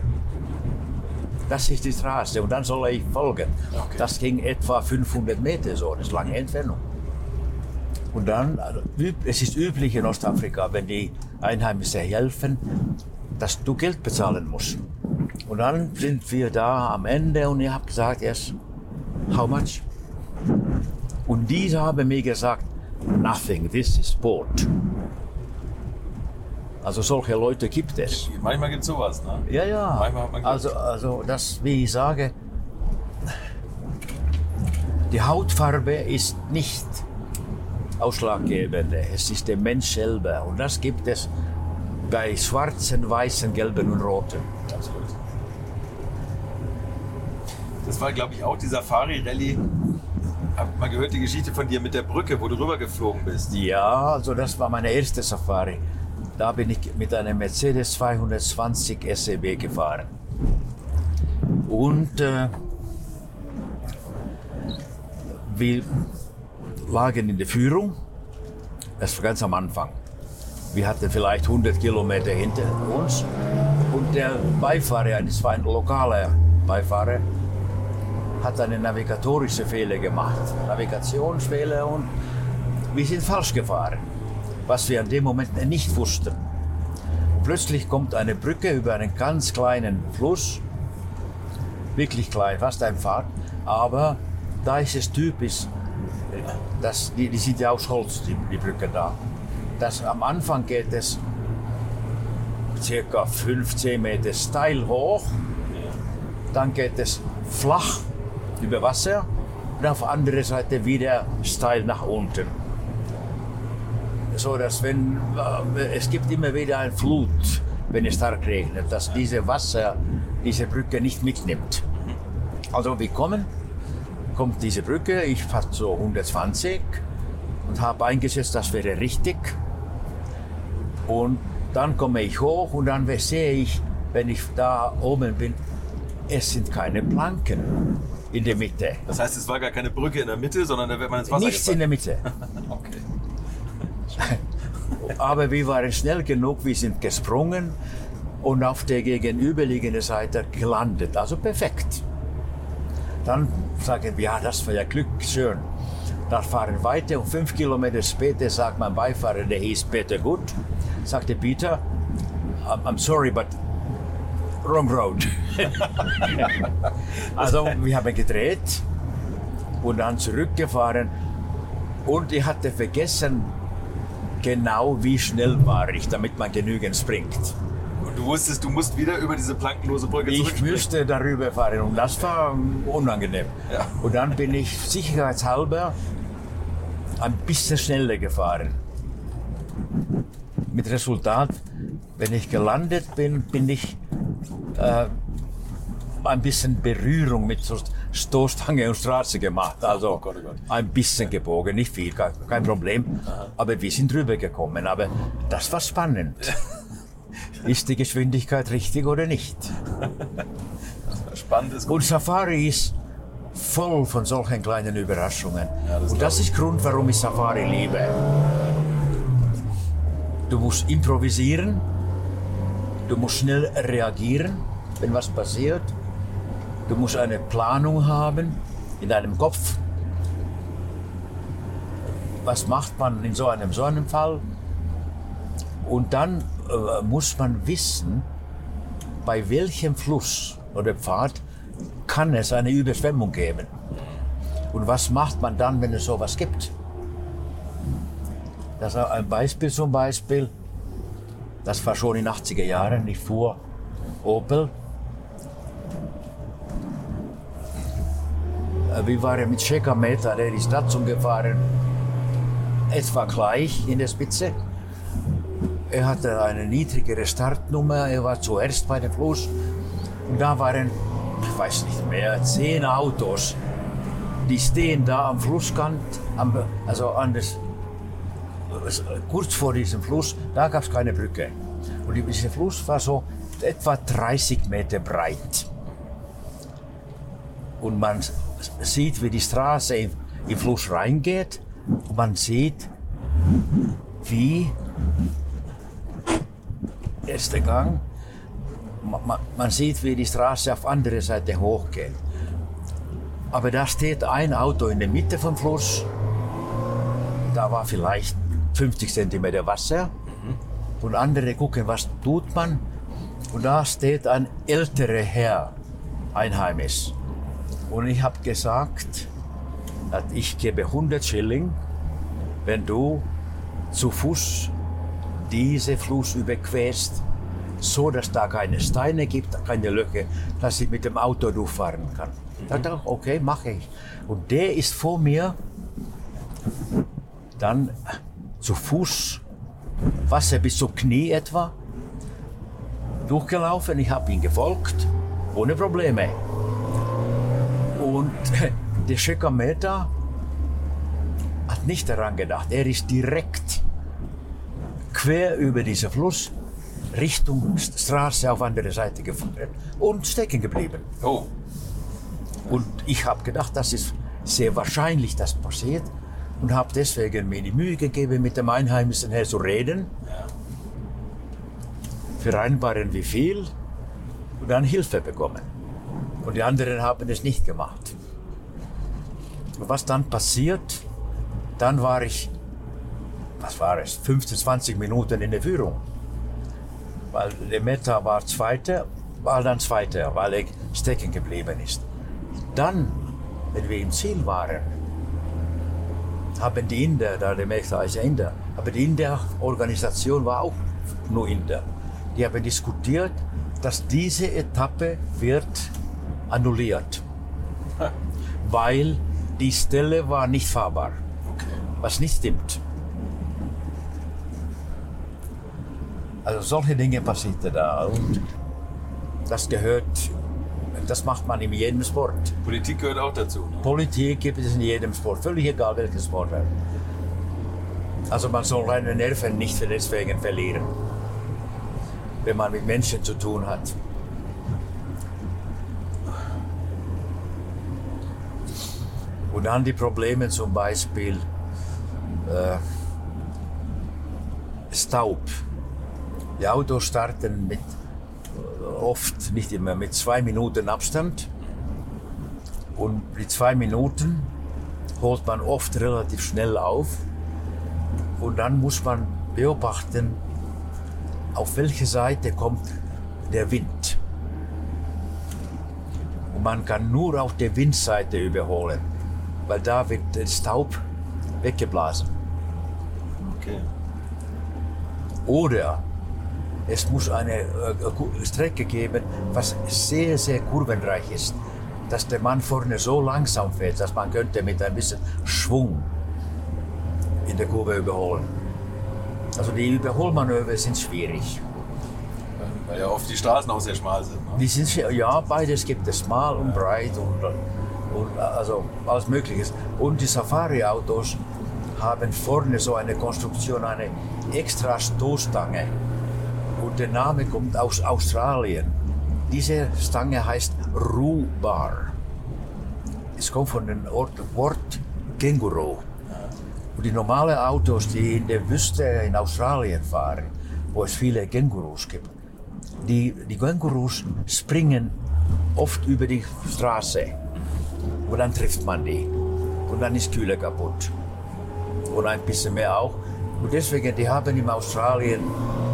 Das ist die Straße und dann soll ich folgen. Okay. Das ging etwa 500 Meter so, das ist lange Entfernung. Und dann, also, es ist üblich in Ostafrika, wenn die Einheimischen helfen, dass du Geld bezahlen musst. Und dann sind wir da am Ende und ich habe gesagt, yes, how much? Und diese haben mir gesagt, nothing, this is sport. Also solche Leute gibt es. Manchmal gibt es sowas, ne? Ja, ja. Also, also das, wie ich sage, die Hautfarbe ist nicht ausschlaggebend. Es ist der Mensch selber. Und das gibt es bei schwarzen, weißen, gelben und roten. Absolut. Das war, glaube ich, auch die Safari-Rallye. Hab mal gehört die Geschichte von dir mit der Brücke, wo du rübergeflogen bist. Ja, also das war meine erste Safari. Da bin ich mit einem Mercedes 220 SEB gefahren. Und äh, wir lagen in der Führung. Das war ganz am Anfang. Wir hatten vielleicht 100 Kilometer hinter uns und der Beifahrer, das war ein lokaler Beifahrer, hat einen navigatorischen Fehler gemacht. Navigationsfehler und wir sind falsch gefahren, was wir an dem Moment nicht wussten. Plötzlich kommt eine Brücke über einen ganz kleinen Fluss, wirklich klein, fast ein Pfad, aber da ist es typisch, das, die, die sind ja aus Holz, die, die Brücke da. Das, am Anfang geht es circa 15 Meter steil hoch, dann geht es flach über Wasser und auf der anderen Seite wieder steil nach unten. So dass wenn äh, es gibt immer wieder eine Flut, wenn es stark regnet, dass diese Wasser diese Brücke nicht mitnimmt. Also wir kommen, kommt diese Brücke, ich fahre so 120 und habe eingesetzt, das wäre richtig. Und dann komme ich hoch und dann sehe ich, wenn ich da oben bin, es sind keine Planken in der Mitte. Das heißt, es war gar keine Brücke in der Mitte, sondern da wird man ins Wasser Nichts in der Mitte. Okay. Aber wir waren schnell genug, wir sind gesprungen und auf der gegenüberliegenden Seite gelandet. Also perfekt. Dann sagen wir, ja, das war ja Glück, schön. Dann fahren weiter und fünf Kilometer später sagt mein Beifahrer, der hieß Peter Gut, sagte Peter, I'm sorry, but wrong road. also wir haben gedreht und dann zurückgefahren und ich hatte vergessen, genau wie schnell war ich, damit man genügend springt. Und du wusstest, du musst wieder über diese plankenlose Brücke Ich müsste darüber fahren und das war unangenehm. Ja. Und dann bin ich sicherheitshalber ein bisschen schneller gefahren. Mit Resultat, wenn ich gelandet bin, bin ich äh, ein bisschen Berührung mit so Stoßstange und Straße gemacht. Also Oh Gott, oh Gott. ein bisschen gebogen, nicht viel, kein, Problem. Aber wir sind drüber gekommen. Aber das war spannend. Ist die Geschwindigkeit richtig oder nicht? Spannend ist Und Safari ist voll von solchen kleinen Überraschungen. das und das ist Grund, warum ich Safari liebe. Du musst improvisieren, du musst schnell reagieren, wenn was passiert. Du musst eine Planung haben in deinem Kopf. Was macht man in so einem, so einem Fall? Und dann äh, muss man wissen, bei welchem Fluss oder Pfad kann es eine Überschwemmung geben. Und was macht man dann, wenn es sowas gibt? Das ist ein Beispiel zum Beispiel. Das war schon in den 80er Jahren. Ich fuhr Opel. Äh, Wir waren mit Chekameter, der die Stadt gefahren, etwa gleich in der Spitze. Er hatte eine niedrigere Startnummer, er war zuerst bei dem Fluss. Und da waren, ich weiß nicht mehr, zehn Autos. Die stehen da am Flusskant, also an das, kurz vor diesem Fluss, da gab es keine Brücke. Und dieser Fluss war so etwa 30 Meter breit. Und man sieht, wie die Straße in den Fluss reingeht. Und man sieht, wie erster Gang, ma- ma- man sieht, wie die Straße auf andere Seite hochgeht. Aber da steht ein Auto in der Mitte vom Fluss. Da war vielleicht 50 Zentimeter Wasser. Und andere gucken, was tut man. Und da steht ein älterer Herr, einheimisch. Und ich habe gesagt, dass ich gebe 100 Schilling, wenn du zu Fuß diese Fluss überquerst, so dass da keine Steine gibt, keine Löcher, dass ich mit dem Auto durchfahren kann. Da dachte ich, okay, mache ich. Und der ist vor mir dann zu Fuß, Wasser bis zum Knie etwa, durchgelaufen. Ich habe ihn gefolgt, ohne Probleme. Und der Schickometer hat nicht daran gedacht. Er ist direkt quer über diesen Fluss Richtung Straße auf andere Seite gefahren und stecken geblieben. Oh, Und ich habe gedacht, das ist sehr wahrscheinlich, dass passiert und habe deswegen mir die Mühe gegeben, mit dem Einheimischen her zu reden. vereinbaren, wie viel und dann Hilfe bekommen. Und die anderen haben es nicht gemacht. Und was dann passiert, dann war ich, was war es, 15, 20 Minuten in der Führung. Weil der Meta war Zweiter, war dann Zweiter, weil er stecken geblieben ist. Dann, wenn wir im Ziel waren, haben die Inder, da der Meta ist Inder, aber die Inder-Organisation war auch nur Inder. Die haben diskutiert, dass diese Etappe wird annulliert, weil die Stelle war nicht fahrbar, was nicht stimmt. Also solche Dinge passierte da. Und das gehört, das macht man in jedem Sport. Politik gehört auch dazu. Ne? Politik gibt es in jedem Sport, völlig egal welches Sport. Also man soll seine Nerven nicht deswegen verlieren, wenn man mit Menschen zu tun hat. Und dann die Probleme zum Beispiel äh, Staub. Die Autos starten mit oft, nicht immer, mit zwei Minuten Abstand. Und die zwei Minuten holt man oft relativ schnell auf. Und dann muss man beobachten, auf welche Seite kommt der Wind. Und man kann nur auf der Windseite überholen, weil da wird der Staub weggeblasen. Okay. Oder es muss eine äh, Strecke geben, was sehr, sehr kurvenreich ist, dass der Mann vorne so langsam fährt, dass man könnte mit ein bisschen Schwung in der Kurve überholen. Also die Überholmanöver sind schwierig. Weil ja oft die Straßen auch sehr schmal sind. Ne? Die sind, ja, beides gibt es, schmal und breit und, und also alles Mögliche. Und die Safari-Autos haben vorne so eine Konstruktion, eine extra Stoßstange. Der Name kommt aus Australien. Diese Stange heißt Rubar. Es kommt von dem Ort, Wort Känguru. Und die normalen Autos, die in der Wüste in Australien fahren, wo es viele Kängurus gibt, die, die Kängurus springen oft über die Straße. Und dann trifft man die. Und dann ist Kühle kaputt. Und ein bisschen mehr auch. Und deswegen, die haben in Australien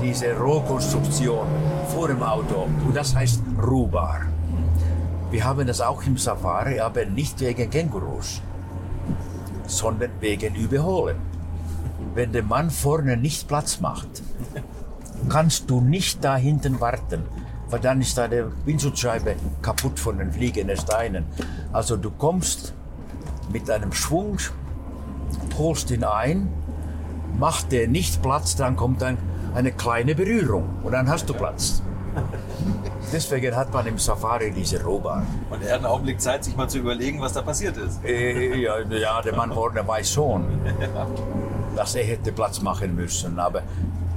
diese Rohkonstruktion vor dem Auto. Und das heißt Rubar. Wir haben das auch im Safari, aber nicht wegen Kängurus, sondern wegen Überholen. Wenn der Mann vorne nicht Platz macht, kannst du nicht da hinten warten, weil dann ist deine Windschutzscheibe kaputt von den fliegenden Steinen. Also du kommst mit einem Schwung, holst ihn ein, macht der nicht Platz, dann kommt ein, eine kleine Berührung und dann hast du Platz. Deswegen hat man im Safari diese Rohbahn. Und er hat einen Augenblick Zeit, sich mal zu überlegen, was da passiert ist. Äh, ja, ja, der Mann Horner weiß schon, dass er hätte Platz machen müssen. Aber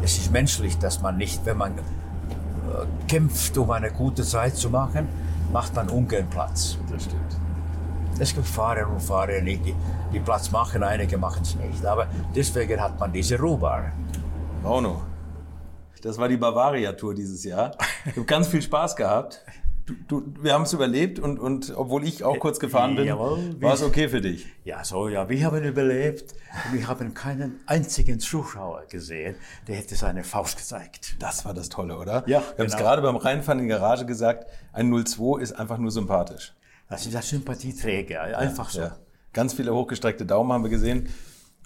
es ist menschlich, dass man nicht, wenn man äh, kämpft, um eine gute Zeit zu machen, macht man ungern Platz. Das stimmt. Es gibt Fahrer und Fahrer, die, die Platz machen, einige machen es nicht. Aber deswegen hat man diese Ruhbar. Bruno, das war die Bavaria-Tour dieses Jahr. Ich habe ganz viel Spaß gehabt. Du, du, wir haben es überlebt und, und obwohl ich auch kurz gefahren bin, war es okay für dich. Ja, so, ja, wir haben überlebt. Wir haben keinen einzigen Zuschauer gesehen, der hätte seine Faust gezeigt. Das war das Tolle, oder? Ja, Wir haben es genau. gerade beim Reinfahren in die Garage gesagt, ein 02 ist einfach nur sympathisch. Das ist der Sympathieträger, einfach so. Ja. Ganz viele hochgestreckte Daumen haben wir gesehen.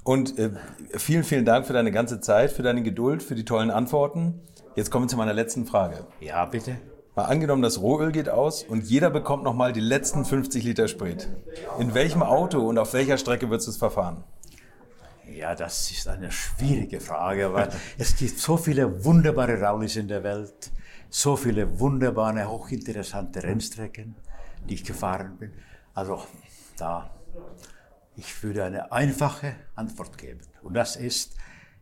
Und äh, vielen, vielen Dank für deine ganze Zeit, für deine Geduld, für die tollen Antworten. Jetzt kommen wir zu meiner letzten Frage. Ja, bitte. Mal angenommen, das Rohöl geht aus und jeder bekommt nochmal die letzten 50 Liter Sprit. In welchem Auto und auf welcher Strecke würdest du es verfahren? Ja, das ist eine schwierige Frage, weil es gibt so viele wunderbare Rallyes in der Welt, so viele wunderbare, hochinteressante Rennstrecken, die ich gefahren bin. Also da, ich würde eine einfache Antwort geben. Und das ist,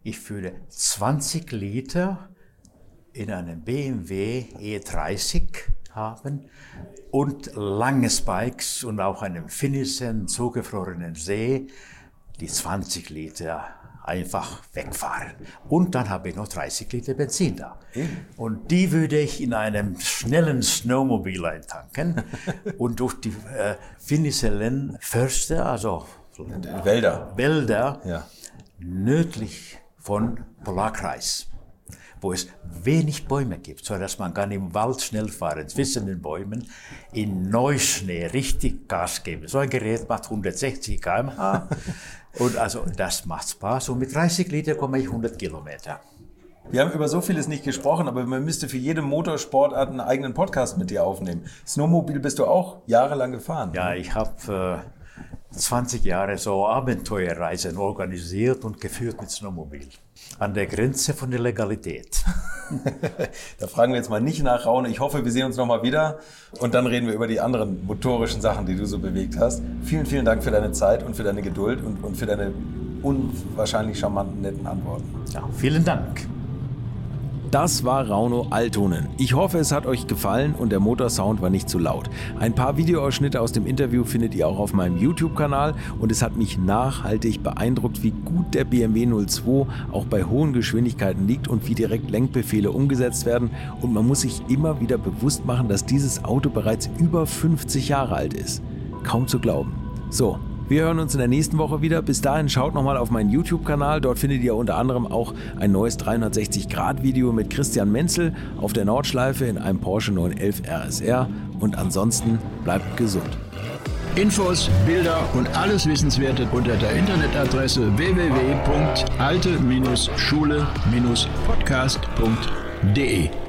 ich würde 20 Liter in einem BMW E30 haben und lange Spikes und auch einem finnischen zugefrorenen See, die 20 Liter einfach wegfahren. Und dann habe ich noch 30 Liter Benzin da. Und die würde ich in einem schnellen Snowmobil eintanken und durch die äh, finnisellen Förster, also Wälder. Wälder, Ja. nördlich von Polarkreis, wo es wenig Bäume gibt, sodass man kann im Wald schnell fahren, zwischen den Bäumen, in Neuschnee richtig Gas geben. So ein Gerät macht 160 km/h und also das macht Spaß und mit 30 Liter komme ich 100 Kilometer. Wir haben über so vieles nicht gesprochen, aber man müsste für jede Motorsportart einen eigenen Podcast mit dir aufnehmen. Snowmobil bist du auch jahrelang gefahren. Ja, ich habe äh, 20 Jahre so Abenteuerreisen organisiert und geführt mit Snowmobil. An der Grenze von der Legalität. Da fragen wir jetzt mal nicht nach, Raune. Ich hoffe, wir sehen uns nochmal wieder und dann reden wir über die anderen motorischen Sachen, die du so bewegt hast. Vielen, vielen Dank für deine Zeit und für deine Geduld und, und für deine unwahrscheinlich charmanten, netten Antworten. Ja, vielen Dank. Das war Rauno Altonen. Ich hoffe, es hat euch gefallen und der Motorsound war nicht zu laut. Ein paar Videoausschnitte aus dem Interview findet ihr auch auf meinem YouTube-Kanal und es hat mich nachhaltig beeindruckt, wie gut der BMW 02 auch bei hohen Geschwindigkeiten liegt und wie direkt Lenkbefehle umgesetzt werden. Und man muss sich immer wieder bewusst machen, dass dieses Auto bereits über 50 Jahre alt ist. Kaum zu glauben. So, wir hören uns in der nächsten Woche wieder. Bis dahin schaut nochmal auf meinen YouTube-Kanal. Dort findet ihr unter anderem auch ein neues 360-Grad-Video mit Christian Menzel auf der Nordschleife in einem Porsche 911 RSR. Und ansonsten bleibt gesund. Infos, Bilder und alles Wissenswerte unter der Internetadresse www.alte-schule-podcast.de.